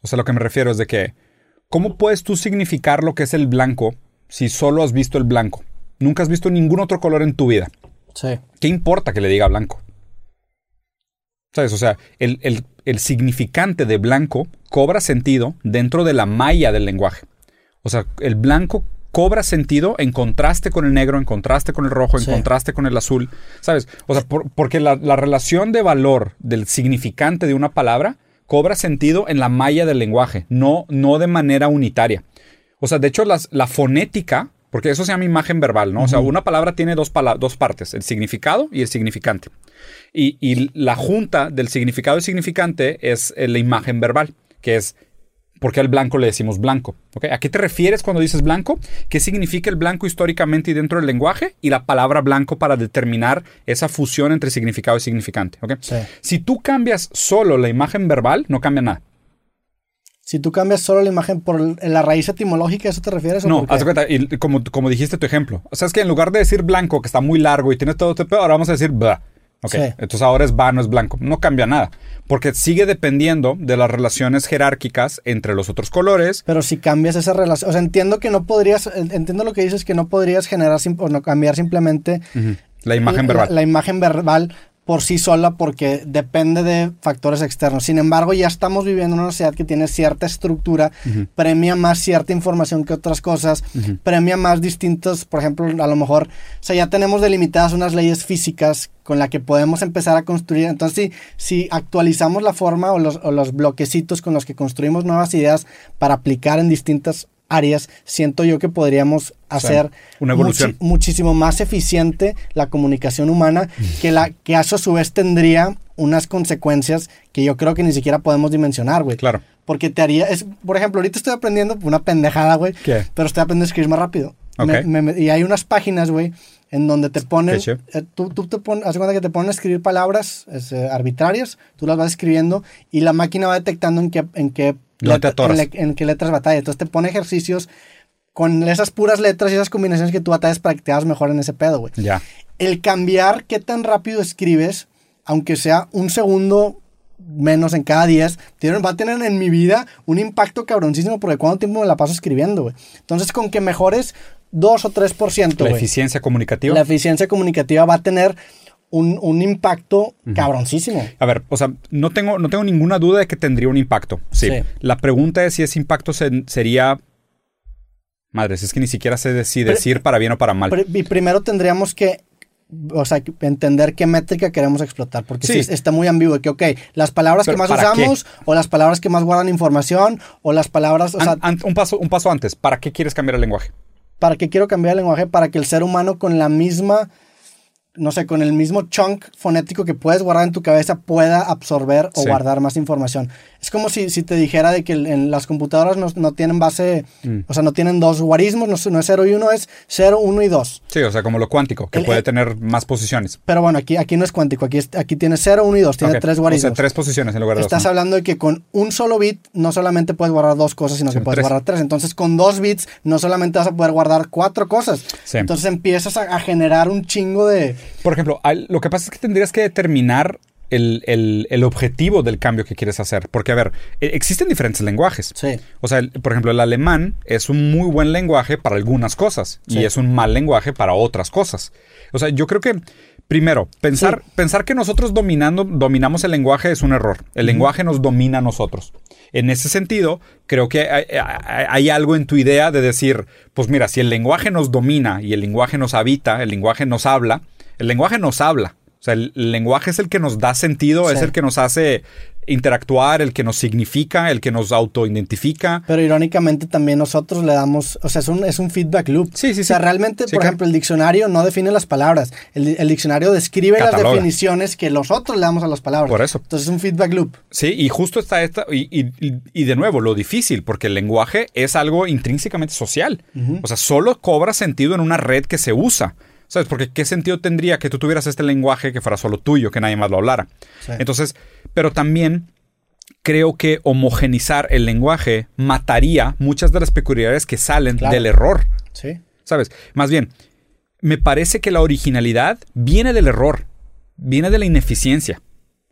O sea, lo que me refiero es de que, ¿cómo puedes tú significar lo que es el blanco si solo has visto el blanco? Nunca has visto ningún otro color en tu vida. Sí. ¿Qué importa que le diga blanco? ¿Sabes? O sea, el, el- el significante de blanco cobra sentido dentro de la malla del lenguaje. O sea, el blanco cobra sentido en contraste con el negro, en contraste con el rojo, en Sí. contraste con el azul. ¿Sabes? O sea, por- porque la, la relación de valor del significante de una palabra cobra sentido en la malla del lenguaje, no, no de manera unitaria. O sea, de hecho, las- la fonética, porque eso se llama imagen verbal, ¿no? O sea, una palabra tiene dos, pala- dos partes, el significado y el significante. Y, y la junta del significado y significante es eh, la imagen verbal, que es porque al blanco le decimos blanco. ¿ok? ¿A qué te refieres cuando dices blanco? ¿Qué significa el blanco históricamente y dentro del lenguaje? Y la palabra blanco para determinar esa fusión entre significado y significante. ¿ok? Sí. Si tú cambias solo la imagen verbal, no cambia nada. Si tú cambias solo la imagen por la raíz etimológica, ¿a eso te refieres? No, haz cuenta, y como, como dijiste tu ejemplo. O sea, es que en lugar de decir blanco, que está muy largo y tiene todo este pedo, ahora vamos a decir bla. Ok, Sí. entonces ahora es va, no es blanco. No cambia nada. Porque sigue dependiendo de las relaciones jerárquicas entre los otros colores. Pero si cambias esa relación, o sea, entiendo que no podrías, entiendo lo que dices, que no podrías generar o no cambiar simplemente La imagen la- verbal. La, imagen verbal por sí sola porque depende de factores externos. Sin embargo, ya estamos viviendo en una sociedad que tiene cierta estructura, premia más cierta información que otras cosas, premia más distintos, por ejemplo, a lo mejor, o sea, ya tenemos delimitadas unas leyes físicas con la que podemos empezar a construir. Entonces, si, si actualizamos la forma o los, o los bloquecitos con los que construimos nuevas ideas para aplicar en distintas áreas, siento yo que podríamos hacer una evolución. muchísimo más eficiente la comunicación humana que la que eso a su vez tendría unas consecuencias que yo creo que ni siquiera podemos dimensionar, güey. Claro. Porque te haría, es, por ejemplo, ahorita estoy aprendiendo una pendejada, güey. ¿Qué? Pero estoy aprendiendo a escribir más rápido. Ok. Me- me- me- y hay unas páginas, güey, en donde te ponen, eh, tú, tú te pones, haz cuenta que te ponen a escribir palabras es, eh, arbitrarias, tú las vas escribiendo y la máquina va detectando en qué, en qué, No letra- en, le- en qué letras batalla. Entonces te pone ejercicios con esas puras letras y esas combinaciones que tú batallas para que te hagas mejor en ese pedo, güey Ya. el cambiar qué tan rápido escribes, aunque sea un segundo menos en cada 10, tiene- va a tener en mi vida un impacto cabroncísimo porque cuánto tiempo me la paso escribiendo, güey. Entonces, con que mejores 2 o 3%, La güey, eficiencia comunicativa. la eficiencia comunicativa va a tener un, un impacto cabroncísimo. A ver, o sea, no tengo, no tengo ninguna duda de que tendría un impacto. Sí. Sí. La pregunta es si ese impacto se- sería. Madres, es que ni siquiera sé si Pero- decir para bien o para mal. Y primero tendríamos que, o sea, entender qué métrica queremos explotar, porque Sí. sí, es- está muy ambiguo, que, ok, las palabras Pero que más usamos, o las palabras que más guardan información, o las palabras, o sea, An- an- un, paso, un paso antes, ¿para qué quieres cambiar el lenguaje? ¿Para qué quiero cambiar el lenguaje? Para que el ser humano con la misma, no sé, con el mismo chunk fonético que puedes guardar en tu cabeza pueda absorber o Sí. guardar más información. Es como si, si te dijera de que en las computadoras no, no tienen base, Mm. o sea, no tienen dos guarismos, no, es- no es 0 y 1, es 0, 1 y 2. Sí, o sea, como lo cuántico, que El- puede el- tener más posiciones. Pero bueno, aquí, aquí no es cuántico, aquí, es- aquí tiene 0, 1 y 2, tiene tres O guarismos. sea, tres posiciones en lugar de Estás dos. ¿no? hablando de que con un solo bit no solamente puedes guardar dos cosas, sino que puedes tres. guardar tres. Entonces, con dos bits no solamente vas a poder guardar cuatro cosas. Sí. Entonces empiezas a, a generar un chingo de... Por ejemplo, lo que pasa es que tendrías que determinar el, el- el objetivo del cambio que quieres hacer. Porque, a ver, e- existen diferentes lenguajes. Sí. O sea, el- por ejemplo, el alemán es un muy buen lenguaje para algunas cosas y es un mal lenguaje para otras cosas. O sea, yo creo que, primero, pensar, pensar que nosotros dominando, dominamos el lenguaje es un error. El lenguaje nos domina a nosotros. En ese sentido, creo que hay, hay- hay algo en tu idea de decir, pues mira, si el lenguaje nos domina y el lenguaje nos habita, el lenguaje nos habla, el lenguaje nos habla. O sea, el, el lenguaje es el que nos da sentido, es Sí. el que nos hace interactuar, el que nos significa, el que nos autoidentifica. Pero irónicamente también nosotros le damos, o sea, es un, es un feedback loop. Sí, sí, O sea, sí. realmente, Sí, por claro. ejemplo, el diccionario no define las palabras. El, di- el diccionario describe Cataloga. las definiciones que nosotros le damos a las palabras. Por eso. Entonces es un feedback loop. Sí, y justo está esta, y, y- y- y de nuevo, lo difícil, porque el lenguaje es algo intrínsecamente social. O sea, solo cobra sentido en una red que se usa. ¿Sabes? Porque ¿qué sentido tendría que tú tuvieras este lenguaje que fuera solo tuyo, que nadie más lo hablara? Sí. Entonces, pero también creo que homogenizar el lenguaje mataría muchas de las peculiaridades que salen Claro. del error. Sí. ¿Sabes? Más bien, me parece que la originalidad viene del error, viene de la ineficiencia,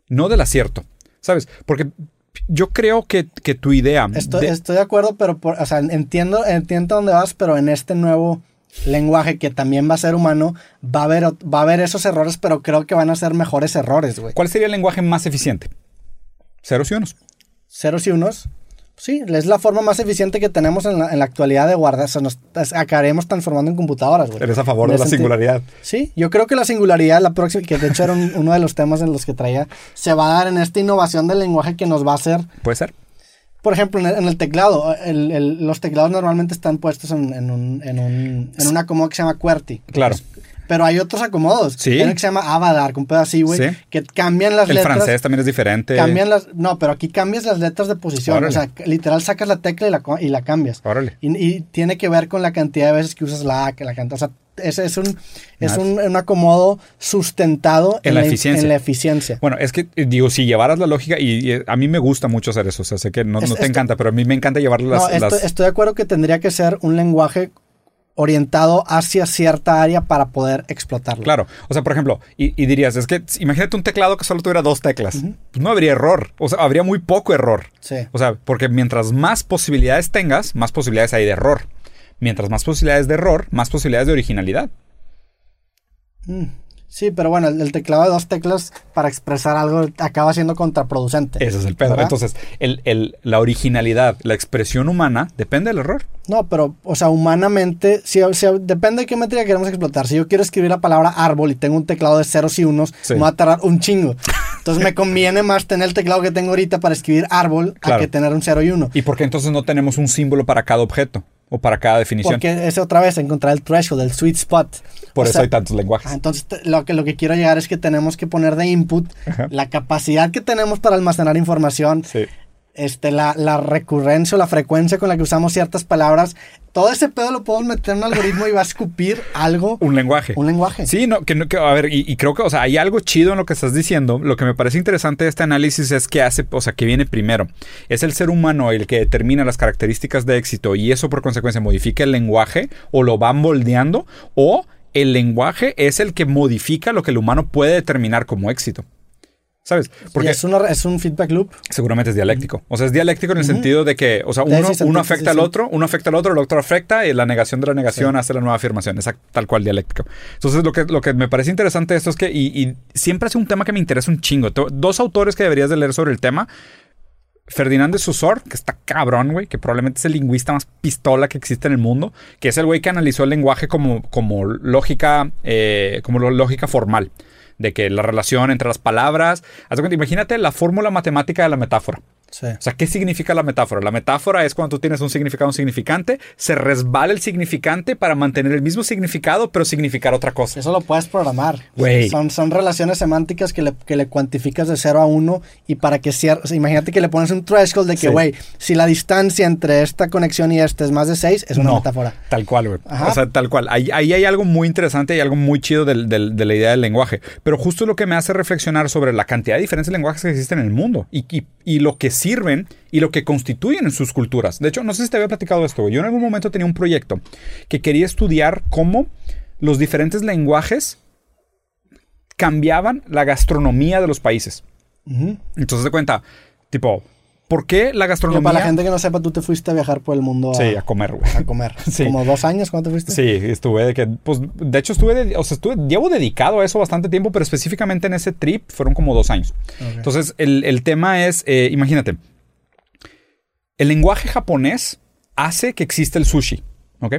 no del acierto. ¿Sabes? Porque yo creo que, que tu idea... Estoy, de- estoy de acuerdo, pero por- o sea, entiendo, entiendo dónde vas, pero en este nuevo lenguaje que también va a ser humano, va a haber, va a haber esos errores, pero creo que van a ser mejores errores, güey. ¿Cuál sería el lenguaje más eficiente? Ceros y unos. Ceros y unos. Sí, es la forma más eficiente que tenemos en la, en la actualidad de guardar. O sea, nos acabaremos transformando en computadoras, güey. Eres a favor de la singularidad. Sí, yo creo que la singularidad, la próxima, que de hecho era un- uno de los temas en los que traía, se va a dar en esta innovación del lenguaje que nos va a hacer ¿Puede ser? Por ejemplo, en el, en el teclado, el- el- los teclados normalmente están puestos en, en un, en, un, en un acomodo que se llama QWERTY. Claro. Pero hay otros acomodos. Sí. Hay uno que se llama Avadar, un pedo así, güey. Sí. Que cambian las El letras. francés también es diferente. Cambian las. No, pero aquí cambias las letras de posición. Órale. O sea, literal sacas la tecla y la, y la cambias. Órale. Y, y tiene que ver con la cantidad de veces que usas la A, que la canta. O sea, ese es un, es un, un acomodo sustentado En la eficiencia. En la eficiencia. Bueno, es que, eh, digo, si llevaras la lógica, y, y a mí me gusta mucho hacer eso, o sea, sé que no, Es- no te esto- encanta, pero a mí me encanta llevar las... no, estoy, las- estoy de acuerdo que tendría que ser un lenguaje orientado hacia cierta área para poder explotarlo. Claro, o sea, por ejemplo, y, y dirías, es que imagínate un teclado que solo tuviera dos teclas, pues no habría error, o sea, habría muy poco error. Sí. O sea, porque mientras más posibilidades tengas, más posibilidades hay de error. Mientras más posibilidades de error, más posibilidades de originalidad. Sí, pero bueno, el, el teclado de dos teclas para expresar algo acaba siendo contraproducente. Ese es el pedo. ¿verdad? Entonces, el- el- la originalidad, la expresión humana, depende del error. No, pero, o sea, humanamente, si, si- depende de qué métrica queremos explotar. Si yo quiero escribir la palabra árbol y tengo un teclado de ceros y unos, Sí. me va a tardar un chingo. Entonces me [LAUGHS] conviene más tener el teclado que tengo ahorita para escribir árbol Claro. a que tener un cero y uno. ¿Y por qué entonces no tenemos un símbolo para cada objeto? O para cada definición. Porque es otra vez encontrar el threshold, el sweet spot. Por O eso sea, hay tantos lenguajes. Ah, Entonces, lo que, lo que quiero llegar es que tenemos que poner de input Ajá. la capacidad que tenemos para almacenar información, Sí. Este, la, la recurrencia o la frecuencia con la que usamos ciertas palabras. Todo ese pedo lo podemos meter en un algoritmo y va a escupir algo, [LAUGHS] Un lenguaje. un lenguaje. Sí, no, que, no- que- a ver, y, y creo que, o sea, hay algo chido en lo que estás diciendo. Lo que me parece interesante de este análisis es que hace, o sea, que viene primero. Es el ser humano el que determina las características de éxito y eso por consecuencia modifica el lenguaje o lo va moldeando o el lenguaje es el que modifica lo que el humano puede determinar como éxito. ¿Sabes? Porque es, una- es un feedback loop. seguramente es dialéctico. O sea, es dialéctico en el sentido de que, o sea, uno, Tesis, uno antítesis, afecta al otro, uno afecta al otro, el otro afecta y la negación de la negación hace la nueva afirmación. Es tal cual dialéctico. Entonces, lo que, lo que me parece interesante de esto es que, y, y siempre es un tema que me interesa un chingo. Dos autores que deberías de leer sobre el tema. Ferdinand de Saussure, que está cabrón, güey, que probablemente es el lingüista más pistola que existe en el mundo, que es el güey que analizó el lenguaje como, como lógica, eh, como lógica formal, de que la relación entre las palabras, imagínate la fórmula matemática de la metáfora. Sí. O sea, ¿qué significa la metáfora? La metáfora es cuando tú tienes un significado, un significante, se resbala el significante para mantener el mismo significado, pero significar otra cosa. Eso lo puedes programar. Son, son relaciones semánticas que le, que le cuantificas de 0 a 1 y para que cierre. o sea, imagínate que le pones un threshold de que, Sí. güey, si la distancia entre esta conexión y esta es más de 6, es una No, metáfora. Tal cual, güey. O sea, tal cual. Ahí, ahí hay algo muy interesante y algo muy chido del- del- de la idea del lenguaje. Pero justo lo que me hace reflexionar sobre la cantidad de diferentes lenguajes que existen en el mundo y, y- y lo que sirven y lo que constituyen en sus culturas. De hecho, no sé si te había platicado esto. Yo en algún momento tenía un proyecto que quería estudiar cómo los diferentes lenguajes cambiaban la gastronomía de los países. Entonces, de cuenta, tipo, ¿por qué la Pero gastronomía... para la gente que no sepa, tú te fuiste a viajar por el mundo a, Sí, a comer, güey. a comer. [LAUGHS] Sí. Como dos años, ¿cuándo te fuiste? Sí, estuve de que, pues, de hecho estuve, de- o sea, estuve, llevo dedicado a eso bastante tiempo, pero específicamente en ese trip fueron como dos años. Entonces, el, el tema es, eh, imagínate, el lenguaje japonés hace que exista el sushi, ¿ok?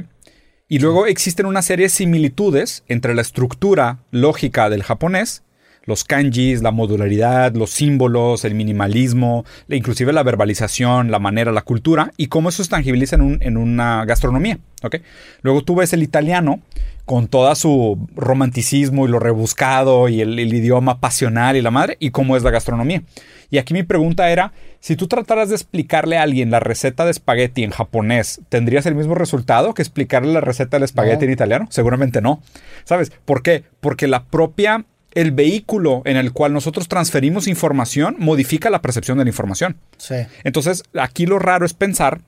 Y luego existen una serie de similitudes entre la estructura lógica del japonés, los kanjis, la modularidad, los símbolos, el minimalismo, inclusive la verbalización, la manera, la cultura, y cómo eso se tangibiliza en, un- en una gastronomía, ¿ok? Luego tú ves el italiano con toda su romanticismo y lo rebuscado y el, el idioma pasional y la madre, y cómo es la gastronomía. Y aquí mi pregunta era, si tú trataras de explicarle a alguien la receta de espagueti en japonés, ¿tendrías el mismo resultado que explicarle la receta del espagueti No. en italiano? Seguramente no. ¿Sabes? ¿Por qué? Porque la propia, el vehículo en el cual nosotros transferimos información modifica la percepción de la información. Sí. Entonces, aquí lo raro es pensar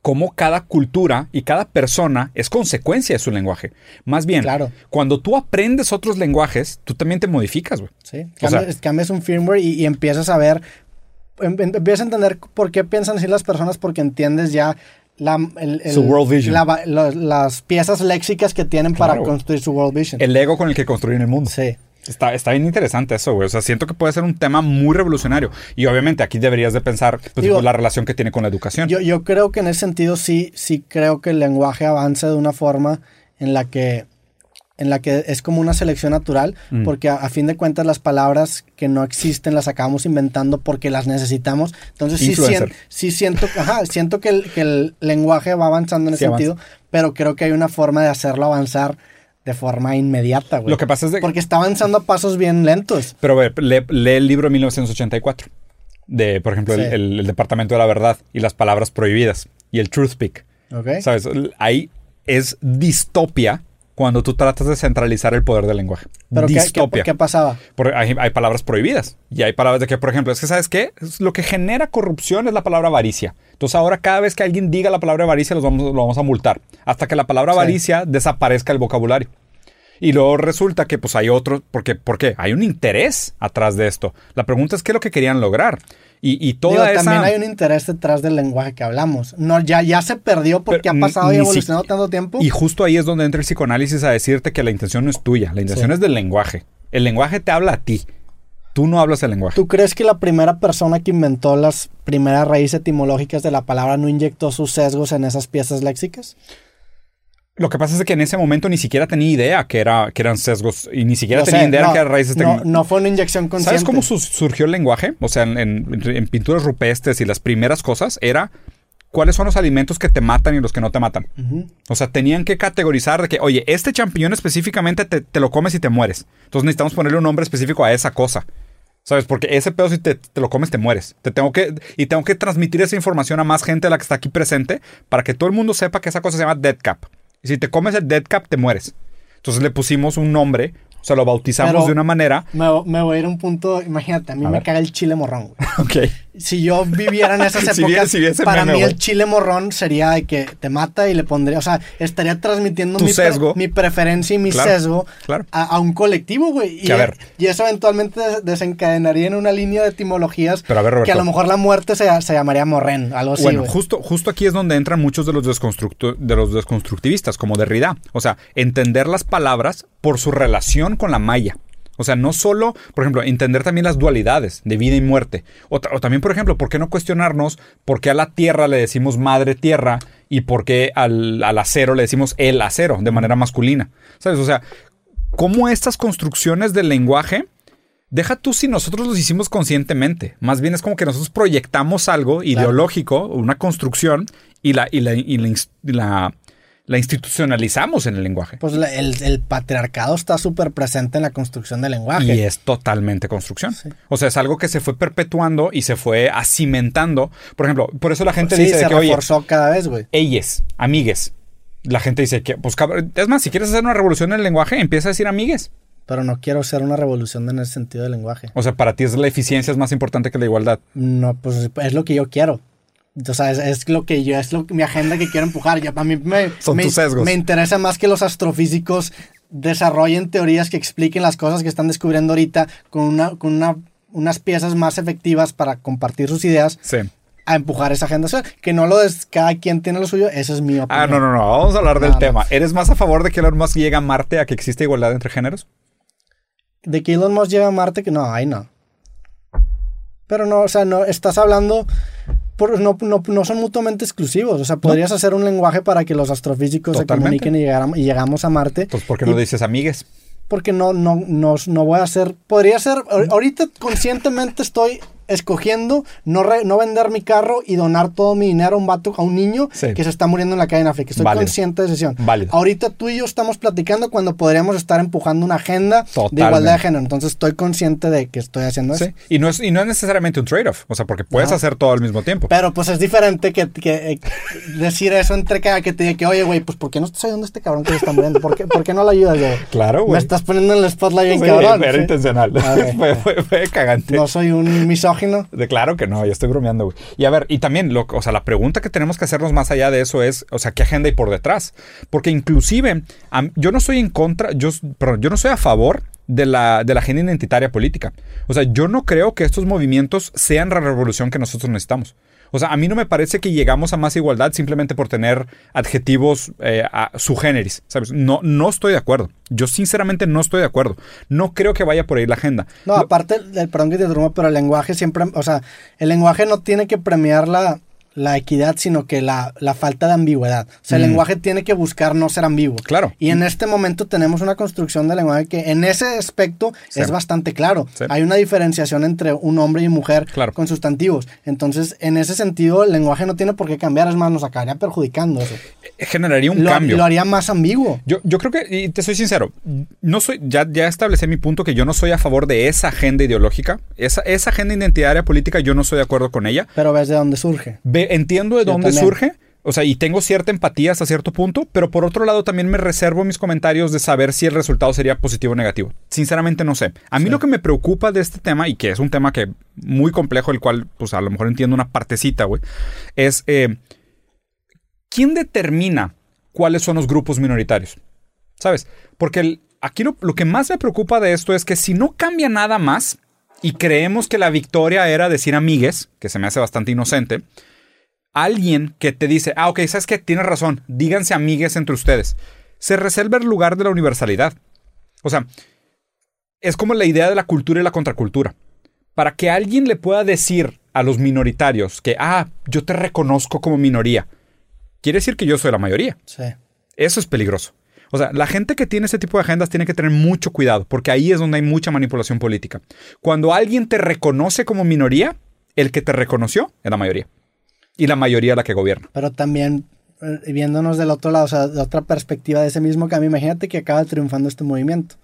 cómo cada cultura y cada persona es consecuencia de su lenguaje. Más bien, Claro. cuando tú aprendes otros lenguajes, tú también te modificas, güey. Sí, O sea- cambias, un firmware y, y empiezas a ver, em- em- empiezas a entender por qué piensan así las personas porque entiendes ya la, el- el- Su world vision. la las piezas léxicas que tienen Claro. para construir su world vision. El ego con el que construyen el mundo. sí. Está, está bien interesante eso, güey. O sea, siento que puede ser un tema muy revolucionario. Y obviamente aquí deberías de pensar pues, Digo, la relación que tiene con la educación. Yo, yo creo que en ese sentido sí, sí creo que el lenguaje avanza de una forma en la que en la que es como una selección natural, Mm. porque a, a fin de cuentas las palabras que no existen las acabamos inventando porque las necesitamos. Entonces sí, Influencer. sien- sí siento, ajá, siento que el, que el lenguaje va avanzando en ese Sí, avanza. sentido, pero creo que hay una forma de hacerlo avanzar de forma inmediata, güey. Lo que pasa es de- Porque está avanzando a pasos bien lentos. Pero ve, lee, lee el libro de 1984. De, por ejemplo, el, Sí. el- el Departamento de la Verdad y las palabras prohibidas. Y el Truth Speak. ¿Ok? ¿Sabes? Ahí es distopia cuando tú tratas de centralizar el poder del lenguaje. Pero ¿qué, qué, distopia. qué pasaba? Porque hay, hay palabras prohibidas. Y hay palabras de que, por ejemplo, es que, ¿sabes qué? Lo que genera corrupción es la palabra avaricia. Entonces ahora cada vez que alguien diga la palabra avaricia, los vamos, lo vamos a multar. Hasta que la palabra Sí. avaricia desaparezca el vocabulario. Y luego resulta que pues hay otro, porque, ¿por qué? Hay un interés atrás de esto. La pregunta es qué es lo que querían lograr. Y, y toda Digo, esa... También hay un interés detrás del lenguaje que hablamos. No, ya, ya se perdió porque Pero ha pasado y evolucionado si- tanto tiempo. Y justo ahí es donde entra el psicoanálisis a decirte que la intención no es tuya, la intención Sí. es del lenguaje. El lenguaje te habla a ti. Tú no hablas el lenguaje. ¿Tú crees que la primera persona que inventó las primeras raíces etimológicas de la palabra no inyectó sus sesgos en esas piezas léxicas? Lo que pasa es que en ese momento ni siquiera tenía idea que, era, que eran sesgos y ni siquiera tenía sé, idea no, que eran raíces no, tecno- no fue una inyección consciente. ¿Sabes cómo su- surgió el lenguaje? O sea, en, en- en pinturas rupestres y las primeras cosas era cuáles son los alimentos que te matan y los que no te matan. O sea, tenían que categorizar de que, oye, este champiñón específicamente te, te, lo comes y te mueres. Entonces necesitamos ponerle un nombre específico a esa cosa. ¿Sabes? Porque ese pedo si te, te, lo comes te mueres. Te tengo que, y tengo que transmitir esa información a más gente de la que está aquí presente para que todo el mundo sepa que esa cosa se llama dead cap. Y si te comes el dead cap te mueres. Entonces le pusimos un nombre o sea, lo bautizamos Pero de una manera. Me, me, voy a ir a un punto, imagínate, a mí A me ver. caga el chile morrón, güey. [LAUGHS] Ok. Si yo viviera en esas [LAUGHS] Si épocas, si para meme, mí el chile morrón sería de que te mata y le pondría, o sea, estaría transmitiendo mi, pre- sesgo. mi preferencia y mi Claro, sesgo claro. A, a un colectivo, güey. Y, eso eventualmente des- desencadenaría en una línea de etimologías Pero a ver, Roberto. que a lo mejor la muerte se, se llamaría morren, algo así, Bueno, justo, justo aquí es donde entran muchos de los, de los desconstructivistas, como Derrida. O sea, entender las palabras por su relación con la maya. O sea, no solo, por ejemplo, entender también las dualidades de vida y muerte. O, ta- o también, por ejemplo, ¿por qué no cuestionarnos por qué a la tierra le decimos madre tierra y por qué al, al acero le decimos el acero de manera masculina? ¿Sabes? O sea, cómo estas construcciones del lenguaje Deja tú si nosotros los hicimos conscientemente. Más bien es como que nosotros proyectamos algo ideológico, una construcción, y la, y la, y la, ins- y la- la institucionalizamos en el lenguaje. Pues la- el, el patriarcado está súper presente en la construcción del lenguaje. Y es totalmente construcción. Sí. O sea, es algo que se fue perpetuando y se fue acimentando. Por ejemplo, por eso la gente sí, dice de que, oye, reforzó cada vez, güey. ellas, amigues. La gente dice que, pues cabrón, es más, si quieres hacer una revolución en el lenguaje, empieza a decir amigues. Pero no quiero ser una revolución en ese sentido del lenguaje. O sea, para ti es la eficiencia es más importante que la igualdad. No, pues es lo que yo quiero. O sea, es, es lo que yo, es lo, mi agenda que quiero empujar. Yo, a mí me, Son me, tus sesgos. me interesa más que los astrofísicos desarrollen teorías que expliquen las cosas que están descubriendo ahorita con, una, con una, unas piezas más efectivas para compartir sus ideas Sí. a empujar esa agenda. O sea, que no lo des, cada quien tiene lo suyo, esa es mi opinión. Ah, no, no, no. Vamos a hablar del No, no. tema. ¿Eres más a favor de que Elon Musk llegue a Marte a que exista igualdad entre géneros? De que Elon Musk llega a Marte, que no, ahí no. Pero no, o sea, no, estás hablando, por- no, no, no son mutuamente exclusivos. O sea, podrías hacer un lenguaje para que los astrofísicos Totalmente. se comuniquen y, llegaram- y llegamos a Marte. Entonces, ¿por qué no Y- dices amigues? Porque no, no, no, no voy a hacer, podría ser, ahor- ahorita conscientemente estoy escogiendo no, re- no vender mi carro y donar todo mi dinero a un vato, a un niño Sí. que se está muriendo en la calle en África. Estoy Válido. consciente de decisión. Válido. Ahorita tú y yo estamos platicando cuando podríamos estar empujando una agenda de igualdad de género. Entonces estoy consciente de que estoy haciendo eso. Sí. Y no, es, y no es necesariamente un trade-off. O sea, porque puedes No. hacer todo al mismo tiempo. Pero pues es diferente que, que, eh, decir eso entre cada que te diga que, oye, güey, pues ¿por qué no estás ayudando a este cabrón que se está muriendo? ¿Por qué, por qué no lo ayudas, güey? Claro, Me güey. estás poniendo en el spotlight bien Sí, cabrón. Era intencional. Ver. [LAUGHS] fue, fue- fue cagante. No soy un misógino. De claro que no, yo estoy bromeando. Y a ver, y también, o sea, la pregunta que tenemos que hacernos más allá de eso es, o sea, ¿qué agenda hay por detrás? Porque inclusive, yo no soy en contra, yo, perdón, yo no soy a favor de la, de la agenda identitaria política. O sea, yo no creo que estos movimientos sean la revolución que nosotros necesitamos. O sea, a mí no me parece que llegamos a más igualdad simplemente por tener adjetivos eh, a su generis, ¿sabes? No, no estoy de acuerdo. Yo sinceramente no estoy de acuerdo. No creo que vaya por ahí la agenda. No, aparte, el, perdón que te interrumpa, pero el lenguaje siempre, o sea, el lenguaje no tiene que premiar la, la equidad, sino que la, la falta de ambigüedad. O sea, el Mm. lenguaje tiene que buscar no ser ambiguo. Claro. Y en este momento tenemos una construcción del lenguaje que en ese aspecto Sí. es bastante claro. Sí. Hay una diferenciación entre un hombre y mujer Claro. con sustantivos. Entonces, en ese sentido, el lenguaje no tiene por qué cambiar, es más, nos acabaría perjudicando eso. Generaría un lo, cambio. lo haría más ambiguo. Yo, yo creo que, y te soy sincero, no soy, ya, ya establecí mi punto que yo no soy a favor de esa agenda ideológica. Esa, esa agenda identitaria política, yo no estoy de acuerdo con ella. Pero ves de dónde surge. Ve- entiendo de dónde surge. O sea, y tengo cierta empatía hasta cierto punto, pero por otro lado también me reservo mis comentarios de saber si el resultado sería positivo o negativo. Sinceramente no sé. A mí Sí. lo que me preocupa de este tema, y que es un tema que muy complejo, el cual pues a lo mejor entiendo una partecita, güey, es eh, ¿quién determina cuáles son los grupos minoritarios? ¿Sabes? Porque el- aquí lo, lo que más me preocupa de esto es que si no cambia nada más y creemos que la victoria era decir amigues, que se me hace bastante inocente, alguien que te dice, ah, ok, sabes que tienes razón, díganse amigues entre ustedes, se reserva el lugar de la universalidad. O sea, es como la idea de la cultura y la contracultura. Para que alguien le pueda decir a los minoritarios que, ah, yo te reconozco como minoría, quiere decir que yo soy la mayoría. Sí. Eso es peligroso. O sea, la gente que tiene ese tipo de agendas tiene que tener mucho cuidado, porque ahí es donde hay mucha manipulación política. Cuando alguien te reconoce como minoría, el que te reconoció es la mayoría. Y la mayoría la que gobierna. Pero también eh, viéndonos del otro lado, o sea, de otra perspectiva de ese mismo cambio, imagínate que acaba triunfando este movimiento.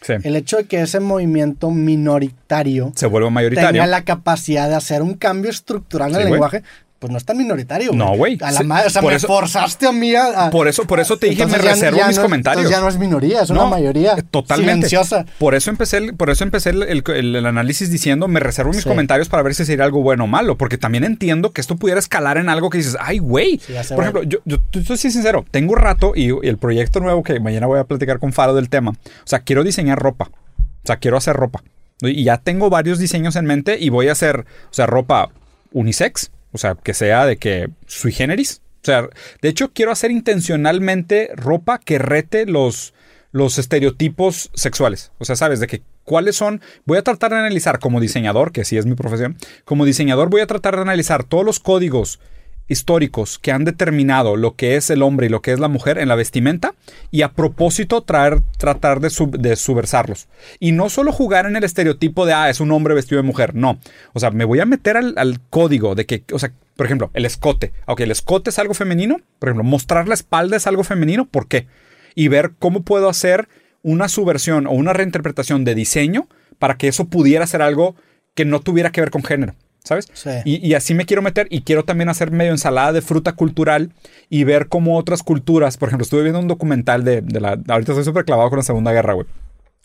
Sí. El hecho de que ese movimiento minoritario Se vuelve mayoritario. tenga la capacidad de hacer un cambio estructural en Sí, el lenguaje, pues no es tan minoritario. No, güey. A la Sí, madre, o sea, por me eso- forzaste a mí a... a- Por eso, por eso te dije, me ya- reservo ya mis no- comentarios. Ya no es minoría, es una No, mayoría Totalmente. silenciosa. Por eso empecé el, por eso empecé el, el- el- el análisis diciendo, me reservo mis Sí. comentarios para ver si sería algo bueno o malo, porque también entiendo que esto pudiera escalar en algo que dices, ay, güey. Sí, Por güey. ejemplo, yo, yo, yo estoy sincero, tengo un rato y, y el proyecto nuevo que mañana voy a platicar con Faro del tema, o sea, quiero diseñar ropa, o sea, quiero hacer ropa. Y ya tengo varios diseños en mente y voy a hacer, o sea, ropa unisex, o sea, que sea de que sui generis. O sea, de hecho, quiero hacer intencionalmente ropa que rete los, los estereotipos sexuales. O sea, sabes, de que cuáles son. Voy a tratar de analizar como diseñador, que sí es mi profesión. Como diseñador, voy a tratar de analizar todos los códigos históricos que han determinado lo que es el hombre y lo que es la mujer en la vestimenta y a propósito traer, tratar de, sub- de subversarlos. Y no solo jugar en el estereotipo de, ah, es un hombre vestido de mujer, no. O sea, me voy a meter al, código de que, o sea, por ejemplo, el escote. Aunque el escote es algo femenino, por ejemplo, mostrar la espalda es algo femenino, ¿por qué? Y ver cómo puedo hacer una subversión o una reinterpretación de diseño para que eso pudiera ser algo que no tuviera que ver con género. ¿Sabes? Sí. Y, y así me quiero meter y quiero también hacer medio ensalada de fruta cultural y ver cómo otras culturas, por ejemplo, estuve viendo un documental de, de la... Ahorita estoy súper clavado con la Segunda Guerra, güey.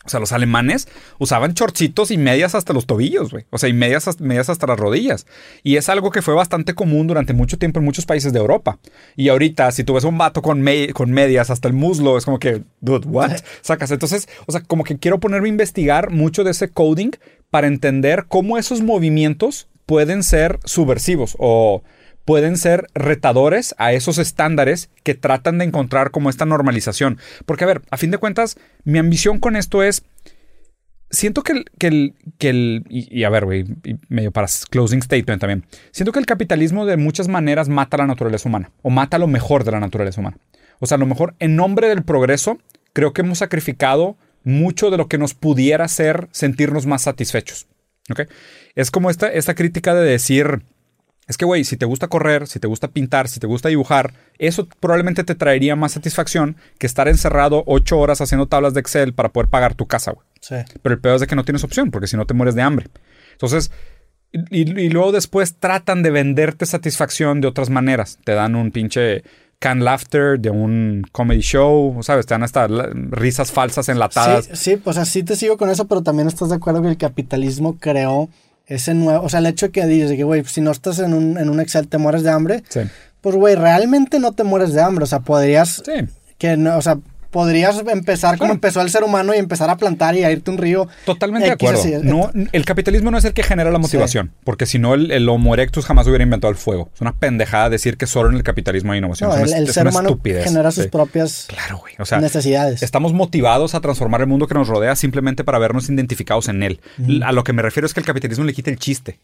O sea, los alemanes usaban chorcitos y medias hasta los tobillos, güey. O sea, y medias, hasta- medias hasta las rodillas. Y es algo que fue bastante común durante mucho tiempo en muchos países de Europa. Y ahorita, si tú ves a un vato con, me- con medias hasta el muslo, es como que, dude, what? Sacas. Entonces, o sea, como que quiero ponerme a investigar mucho de ese coding para entender cómo esos movimientos pueden ser subversivos o pueden ser retadores a esos estándares que tratan de encontrar como esta normalización. Porque, a ver, a fin de cuentas, mi ambición con esto es. Siento que el. Que el, y, a ver, güey, medio para closing statement también. Siento que el capitalismo de muchas maneras mata la naturaleza humana. O mata lo mejor de la naturaleza humana. O sea, a lo mejor en nombre del progreso, creo que hemos sacrificado mucho de lo que nos pudiera hacer sentirnos más satisfechos. ¿Ok? Es como esta, esta crítica de decir. Es que, güey, si te gusta correr, si te gusta pintar, si te gusta dibujar, eso probablemente te traería más satisfacción que estar encerrado ocho horas haciendo tablas de Excel para poder pagar tu casa, güey. Sí. Pero el peor es de que no tienes opción, porque si no te mueres de hambre. Entonces, y, y luego después tratan de venderte satisfacción de otras maneras. Te dan un pinche can laughter de un comedy show, ¿sabes? Te dan hasta risas falsas enlatadas. Sí, sí, pues así te sigo con eso, pero también estás de acuerdo que el capitalismo creó ese nuevo, o sea, el hecho de que dices que, güey, si no estás en un, en un Excel te mueres de hambre, Sí. pues, güey, realmente no te mueres de hambre, o sea, podrías, Sí. que no, o sea, podrías empezar como Claro. empezó el ser humano y empezar a plantar y a irte un río. Totalmente de acuerdo. así, No, el capitalismo no es el que genera la motivación, porque si no, el, el Homo erectus jamás hubiera inventado el fuego. Es una pendejada decir que solo en el capitalismo hay innovación. No, es el, una, el es ser una humano estupidez. genera sus Sí. propias Claro, güey. O sea, necesidades. Estamos motivados a transformar el mundo que nos rodea simplemente para vernos identificados en él. A lo que me refiero es que el capitalismo le quita el chiste.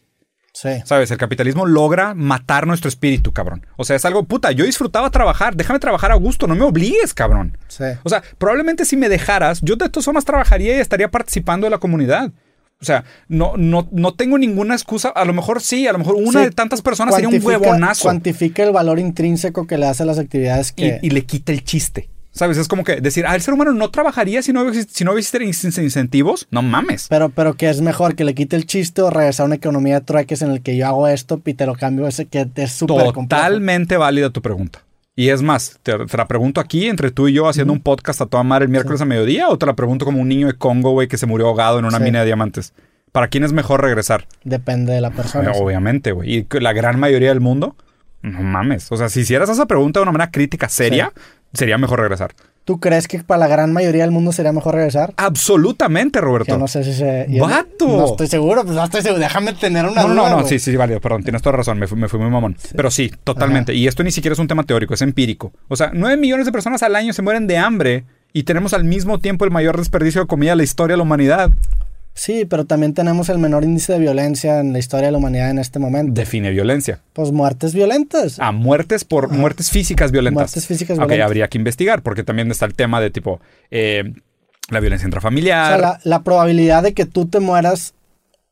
Sí. ¿Sabes? El capitalismo logra matar nuestro espíritu, cabrón. O sea, es algo, puta, yo disfrutaba trabajar, déjame trabajar a gusto, no me obligues, cabrón. Sí. O sea, probablemente si me dejaras, yo de todas formas trabajaría y estaría participando de la comunidad. O sea, no, no, no tengo ninguna excusa. A lo mejor sí, a lo mejor una Sí, de tantas personas sería un huevonazo. Cuantifica el valor intrínseco que le hace a las actividades y, que... y le quita el chiste. ¿Sabes? Es como que decir, ah, el ser humano no trabajaría si no, si no existieran in- incentivos. No mames. Pero, pero que es mejor que le quite el chiste o regresar a una economía de trueques en el que yo hago esto y te lo cambio ese que es súper complejo. Totalmente válida tu pregunta. Y es más, te, te la pregunto aquí entre tú y yo haciendo un podcast a toda madre el miércoles a mediodía o te la pregunto como un niño de Congo, güey, que se murió ahogado en una Sí. mina de diamantes. ¿Para quién es mejor regresar? Depende de la persona. sí. Obviamente, güey. Y la gran mayoría del mundo, no mames. O sea, si hicieras esa pregunta de una manera crítica, seria, sería mejor regresar. ¿Tú crees que para la gran mayoría del mundo sería mejor regresar? Absolutamente, Roberto. Yo no sé si se... ¡Vato! No, estoy seguro, pues no estoy seguro. Déjame tener una No, no, duda, no, sí, sí, válido, perdón, tienes toda razón, me fui, me fui muy mamón. Pero sí, totalmente. Y esto ni siquiera es un tema teórico, es empírico. O sea, nueve millones de personas al año se mueren de hambre y tenemos al mismo tiempo el mayor desperdicio de comida de la historia de la humanidad. Sí, pero también tenemos el menor índice de violencia en la historia de la humanidad en este momento. Define violencia. Pues muertes violentas. A muertes por muertes físicas violentas. Muertes físicas Ok, violentas. habría que investigar, porque también está el tema de tipo eh, la violencia O intrafamiliar. sea, la, la probabilidad de que tú te mueras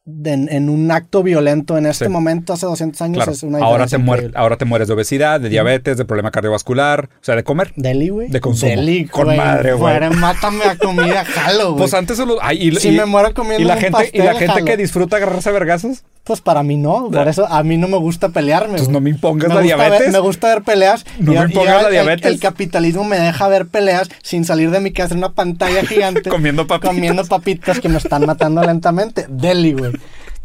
de- en, un acto violento en este Sí. momento, hace 200 años, Claro, es una ahora te, muer- ahora te mueres de obesidad, de diabetes, de problema cardiovascular, o sea, de comer. Deli, güey. De consumo. Deli, Con madre, güey. Mátame a comida, [LAUGHS] jalo, güey. Pues antes solo... ay, y, Si y- me muero comiendo y la un gente, y la gente jalo. que disfruta agarrarse a vergazos, Pues para mí no, por eso a mí no me gusta pelearme. pues no me impongas me la diabetes. Ver, me gusta ver peleas. No y- me impongas la el- diabetes. El, capitalismo me deja ver peleas sin salir de mi casa en una pantalla gigante. [LAUGHS] Comiendo papitas. Comiendo papitas que me están matando lentamente. Deli, güey.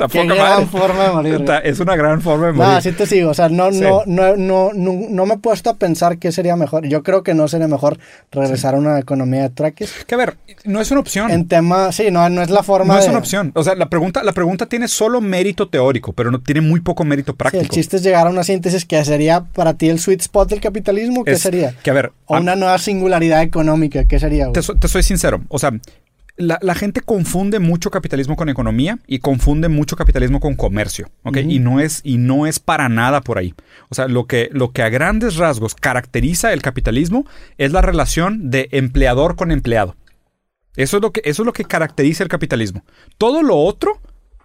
Está Qué gran madre. forma de morir. Está- Es una gran forma de morir. No, sí te sigo. O sea, no, Sí. no, no, no, no, no me he puesto a pensar qué sería mejor. Yo creo que no sería mejor regresar a una economía de traques. Que a ver, no es una opción. En tema, sí, no, no es la forma no es una opción. O sea, la pregunta, la pregunta tiene solo mérito teórico, pero no tiene muy poco mérito Sí, práctico. el chiste es llegar a una síntesis que sería para ti el sweet spot del capitalismo. ¿Qué Es sería? Que a ver, O a- una nueva singularidad económica. ¿Qué sería? te soy sincero. O sea, la, la gente confunde mucho capitalismo con economía y confunde mucho capitalismo con comercio. y, no es, y no es para nada por ahí. O sea, lo que, lo que a grandes rasgos caracteriza el capitalismo es la relación de empleador con empleado. Eso es lo que, eso es lo que caracteriza el capitalismo. Todo lo otro,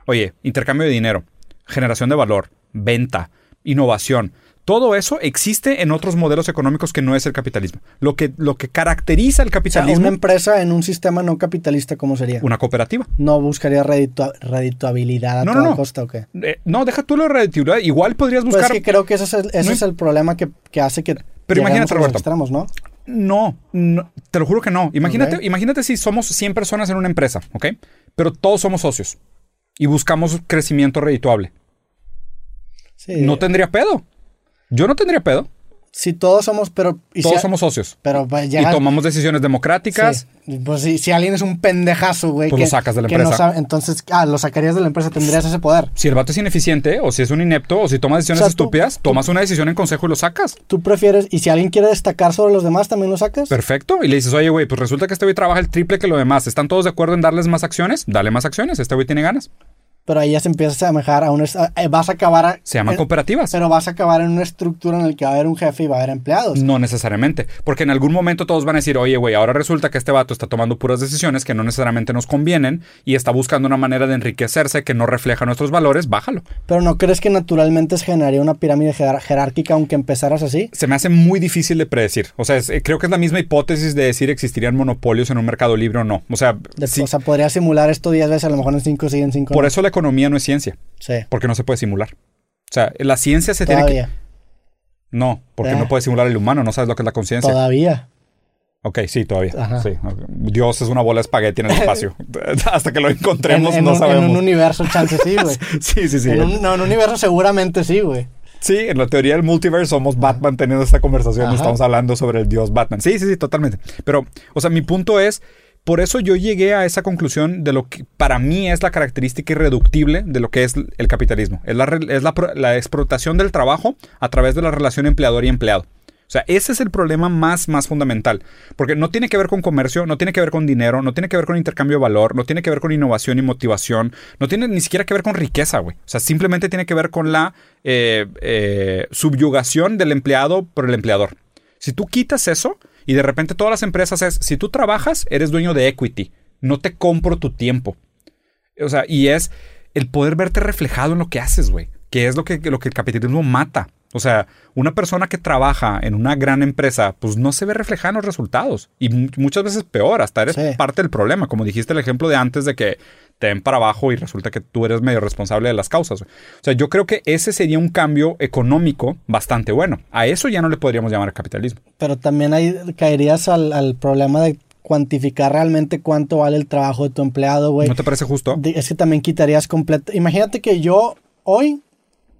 oye, intercambio de dinero, generación de valor, venta, innovación. Todo eso existe en otros modelos económicos que no es el capitalismo. Lo que, lo que caracteriza el O sea, capitalismo, una empresa en un sistema no capitalista, ¿cómo sería? una cooperativa. No buscaría reditua- redituabilidad a No, toda no. costa o qué. Eh, no, deja tú la reditividad. Igual podrías Pues buscar. es que creo que ese es el, ese No es el problema que, que hace que. Pero imagínate, a los Roberto. extremos, ¿no? No, no, te lo juro que no. Imagínate, imagínate si somos 100 personas en una empresa, ¿ok? Pero todos somos socios y buscamos crecimiento redituable. Sí. No tendría pedo. Yo no tendría pedo. Si todos somos, pero. y Todos si- somos socios. Pero pues, Y tomamos decisiones democráticas. Sí. Pues si, si alguien es un pendejazo, güey. Pues que- lo sacas de la no empresa. entonces, ah, lo sacarías de la empresa, tendrías ese poder. Si el vato es ineficiente, o si es un inepto, o si toma decisiones O sea, tú- estúpidas, tomas una decisión en consejo y lo sacas. Tú prefieres, y si alguien quiere destacar sobre los demás, también lo sacas. Perfecto. Y le dices, oye, güey, pues resulta que este güey trabaja el triple que lo demás. ¿Están todos de acuerdo en darles más acciones? Dale más acciones. Este güey tiene ganas. Pero ahí ya se empieza a asemejar a un. eh, vas a acabar. a- Se llaman en- cooperativas. Pero vas a acabar en una estructura en la que va a haber un jefe y va a haber empleados. No necesariamente, porque en algún momento todos van a decir, oye, güey, ahora resulta que este vato está tomando puras decisiones que no necesariamente nos convienen y está buscando una manera de enriquecerse que no refleja nuestros valores, bájalo. Pero ¿no crees que naturalmente se generaría una pirámide jerárquica aunque empezaras así? Se me hace muy difícil de predecir. O sea, es- eh, creo que es la misma hipótesis de decir existirían monopolios en un mercado libre o no. O sea, De- sí, O sea, podría simular esto 10 veces, a lo mejor en 5 sí, en 5 por eso la economía no es ciencia, Sí, porque no se puede simular. O sea, la ciencia se tiene que... No, porque Eh. no puede simular el humano, no sabes lo que es la conciencia. Todavía. Ok, sí, todavía. Ajá. Sí. Dios es una bola de espagueti en el espacio. [LAUGHS] [LAUGHS] Hasta que lo En, encontremos, en no un, en sabemos. un universo, chance sí, güey. [LAUGHS] Sí, sí, sí. En un, no, en un universo seguramente sí, güey. Sí, en la teoría del multiverse somos Batman teniendo esta conversación. Ajá. Estamos hablando sobre el dios Batman. Sí, sí, sí, totalmente. Pero, o sea, mi punto es, por eso yo llegué a esa conclusión de lo que para mí es la característica irreductible de lo que es el capitalismo. Es la, es la, la explotación del trabajo a través de la relación empleador y empleado. O sea, ese es el problema más, más fundamental. Porque no tiene que ver con comercio, no tiene que ver con dinero, no tiene que ver con intercambio de valor, no tiene que ver con innovación y motivación, no tiene ni siquiera que ver con riqueza, güey. O sea, simplemente tiene que ver con la eh, eh, subyugación del empleado por el empleador. Si tú quitas eso y de repente todas las empresas es, si tú trabajas, eres dueño de equity, no te compro tu tiempo. O sea, y es el poder verte reflejado en lo que haces, güey. Que es lo que, lo que el capitalismo mata. O sea, una persona que trabaja en una gran empresa, pues no se ve reflejada en los resultados. Y mu- muchas veces peor, hasta eres Sí. parte del problema. Como dijiste el ejemplo de antes de que te ven para abajo y resulta que tú eres medio responsable de las causas. O sea, yo creo que ese sería un cambio económico bastante bueno. A eso ya no le podríamos llamar capitalismo. Pero también ahí caerías al, al problema de cuantificar realmente cuánto vale el trabajo de tu empleado, güey. ¿No te parece justo? Es que también quitarías completo. Imagínate que yo hoy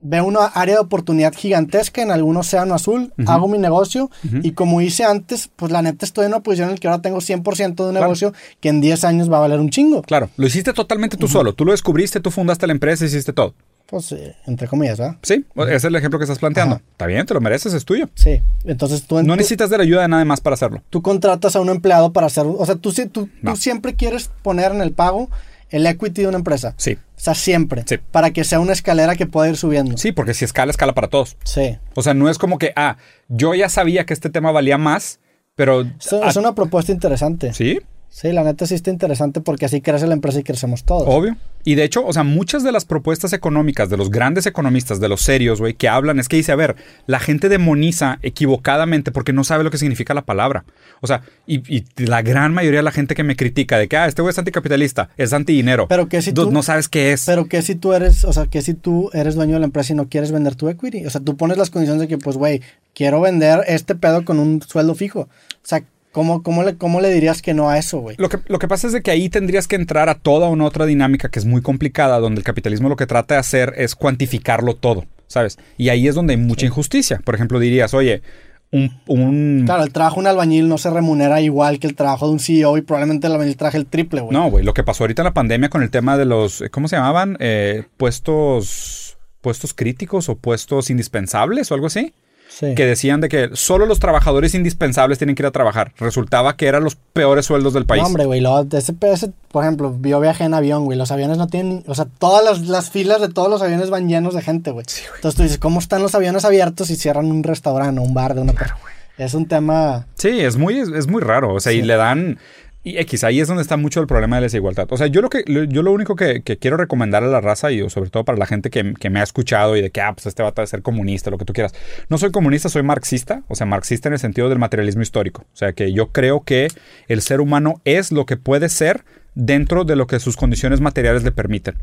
veo una área de oportunidad gigantesca en algún océano azul, hago mi negocio y como hice antes, pues la neta estoy en una posición en la que ahora tengo 100% de un negocio que en 10 años va a valer un chingo. Claro, lo hiciste totalmente tú solo. Tú lo descubriste, tú fundaste la empresa, hiciste todo. Pues eh, entre comillas, ¿verdad? Sí, ese es el ejemplo que estás planteando. Ajá. Está bien, te lo mereces, es tuyo. Sí. Entonces tú, No tú- necesitas de la ayuda de nadie más para hacerlo. tú contratas a un empleado para hacer, o sea, tú, tú, No. tú siempre quieres poner en el pago el equity de una empresa. Sí. O sea, siempre. Sí. Para que sea una escalera que pueda ir subiendo. Sí, porque si escala, escala para todos. Sí. O sea, no es como que, ah, yo ya sabía que este tema valía más, pero... Es, es una propuesta interesante. Sí, Sí, la neta sí está interesante porque así crece la empresa y crecemos todos. Obvio. Y de hecho, o sea, muchas de las propuestas económicas de los grandes economistas, de los serios, güey, que hablan, es que dice, a ver, la gente demoniza equivocadamente porque no sabe lo que significa la palabra. O sea, y, y la gran mayoría de la gente que me critica de que, ah, este güey es anticapitalista, es antidinero. Pero que si tú... no sabes qué es. Pero que si tú eres, o sea, que si tú eres dueño de la empresa y no quieres vender tu equity. O sea, tú pones las condiciones de que, pues, güey, quiero vender este pedo con un sueldo fijo. O sea, ¿Cómo, cómo, le, ¿Cómo le dirías que no a eso, güey? Lo que, lo que pasa es de que ahí tendrías que entrar a toda una otra dinámica que es muy complicada, donde el capitalismo lo que trata de hacer es cuantificarlo todo, ¿sabes? Y ahí es donde hay mucha injusticia. Por ejemplo, dirías, oye, un, un... Claro, el trabajo de un albañil no se remunera igual que el trabajo de un CEO y probablemente el albañil traje el triple, güey. No, güey, lo que pasó ahorita en la pandemia con el tema de los, ¿cómo se llamaban? Eh, puestos, puestos críticos o puestos indispensables o algo así. Sí. que decían de que solo los trabajadores indispensables tienen que ir a trabajar. Resultaba que eran los peores sueldos del país. No, hombre, güey, luego, ese, ese, por ejemplo, yo viajé en avión, güey, los aviones no tienen, o sea, todas las, las filas de todos los aviones van llenos de gente, güey. Sí, güey. Entonces tú dices, ¿cómo están los aviones abiertos y cierran un restaurante o un bar de una Claro, cosa? güey. Es un tema... Sí, es muy, es, es muy raro. O sea, y le dan. Y X, ahí es donde está mucho el problema de la desigualdad. O sea, yo lo que yo lo único que, que quiero recomendar a la raza, y sobre todo para la gente que, que me ha escuchado y de que, ah, pues este va a ser comunista, lo que tú quieras. No soy comunista, soy marxista. O sea, marxista en el sentido del materialismo histórico. O sea, que yo creo que el ser humano es lo que puede ser dentro de lo que sus condiciones materiales le permiten.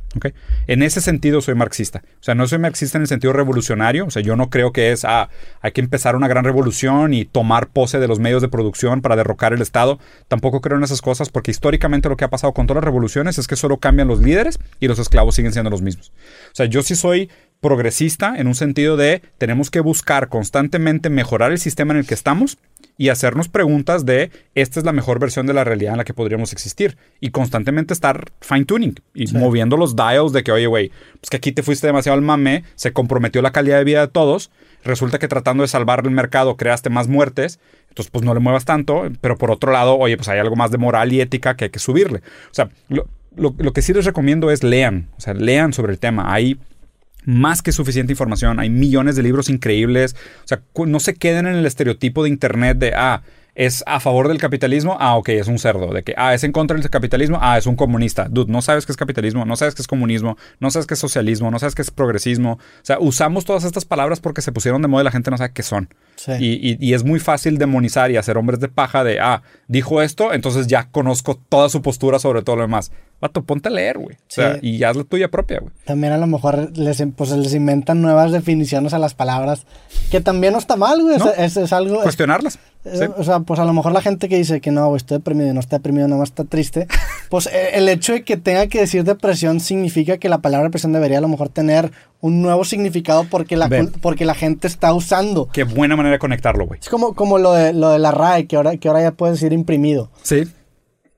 En ese sentido soy marxista. O sea, no soy marxista en el sentido revolucionario. O sea, yo no creo que es, ah, hay que empezar una gran revolución y tomar pose de los medios de producción para derrocar el Estado. Tampoco creo en esas cosas porque históricamente lo que ha pasado con todas las revoluciones es que solo cambian los líderes y los esclavos siguen siendo los mismos. O sea, yo sí soy progresista en un sentido de tenemos que buscar constantemente mejorar el sistema en el que estamos y hacernos preguntas de esta es la mejor versión de la realidad en la que podríamos existir y constantemente estar fine tuning y Sí. moviendo los dials de que oye güey pues que aquí te fuiste demasiado al mame se comprometió la calidad de vida de todos resulta que tratando de salvar el mercado creaste más muertes entonces pues no le muevas tanto pero por otro lado oye pues hay algo más de moral y ética que hay que subirle o sea lo, lo, lo que sí les recomiendo es lean o sea lean sobre el tema hay más que suficiente información. Hay millones de libros increíbles. O sea, no se queden en el estereotipo de Internet de, ah, es a favor del capitalismo, ah, ok, es un cerdo. De que, ah, es en contra del capitalismo, ah, es un comunista. Dude, no sabes qué es capitalismo, no sabes qué es comunismo, no sabes qué es socialismo, no sabes qué es progresismo. O sea, usamos todas estas palabras porque se pusieron de moda y la gente no sabe qué son. Sí. Y, y- y es muy fácil demonizar y hacer hombres de paja de, ah, dijo esto, entonces ya conozco toda su postura sobre todo lo demás. Vato, ponte a leer, güey. O sea, Sí. y haz la tuya propia, güey. También a lo mejor les, pues, les inventan nuevas definiciones a las palabras, que también no está mal, güey. No. Es, es- es algo... Cuestionarlas. Eh, Sí. O sea, pues a lo mejor la gente que dice que no, estoy deprimido y no está deprimido, nada más está triste. [LAUGHS] Pues eh, el hecho de que tenga que decir depresión significa que la palabra depresión debería a lo mejor tener un nuevo significado porque la, Ven. porque la gente está usando. Qué buena manera de conectarlo, güey. Es como, como lo, de, lo de la RAE, que ahora, que ahora ya puedes decir imprimido. Sí.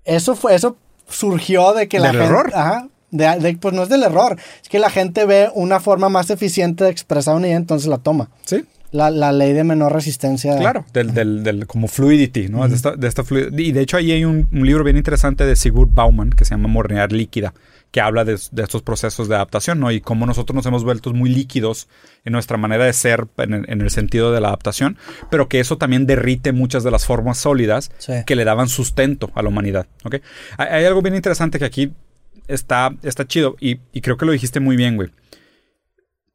Eso fue, eso surgió de que la ¿Del gente. error? Ajá. De, de- pues no es del error. Es que la gente ve una forma más eficiente de expresar una idea, entonces la toma. Sí, La, la ley de menor resistencia. claro. Del, del, del- como fluidity, ¿no? de, esta, de esta fluid- Y de hecho ahí hay un, un libro bien interesante de Sigurd Bauman que se llama Mornear líquida, que habla de, de estos procesos de adaptación, ¿no? Y cómo nosotros nos hemos vuelto muy líquidos en nuestra manera de ser en el, en el sentido de la adaptación, pero que eso también derrite muchas de las formas sólidas Sí. que le daban sustento a la humanidad, ¿ok? Hay, hay algo bien interesante que aquí está, está chido y, y creo que lo dijiste muy bien, güey.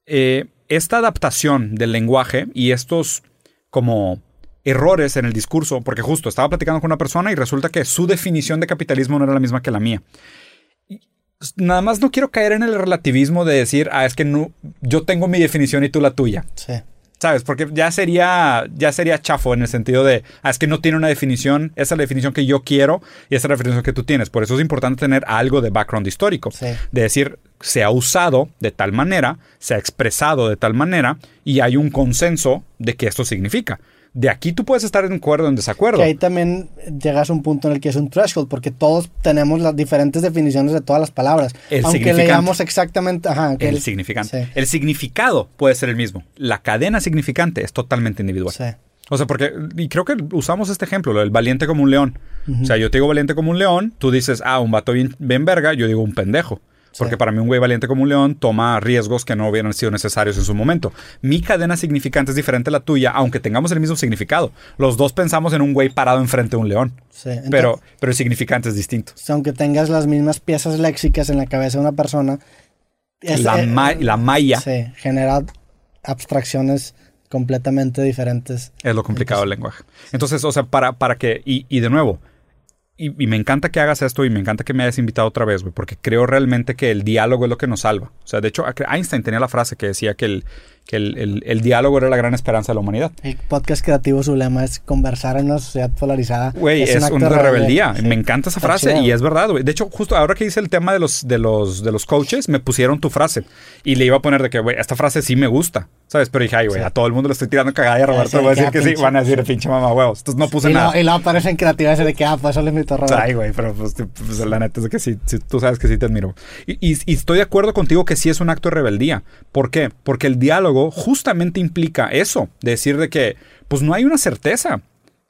Eh, esta adaptación del lenguaje y estos como errores en el discurso, porque justo estaba platicando con una persona y resulta que su definición de capitalismo no era la misma que la mía. Nada más no quiero caer en el relativismo de decir, ah, es que no, yo tengo mi definición y tú la tuya. Sí. ¿Sabes? Porque ya sería, ya sería chafo en el sentido de, ah, es que no tiene una definición, esa es la definición que yo quiero y esa es la definición que tú tienes. Por eso es importante tener algo de background histórico. Sí. De decir, se ha usado de tal manera, se ha expresado de tal manera y hay un consenso de qué esto significa. De aquí tú puedes estar en acuerdo o en desacuerdo. Que ahí también llegas a un punto en el que es un threshold, porque todos tenemos las diferentes definiciones de todas las palabras. El aunque leamos exactamente. Ajá, que el significante. Sí. El significado puede ser el mismo. La cadena significante es totalmente individual. Sí. O sea, porque, y creo que usamos este ejemplo, lo del valiente como un león. O sea, yo te digo valiente como un león, tú dices, ah, un vato bien, bien verga, yo digo un pendejo. Porque para mí un güey valiente como un león toma riesgos que no hubieran sido necesarios en su momento. Mi cadena significante es diferente a la tuya, aunque tengamos el mismo significado. Los dos pensamos en un güey parado enfrente de un león. Sí, entonces- pero, pero el significante es distinto. Aunque tengas las mismas piezas léxicas en la cabeza de una persona, es- la, eh, ma- la malla sí, genera abstracciones completamente diferentes. es lo complicado del lenguaje. Entonces, o sea, para, para que, y, y de nuevo, y, y me encanta que hagas esto y me encanta que me hayas invitado otra vez, güey, porque creo realmente que el diálogo es lo que nos salva. O sea, de hecho, Einstein tenía la frase que decía que el, que el, el- el diálogo era la gran esperanza de la humanidad. El podcast creativo, su lema es conversar en una sociedad polarizada. Güey, es, acto un de de rebeldía. Sí. Me encanta esa frase y es verdad, güey. De hecho, justo ahora que hice el tema de los, de los, de los coaches, me pusieron tu frase y le iba a poner de que, güey, esta frase sí me gusta, ¿sabes? Pero dije, ay, güey, Sí. a todo el mundo le estoy tirando cagada y a Roberto sí, le voy a decir que sí. pinche. Van a decir, pinche mamá huevos. Entonces no puse Y nada. luego, y luego aparece en creatividad ese de que, ah, pues eso le invitó a Roberto. Ay, güey, pero pues, pues, la neta es que sí, sí, tú sabes que sí te admiro. Y, y- y estoy de acuerdo contigo que sí es un acto de rebeldía. ¿Por qué? Porque el diálogo justamente implica eso, de decir de que, pues no hay una certeza.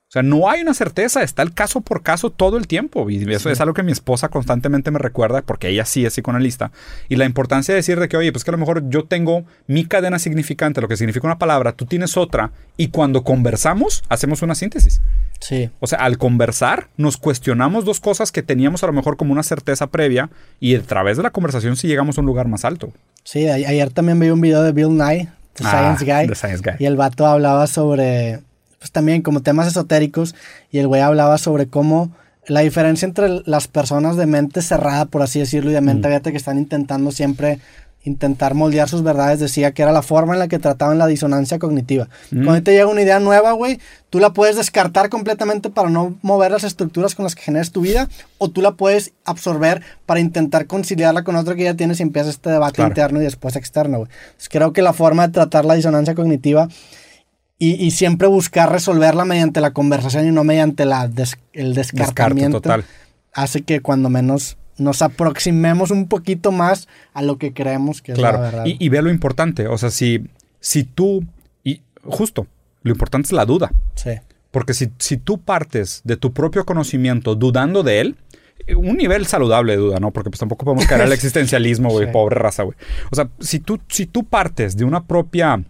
O sea, no hay una certeza, está el caso por caso todo el tiempo. Y eso es algo que mi esposa constantemente me recuerda, porque ella sí es psicoanalista. Y la importancia de decir de que, oye, pues que a lo mejor yo tengo mi cadena significante, lo que significa una palabra, tú tienes otra, y cuando conversamos, hacemos una síntesis. Sí, O sea, al conversar, nos cuestionamos dos cosas que teníamos a lo mejor como una certeza previa y a través de la conversación sí llegamos a un lugar más alto. sí. ayer también vi un video de Bill Nye, The Ah, Science Guy. The Science Guy. Y el vato hablaba sobre, pues también como temas esotéricos, y el güey hablaba sobre cómo la diferencia entre las personas de mente cerrada, por así decirlo, y de mente abierta que están intentando siempre intentar moldear sus verdades, decía que era la forma en la que trataban la disonancia cognitiva. Cuando te llega una idea nueva, güey, tú la puedes descartar completamente para no mover las estructuras con las que generas tu vida, o tú la puedes absorber para intentar conciliarla con otra que ya tienes y empieza este debate Claro. interno y después externo, güey. Entonces, creo que la forma de tratar la disonancia cognitiva y, y siempre buscar resolverla mediante la conversación y no mediante la des- el descartamiento total. hace que cuando menos nos aproximemos un poquito más a lo que creemos que es la verdad. Y, y ve lo importante. O sea, si, si tú. Y justo, lo importante es la duda. sí, Porque si, si tú partes de tu propio conocimiento dudando de él, un nivel saludable de duda, ¿no? Porque pues tampoco podemos caer al [LAUGHS] existencialismo, güey, Sí. pobre raza, güey. O sea, si tú, si tú partes de una propia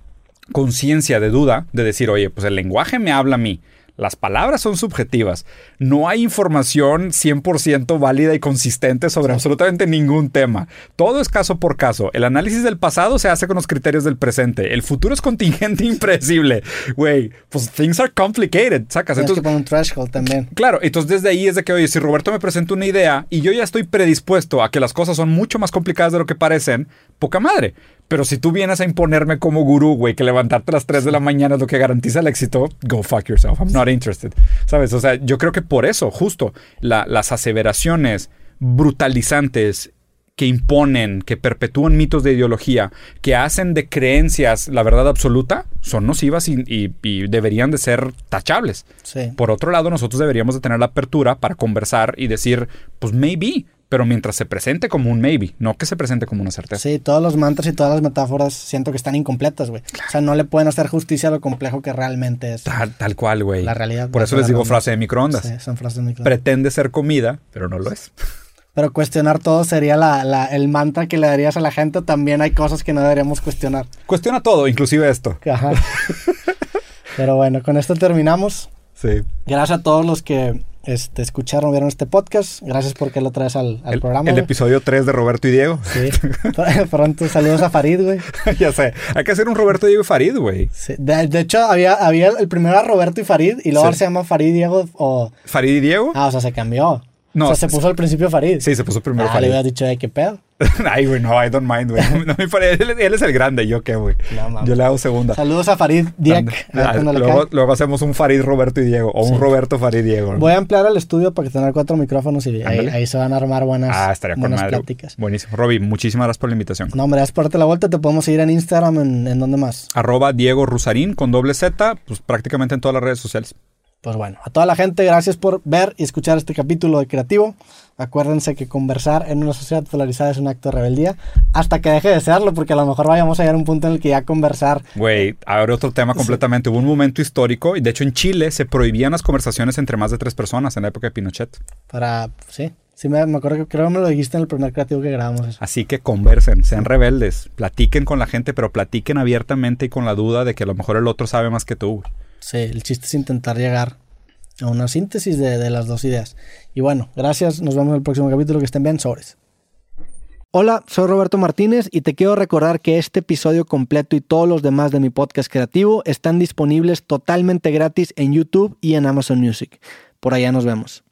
conciencia de duda, de decir, oye, pues el lenguaje me habla a mí, las palabras son subjetivas, no hay información 100% válida y consistente sobre absolutamente ningún tema. Todo es caso por caso. El análisis del pasado se hace con los criterios del presente. El futuro es contingente [LAUGHS] e impredecible. Güey, pues things are complicated, sacas. tienes que Entonces, poner un threshold también. Claro, entonces desde ahí es de que, oye, si Roberto me presenta una idea y yo ya estoy predispuesto a que las cosas son mucho más complicadas de lo que parecen, poca madre. Pero si tú vienes a imponerme como gurú, güey, que levantarte a las 3 de la mañana es lo que garantiza el éxito, go fuck yourself. I'm not interested. ¿Sabes? O sea, yo creo que por eso, justo, la- las aseveraciones brutalizantes que imponen, que perpetúan mitos de ideología, que hacen de creencias la verdad absoluta, son nocivas y, y- y deberían de ser tachables. Sí. Por otro lado, nosotros deberíamos de tener la apertura para conversar y decir, pues maybe, pero mientras se presente como un maybe, no que se presente como una certeza. Sí, todos los mantras y todas las metáforas siento que están incompletas, güey. O sea, no le pueden hacer justicia a lo complejo que realmente es. Tal, tal cual, güey. La realidad, Por eso les digo frase de microondas. Sí, son frases muy claras. Pretende ser comida, pero no lo es. [LAUGHS] Pero cuestionar todo sería la, la- el mantra que le darías a la gente. También hay cosas que no deberíamos cuestionar. Cuestiona todo, inclusive esto. Ajá. [LAUGHS] Pero bueno, con esto terminamos. Sí. Gracias a todos los que este, escucharon, vieron este podcast. Gracias porque lo traes al, al El, programa. el episodio 3 de Roberto y Diego. Sí. [LAUGHS] Pronto saludos a Farid, güey. [LAUGHS] ya sé. Hay que hacer un Roberto Diego y Farid, güey. Sí. De, de hecho, había, había el primero era Roberto y Farid, y luego Sí. ahora se llama Farid Diego o... ¿Farid y Diego? Ah, o sea, se cambió. No, o sea, se puso al principio Farid. Sí, se puso primero Ah, le Farid. hubiera dicho, "Ay, qué pedo. [LAUGHS] Ay, güey, no, I don't mind, güey. [LAUGHS] No, me pare- él, él es el grande, ¿yo qué, güey? No. Yo le hago segunda. Saludos a Farid ver Ah, le luego, hacemos un Farid Roberto y Diego. O un. Roberto Farid Diego. Voy a ampliar el estudio para que tener cuatro micrófonos y ahí, ahí se van a armar buenas, ah, estaría con buenas madre. pláticas. Buenísimo. Roby, muchísimas gracias por la invitación. No, hombre, gracias por darte la vuelta. Te podemos seguir en Instagram, en, en dónde más. Arroba Diego Rusarín con doble Z, pues prácticamente en todas las redes sociales. Pues bueno, a toda la gente, gracias por ver y escuchar este capítulo de Creativo. Acuérdense que conversar en una sociedad polarizada es un acto de rebeldía hasta que deje de serlo, porque a lo mejor vayamos a llegar a un punto en el que ya conversar. Güey, ahora otro tema completamente. Hubo un momento histórico y de hecho en Chile se prohibían las conversaciones entre más de tres personas en la época de Pinochet. Para, sí, Sí, me, me acuerdo que creo que me lo dijiste en el primer creativo que grabamos. Así que conversen, sean rebeldes, platiquen con la gente, pero platiquen abiertamente y con la duda de que a lo mejor el otro sabe más que tú. Sí, el chiste es intentar llegar a una síntesis de, de las dos ideas. Y bueno, gracias, nos vemos en el próximo capítulo, que estén bien, sobres. Hola, soy Roberto Martínez y te quiero recordar que este episodio completo y todos los demás de mi podcast creativo están disponibles totalmente gratis en YouTube y en Amazon Music. Por allá nos vemos.